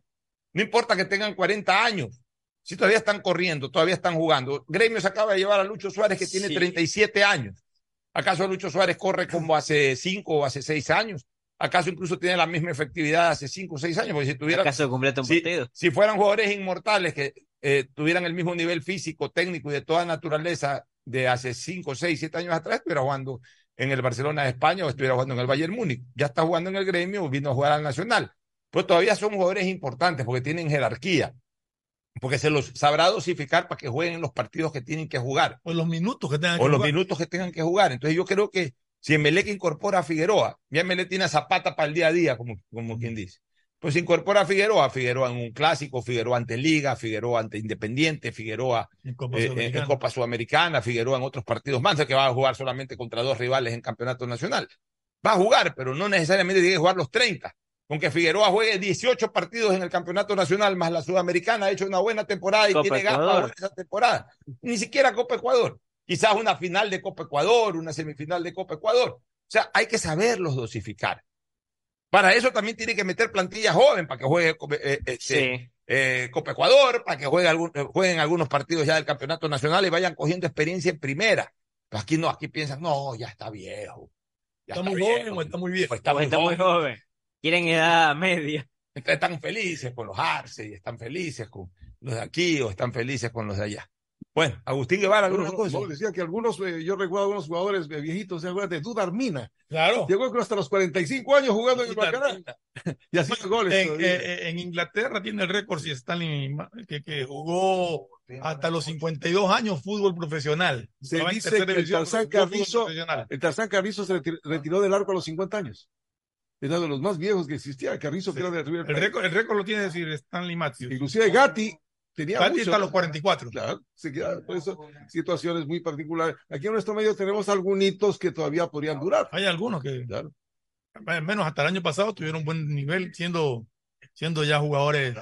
No importa que tengan 40 años, si todavía están corriendo, todavía están jugando. Gremio se acaba de llevar a Lucho Suárez, que tiene Sí. 37 años. ¿Acaso Lucho Suárez corre como hace 5 o hace 6 años? ¿Acaso incluso tiene la misma efectividad hace 5 o 6 años? Porque si tuviera, ¿Acaso completa un si, partido? si fueran jugadores inmortales que eh, tuvieran el mismo nivel físico, técnico y de toda naturaleza de hace 5, 6, 7 años atrás, estuviera jugando en el Barcelona de España o estuviera jugando en el Bayern Múnich. Ya está jugando en el gremio, vino a jugar al Nacional. Pero todavía son jugadores importantes porque tienen jerarquía, porque se los sabrá dosificar para que jueguen los partidos que tienen que jugar. O los minutos que tengan O que los jugar. minutos que tengan que jugar. Entonces yo creo que si Emelec incorpora a Figueroa, ya Emelec tiene a Zapata para el día a día, como, como quien dice. Pues incorpora a Figueroa, Figueroa en un clásico, Figueroa ante Liga, Figueroa ante Independiente, Figueroa En Copa eh, Sudamericana. en Copa Sudamericana, Figueroa en otros partidos más, que va a jugar solamente contra dos rivales en campeonato nacional. Va a jugar, pero no necesariamente tiene que jugar los 30. Con que Figueroa juegue 18 partidos en el campeonato nacional, más la Sudamericana, ha hecho una buena temporada y Copa tiene jugar esa temporada. Ni siquiera Copa Ecuador. Quizás una final de Copa Ecuador, una semifinal de Copa Ecuador. O sea, hay que saberlos dosificar. Para eso también tiene que meter plantilla joven para que juegue eh, este, Sí. eh, Copa Ecuador, para que juegue algún- jueguen algunos partidos ya del campeonato nacional y vayan cogiendo experiencia en primera. Pero aquí no, aquí piensan, no, ya está viejo. Ya ¿Está muy joven o está muy viejo? o está, Pues muy está muy joven. Quieren edad media. Están felices con los Arce y están felices con los de aquí o están felices con los de allá. Bueno, Agustín Guevara, algunas No, cosas. no, decía que algunos, eh, yo recuerdo algunos jugadores eh, viejitos, ¿se acuerdan de Dudar Mina? Claro. Llegó creo hasta los 45 años jugando en el. Mina. Y hacía goles. En, eh, en Inglaterra tiene el récord si Stanley que, que jugó hasta los 52 años fútbol profesional. Se dice que el Tarzán Carrizo, profesional. el Tarzán Carrizo se retir- retiró del arco a los 50 años. Era de los más viejos que existía. Carrizo que era de River El Plate. récord, el récord lo tiene decir Stanley Matthews. Inclusive Gatti tenía Gatti mucho. está a los 44. Claro, se queda por eso situaciones muy particulares. Aquí en nuestro medio tenemos algunos hitos que todavía podrían durar. Hay algunos que, Claro. al menos hasta el año pasado, tuvieron un buen nivel, siendo, siendo ya jugadores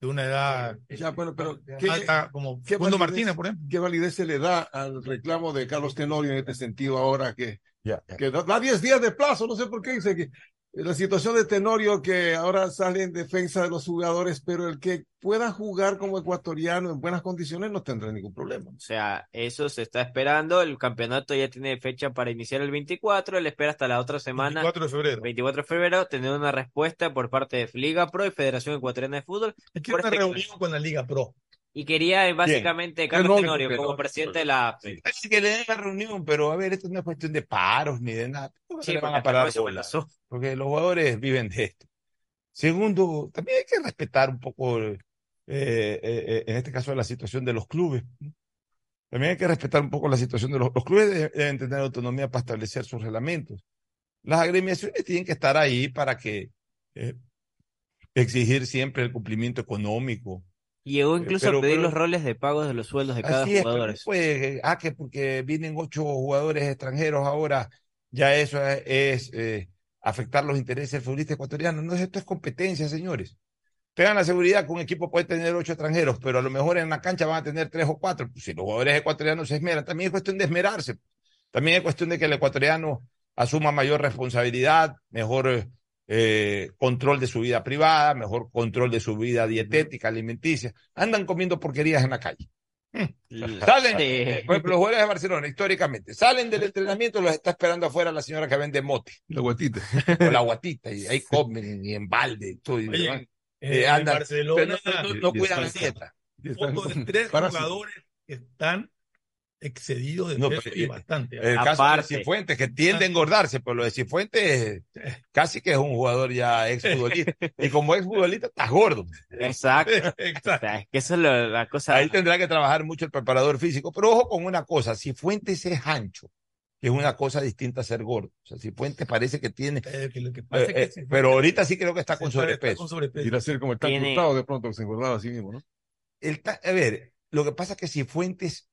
de una edad Ya, bueno, pero ¿qué, alta, como qué validez- Martínez, por ejemplo. ¿Qué validez se le da al reclamo de Carlos Tenorio en este sentido ahora que, Ya, ya. que da da 10 días de plazo? No sé por qué dice que la situación de Tenorio que ahora sale en defensa de los jugadores, pero el que pueda jugar como ecuatoriano en buenas condiciones no tendrá ningún problema. O sea, eso se está esperando. El campeonato ya tiene fecha para iniciar el 24. Él espera hasta la otra semana, 24 de febrero. 24 de febrero, tener una respuesta por parte de Liga Pro y Federación Ecuatoriana de Fútbol. Es que por una este- reunión con la Liga Pro. Y quería eh, básicamente Carlos Tenorio, Tenorio como presidente de la que le den la reunión, pero a ver, esto no es cuestión de paros ni de nada. ¿Cómo Sí, le van a parar. Porque los jugadores viven de esto. Segundo, también hay que respetar un poco, eh, eh, en este caso, la situación de los clubes. ¿no? También hay que respetar un poco la situación de los, los clubes. de- Deben tener autonomía para establecer sus reglamentos. Las agremiaciones tienen que estar ahí para que eh, exigir siempre el cumplimiento económico. Llegó Eh, incluso pero- a pedir pero- los roles de pagos de los sueldos de cada jugador. puede, eh, ah, que porque vienen ocho jugadores extranjeros ahora, ya eso es, es, eh, afectar los intereses del futbolista ecuatoriano. No, esto es competencia, señores. tengan la seguridad que un equipo puede tener ocho extranjeros, pero a lo mejor en la cancha van a tener tres o cuatro. Pues si los jugadores ecuatorianos se esmeran, también es cuestión de esmerarse. También es cuestión de que el ecuatoriano asuma mayor responsabilidad, mejor eh, control de su vida privada, mejor control de su vida dietética, alimenticia. Andan comiendo porquerías en la calle. Salen, eh, por ejemplo, los jugadores de Barcelona, históricamente, salen del entrenamiento, los está esperando afuera la señora que vende mote. La guatita. O la guatita, y ahí comen, y en balde, y todo. y Oye, demás. eh, Eh, en andan, Barcelona, pero no, no- no y cuidan la dieta. De tres jugadores que están excedidos de No, peso pero, y eh, bastante. El caso de Cifuentes, que tiende a engordarse, pero lo de Cifuentes casi que es un jugador ya exfutbolista. y como exfutbolista, estás gordo. Exacto. O sea, es que eso es lo- la cosa. Ahí tendrá que trabajar mucho el preparador físico. Pero ojo con una cosa, Cifuentes es ancho, que es una cosa distinta a ser gordo. O sea, Cifuentes parece que tiene... Eh, que lo que pasa es que Cifuentes pero ahorita sí creo que está con está- está sobrepeso. con sobrepeso. Ir a ser como el tan Tiene- de pronto se engordaba así mismo, ¿no? El ta- a ver, lo que pasa es que Cifuentes,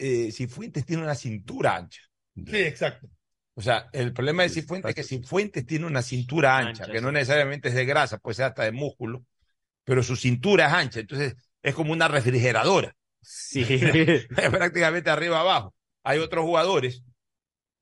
eh, Cifuentes tiene una cintura ancha. Sí, exacto. O sea, el problema de Cifuentes es que Cifuentes tiene una cintura ancha, Ancha, que no necesariamente es de grasa, puede ser hasta de músculo, pero su cintura es ancha, entonces es como una refrigeradora. Sí. prácticamente arriba abajo. Hay otros jugadores,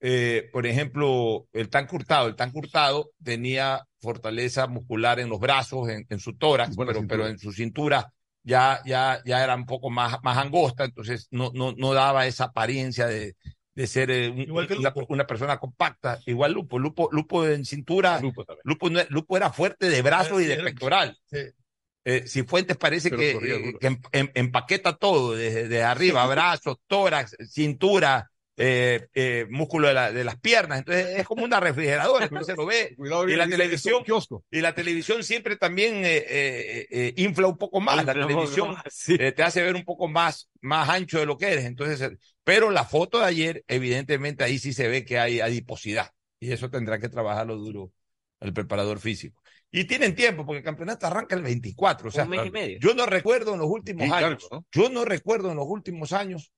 eh, por ejemplo, el tan curtado. El tan curtado tenía fortaleza muscular en los brazos, en, en su tórax, Buena pero, cintura. pero en su cintura ya, ya, ya era un poco más, más angosta, entonces no, no, no daba esa apariencia de, de ser eh, un- una, una persona compacta. Igual Lupo, Lupo, Lupo en cintura, Lupo, Lupo era fuerte de brazos y de pectoral. Sí. Eh, Cifuentes parece Pero que, corría eh, que em- em- empaqueta todo, desde de arriba, brazos, tórax, cintura, eh, eh, músculo de, la- de las piernas. Entonces es como una refrigeradora, entonces se lo ve. Cuidado, Y la televisión, y la televisión siempre también eh, eh, eh, infla un poco más. La Infla poco televisión más, sí. eh, te hace ver un poco más, más ancho de lo que eres. Entonces, pero la foto de ayer, evidentemente ahí sí se ve que hay adiposidad. Y eso tendrá que trabajarlo duro el preparador físico. Y tienen tiempo, porque el campeonato arranca el 24. O sea, Un mes y medio. yo no recuerdo en los últimos años, largo, ¿no? yo no recuerdo en los últimos años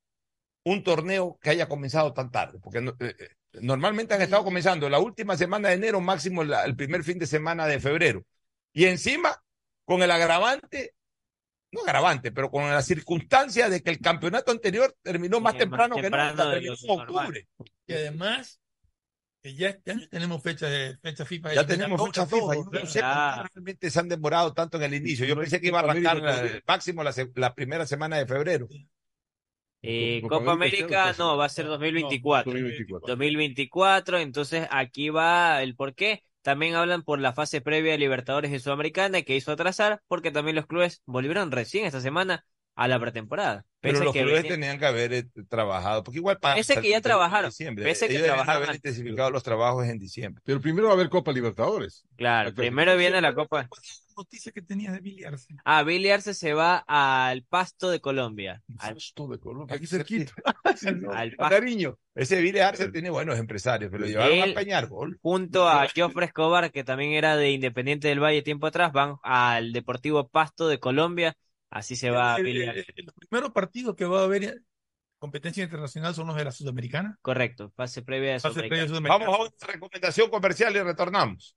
un torneo que haya comenzado tan tarde, porque no- eh, eh, normalmente han estado comenzando la última semana de enero, máximo la- el primer fin de semana de febrero. Y encima, con el agravante, no agravante, pero con la circunstancia de que el campeonato anterior terminó más temprano, que de terminó en normal. octubre. Y además, que ya este año tenemos fecha, de, fecha FIFA. Ya tenemos fecha FIFA. todo, Yo no sé por qué realmente se han demorado tanto en el inicio. Yo pensé que iba a arrancar máximo la primera semana de febrero. Eh, Copa Copa América, no, va a ser 2024. 2024. 2024, entonces aquí va el por qué. También hablan por la fase previa de Libertadores de Sudamericana que hizo atrasar, porque también los clubes volvieron recién esta semana a la pretemporada. Pero los que clubes venía- tenían que haber eh, trabajado, porque igual para Pese que ya trabajaron, pese que trabajaron haber intensificado los trabajos en diciembre. Pero primero va a haber Copa Libertadores. Claro, primero viene la Copa. Noticia que tenía de Billy Arce. Ah, Billy Arce se va al Pasto de Colombia. Al, Pasto de Colombia, aquí cerquita. al Pasto. cariño. Ese Vile Arce tiene buenos empresarios, pero lo llevaron Él- a Peñarol. Junto a Jofre Escobar, que también era de Independiente del Valle tiempo atrás, van al Deportivo Pasto de Colombia. Así se va El- Billy el- Arce. el- los primeros partidos que va a haber en competencia internacional son los de la Sudamericana. Correcto, fase previa de Fase previa de Sudamericana. Sudamericana. Vamos a una recomendación comercial y retornamos.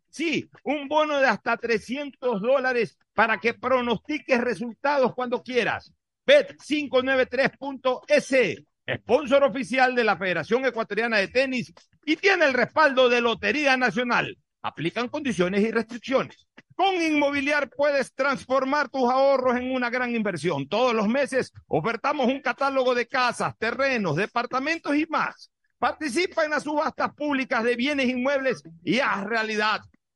Sí, un bono de hasta 300 dólares para que pronostiques resultados cuando quieras. Bet593.es, sponsor oficial de la Federación Ecuatoriana de Tenis y tiene el respaldo de Lotería Nacional. Aplican condiciones y restricciones. Con Inmobiliar puedes transformar tus ahorros en una gran inversión. Todos los meses ofertamos un catálogo de casas, terrenos, departamentos y más. Participa en las subastas públicas de bienes inmuebles y haz realidad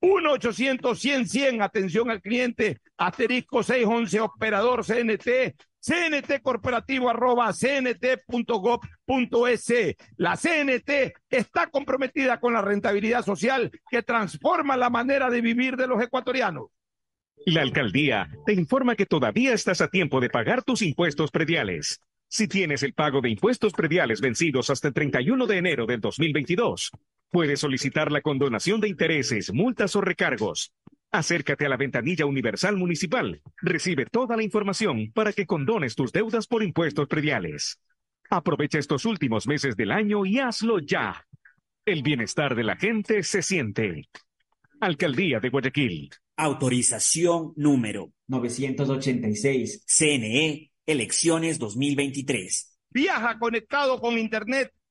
1-800-100-100, atención al cliente, asterisco 611, operador CNT, CNT corporativo arroba cnt.gov.es. La CNT está comprometida con la rentabilidad social que transforma la manera de vivir de los ecuatorianos. La alcaldía te informa que todavía estás a tiempo de pagar tus impuestos prediales. Si tienes el pago de impuestos prediales vencidos hasta el 31 de enero del 2022, Puedes solicitar la condonación de intereses, multas o recargos. Acércate a la ventanilla universal municipal. Recibe toda la información para que condones tus deudas por impuestos prediales. Aprovecha estos últimos meses del año y hazlo ya. El bienestar de la gente se siente. Alcaldía de Guayaquil. Autorización número 986. CNE, elecciones 2023. Viaja conectado con Internet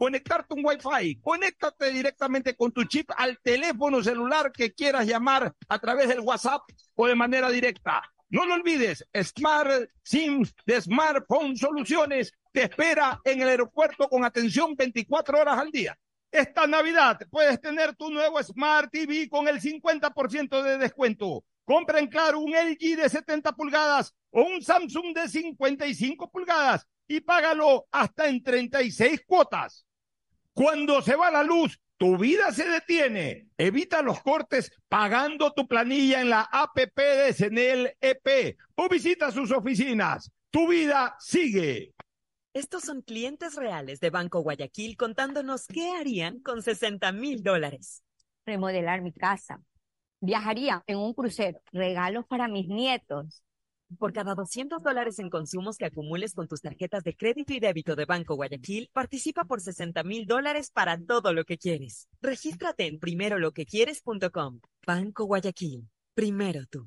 conectarte un Wi-Fi. Conéctate directamente con tu chip al teléfono celular que quieras llamar a través del WhatsApp o de manera directa. No lo olvides, Smart SIM de Smartphone Soluciones te espera en el aeropuerto con atención 24 horas al día. Esta Navidad puedes tener tu nuevo Smart TV con el 50% de descuento. Compra en Claro un LG de 70 pulgadas o un Samsung de 55 pulgadas y págalo hasta en 36 cuotas. Cuando se va la luz, tu vida se detiene. Evita los cortes pagando tu planilla en la APP de Senel EP o visita sus oficinas. Tu vida sigue. Estos son clientes reales de Banco Guayaquil contándonos qué harían con 60 mil dólares. Remodelar mi casa. Viajaría en un crucero. Regalos para mis nietos. Por cada 200 dólares en consumos que acumules con tus tarjetas de crédito y débito de Banco Guayaquil, participa por 60 mil dólares para todo lo que quieres. Regístrate en primeroloquequieres.com. Banco Guayaquil. Primero tú.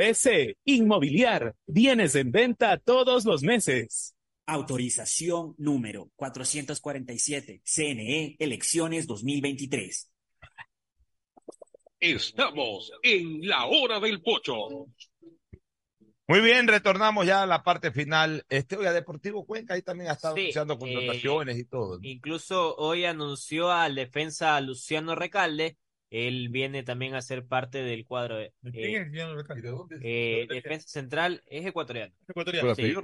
S. Inmobiliar. Bienes en venta todos los meses. Autorización número 447. CNE, elecciones 2023. Estamos en la hora del pocho. Muy bien, retornamos ya a la parte final. Este, oiga, Deportivo Cuenca ahí también ha estado Sí, anunciando contrataciones eh, y todo. Incluso hoy anunció al defensa Luciano Recalde. Él viene también a ser parte del cuadro. de- ¿De eh, quién es eh, defensa central es ecuatoriano. Ecuatoriano. Sí.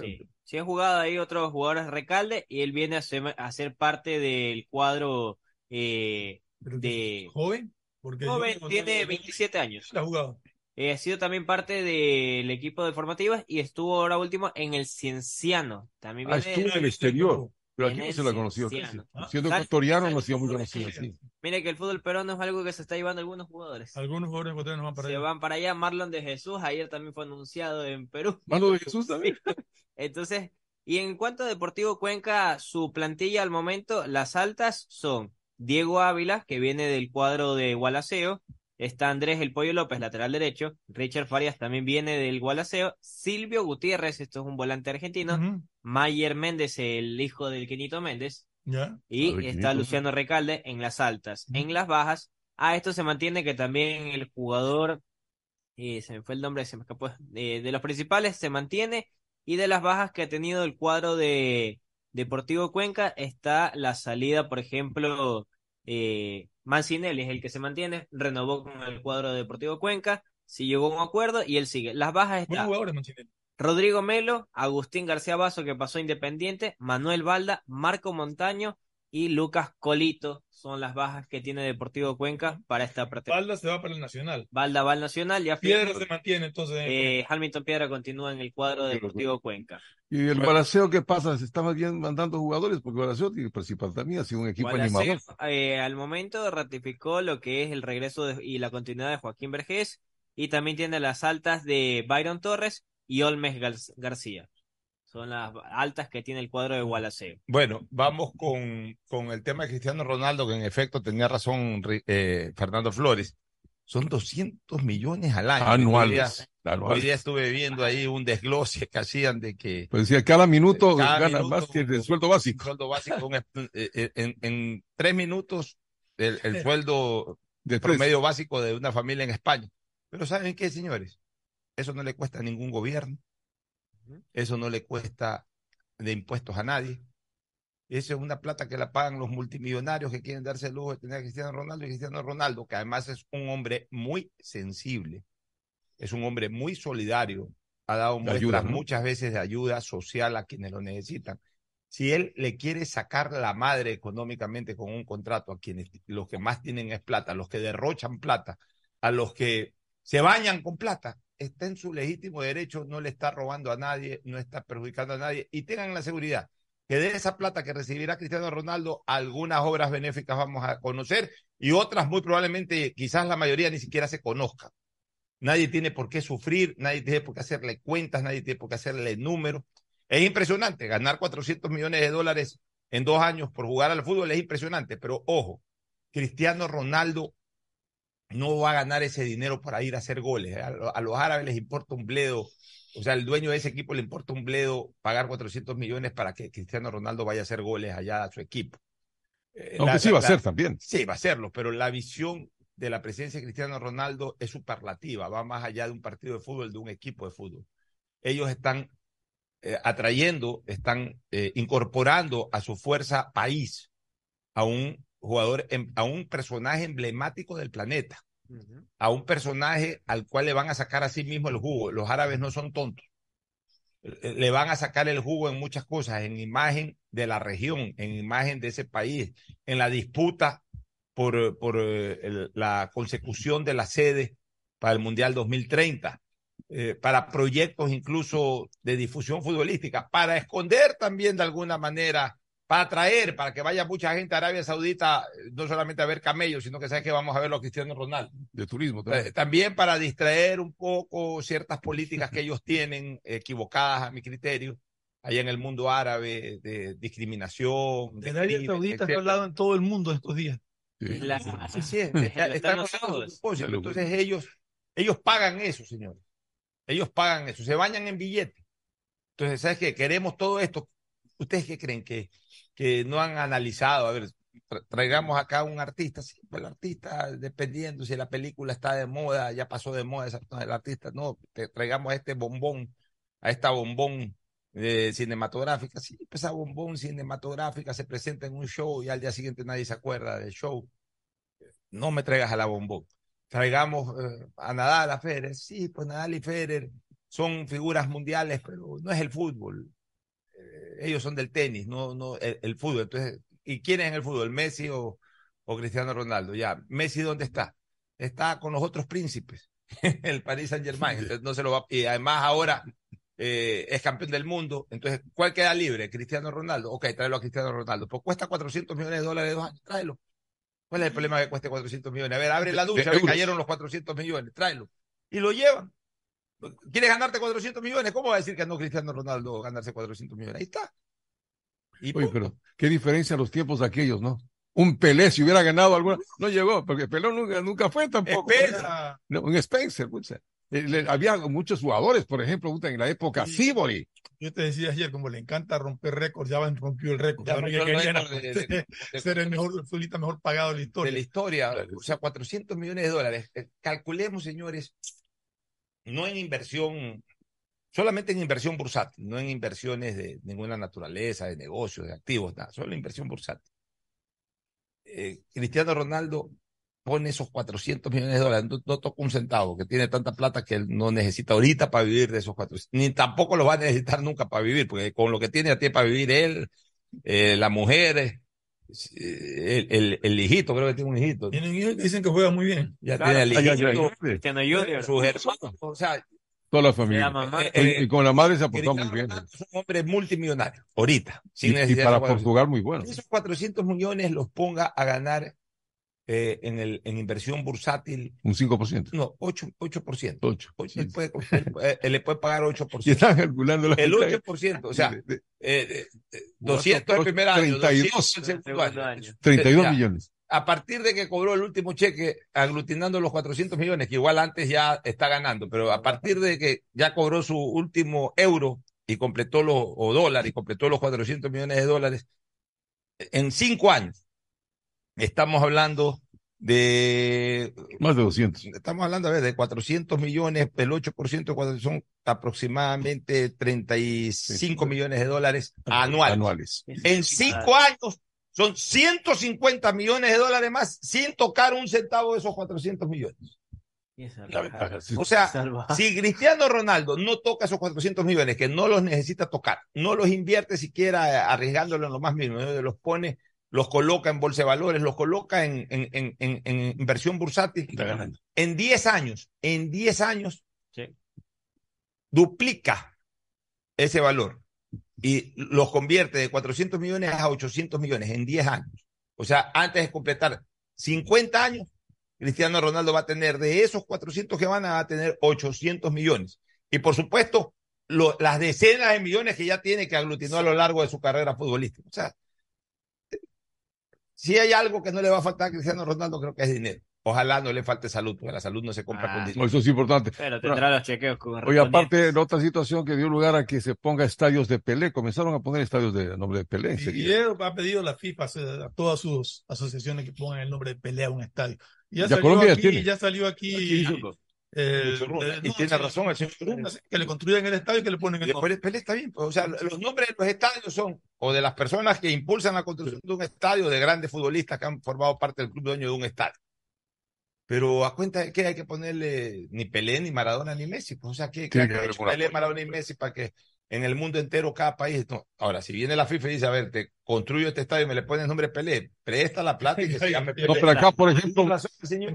Sí. Sí han jugado ahí otros jugadores Recalde y él viene a ser, a ser parte del cuadro eh, de ¿Joven? Porque joven, tiene 27 años. ¿La ha jugado? Eh, ha sido también parte del equipo de formativas y estuvo ahora último en el Cienciano. También Ah, viene estuvo en el exterior. Pero aquí no el se lo ha conocido. Cienciano. casi. Siendo ecuatoriano, no ha sido muy conocido así. Mire que el fútbol peruano es algo que se está llevando algunos jugadores. Algunos jugadores ecuatorianos van para Se allá. van para allá. Marlon de Jesús ayer también fue anunciado en Perú. Mano de Jesús también. Entonces, y en cuanto a Deportivo Cuenca, su plantilla al momento, las altas son Diego Ávila, que viene del cuadro de Gualaceo, está Andrés El Pollo López, lateral derecho, Richard Farias también viene del Gualaceo, Silvio Gutiérrez, esto es un volante argentino, Mayer Méndez, el hijo del Quinito Méndez, y ver, está Quinito. Luciano Recalde en las altas. En las bajas, a esto se mantiene que también el jugador, eh, se me fue el nombre, se me escapó, eh, de los principales se mantiene, y de las bajas que ha tenido el cuadro de Deportivo Cuenca está la salida, por ejemplo, eh, Mancinelli es el que se mantiene, renovó con el cuadro de Deportivo Cuenca, si llegó a un acuerdo y él sigue. Las bajas están. Rodrigo Melo, Agustín García Basso, que pasó a Independiente, Manuel Balda, Marco Montaño y Lucas Colito son las bajas que tiene Deportivo Cuenca para esta pretemporada. Balda se va para el Nacional. Balda va al Nacional, ya Piedra se mantiene entonces. en Eh, Hamilton Piedra continúa en el cuadro de Deportivo Cuenca. ¿Y el Balaceo qué pasa? ¿Se está más bien mandando jugadores? Porque Balaceo tiene que participar también, ha sido un equipo Gualaceo, animador. eh, al momento ratificó lo que es el regreso de- y la continuidad de Joaquín Vergés y también tiene las altas de Byron Torres y Olmes Gar- García. Son las altas que tiene el cuadro de Gualaceo. Bueno, vamos con, con el tema de Cristiano Ronaldo, que en efecto tenía razón eh, Fernando Flores. Son 200 millones al año. Anuales, Hoy día, anuales. hoy día estuve viendo ahí un desglose que hacían de que Pues decía, cada minuto Cada gana minuto, más que el sueldo básico. sueldo básico eh, eh, en, en tres minutos el, el sueldo De promedio básico de una familia en España. Pero ¿saben qué, señores? Eso no le cuesta a ningún gobierno. Eso no le cuesta de impuestos a nadie. Esa es una plata que la pagan los multimillonarios que quieren darse el lujo de tener a Cristiano Ronaldo y Cristiano Ronaldo, que además es un hombre muy sensible, es un hombre muy solidario, ha dado De muestras ayuda, ¿no? muchas veces de ayuda social a quienes lo necesitan. Si él le quiere sacar la madre económicamente con un contrato a quienes los que más tienen es plata, a los que derrochan plata, a los que se bañan con plata, está en su legítimo derecho, no le está robando a nadie, no está perjudicando a nadie y tengan la seguridad que de esa plata que recibirá Cristiano Ronaldo, algunas obras benéficas vamos a conocer y otras muy probablemente, quizás la mayoría ni siquiera se conozcan. Nadie tiene por qué sufrir, nadie tiene por qué hacerle cuentas, nadie tiene por qué hacerle números. Es impresionante, ganar 400 millones de dólares en dos años por jugar al fútbol es impresionante, pero ojo, Cristiano Ronaldo no va a ganar ese dinero para ir a hacer goles. A, los árabes les importa un bledo o sea, el dueño de ese equipo le importa un bledo pagar 400 millones para que Cristiano Ronaldo vaya a hacer goles allá a su equipo. Eh, Aunque la, sí va la, a ser también. Sí, va a serlo, pero la visión de la presencia de Cristiano Ronaldo es superlativa, va más allá de un partido de fútbol, de un equipo de fútbol. Ellos están eh, atrayendo, están eh, incorporando a su fuerza país a un jugador, em, a un personaje emblemático del planeta a un personaje al cual le van a sacar a sí mismo el jugo. Los árabes no son tontos. Le van a sacar el jugo en muchas cosas, en imagen de la región, en imagen de ese país, en la disputa por, por el, la consecución de la sede para el Mundial 2030, eh, para proyectos incluso de difusión futbolística, para esconder también de alguna manera para atraer, para que vaya mucha gente a Arabia Saudita, no solamente a ver camellos, sino que sabe que vamos a ver los Cristiano Ronaldo. De turismo también. Eh, también para distraer un poco ciertas políticas que ellos tienen, equivocadas a mi criterio, allá en el mundo árabe, de discriminación. De Arabia Saudita está hablado en todo el mundo estos días. Sí, la, sí, sí, están Entonces ellos, ellos pagan eso, señores. Ellos pagan eso, se bañan en billetes. Entonces, ¿sabes qué? Queremos todo esto. ¿Ustedes qué creen? ¿Que que no han analizado. A ver, traigamos acá un artista, sí, pues el artista, dependiendo si la película está de moda, ya pasó de moda el artista, no, traigamos a este bombón, a esta bombón eh, cinematográfica, sí, pues esa bombón cinematográfica se presenta en un show y al día siguiente nadie se acuerda del show. No me traigas a la bombón. Traigamos eh, a Nadal, a Federer, sí, pues Nadal y Federer son figuras mundiales, pero no es el fútbol ellos son del tenis, no, no el, fútbol. Entonces, ¿y quién es en el fútbol? ¿Messi o, o Cristiano Ronaldo? Ya, ¿Messi dónde está? Está con los otros príncipes, el Paris Saint Germain. Entonces, no se lo va, y además ahora eh, es campeón del mundo. Entonces, ¿cuál queda libre? Cristiano Ronaldo. Ok, tráelo a Cristiano Ronaldo. Pues cuesta 400 millones de dólares de dos años, tráelo. ¿Cuál es el problema que cueste 400 millones? A ver, abre la ducha, cayeron los 400 millones, tráelo. Y lo llevan. ¿Quieres ganarte 400 millones? ¿Cómo va a decir que no Cristiano Ronaldo ganarse 400 millones? Ahí está. Y Oye, pero qué diferencia los tiempos de aquellos, ¿no? Un Pelé, si hubiera ganado alguna, no llegó, porque Pelé nunca, nunca fue tampoco. No, un Spencer, eh, había muchos jugadores, por ejemplo, en la época Sibori. Yo te decía ayer, como le encanta romper récords, ya rompió el récord. Ya que ser el mejor futbolista mejor pagado de la historia. De la historia, o sea, 400 millones de dólares. Eh, calculemos, señores, no en inversión, solamente en inversión bursátil, no en inversiones de ninguna naturaleza, de negocios, de activos, nada, solo inversión bursátil. Eh, Cristiano Ronaldo pone esos 400 millones de dólares, no, toca un centavo, que tiene tanta plata que él no necesita ahorita para vivir de esos 400, ni tampoco lo va a necesitar nunca para vivir, porque con lo que tiene a ti para vivir él, eh, la mujer, eh, el, el, el, hijito, creo que tiene un hijito. dicen que juega muy bien. Ya tiene el hijito, sus hermanos, o sea, toda la familia. y, con la madre se aportó muy bien. Es un hombre multimillonario, ahorita. Sin y, y para jugar muy bueno. Esos 400 millones los ponga a ganar eh, en, el, en inversión bursátil. Un 5%. No, 8%. 8%. 8. Él, puede, él, le puede pagar 8%. Y están calculando la El 8%, o sea, eh, 200 el primer año, 32, el segundo año. 32 millones. A partir de que cobró el último cheque, aglutinando los 400 millones, que igual antes ya está ganando, pero a partir de que ya cobró su último euro y completó los, o dólar, y completó los 400 millones de dólares, en cinco años, estamos hablando de... Más de 200. Estamos hablando, a ver, de 400 millones, el 8% son aproximadamente 35 millones de dólares anuales. anuales. En cinco años son 150 millones de dólares más sin tocar un centavo de esos 400 millones. O sea, si Cristiano Ronaldo no toca esos 400 millones, que no los necesita tocar, no los invierte siquiera arriesgándolo en lo más mínimo, los pone los coloca en bolsa de valores, los coloca en, en, en, en inversión bursátil. En 10 años, en 10 años, duplica ese valor. y los convierte de 400 millones a 800 millones en 10 años. O sea, antes de completar 50 años, Cristiano Ronaldo va a tener de esos 400 que van a tener 800 millones. Y por supuesto, lo, las decenas de millones que ya tiene que aglutinó a lo largo de su carrera futbolística. O sea, si hay algo que no le va a faltar a Cristiano Ronaldo, creo que es dinero. Ojalá no le falte salud, porque la salud no se compra Ah, con dinero. Eso es importante. Pero tendrá los chequeos con Oye, aparte, la otra situación que dio lugar a que se ponga estadios de Pelé, comenzaron a poner estadios de nombre de Pelé. Y ha pedido la FIFA a todas sus asociaciones que pongan el nombre de pelea a un estadio. Y ya, Ya salió Colombia aquí, tiene. ya salió aquí. Eh, eh, y no, tiene sí, razón el señor Trump, que le construyan el estadio y que le ponen el Y nombre. Está bien. pues, O sea, los nombres de los estadios son o de las personas que impulsan la construcción de un estadio, de grandes futbolistas que han formado parte del club dueño de un estadio. Pero a cuenta de que hay que ponerle ni Pelé, ni Maradona, ni Messi. Pues, o sea, ¿qué, han que una Pelé, Maradona y Messi para que en el mundo entero cada país... No. Ahora, si viene la FIFA y dice, a ver, te construyo este estadio y me le pones nombre Pelé, presta la plata y que se llame Pelé. No, pero acá, por ejemplo, señor.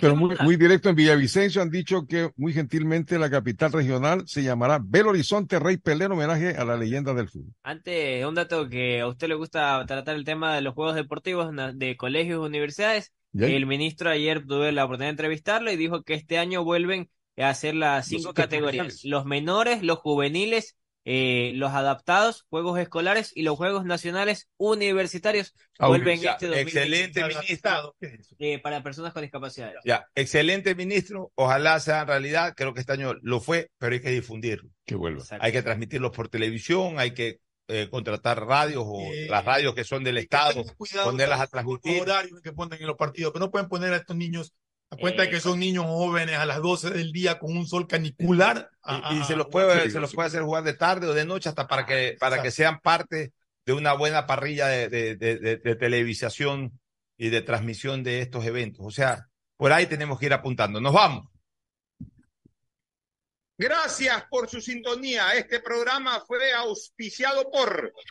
pero muy, muy directo en Villavicencio han dicho que muy gentilmente la capital regional se llamará Belo Horizonte Rey Pelé en homenaje a la leyenda del fútbol. Antes, un dato que a usted le gusta tratar el tema de los juegos deportivos de colegios y universidades. ¿Ya? El ministro ayer tuve la oportunidad de entrevistarlo y dijo que este año vuelven a hacer las cinco categorías. profesionales. Los menores, los juveniles, eh, los adaptados, juegos escolares y los juegos nacionales universitarios Ah, vuelven ya, este 2020 excelente ministro. eh, para personas con discapacidad. Ya, excelente ministro. Ojalá sea realidad. Creo que este año lo fue, pero hay que difundirlo. Que vuelva. Hay que transmitirlos por televisión, hay que eh, contratar radios o las radios que son del Estado, ponerlas a transmitir. horarios que ponen en los partidos, pero no pueden poner a estos niños a cuenta de que son niños jóvenes a las 12 del día con un sol canicular. a- Y, y a- se los puede, sí, se los puede hacer jugar de tarde o de noche hasta para que, para que sean parte de una buena parrilla de, de, de- de- de televisación y de transmisión de estos eventos. O sea, por ahí tenemos que ir apuntando. Nos vamos. Gracias por su sintonía. Este programa fue auspiciado por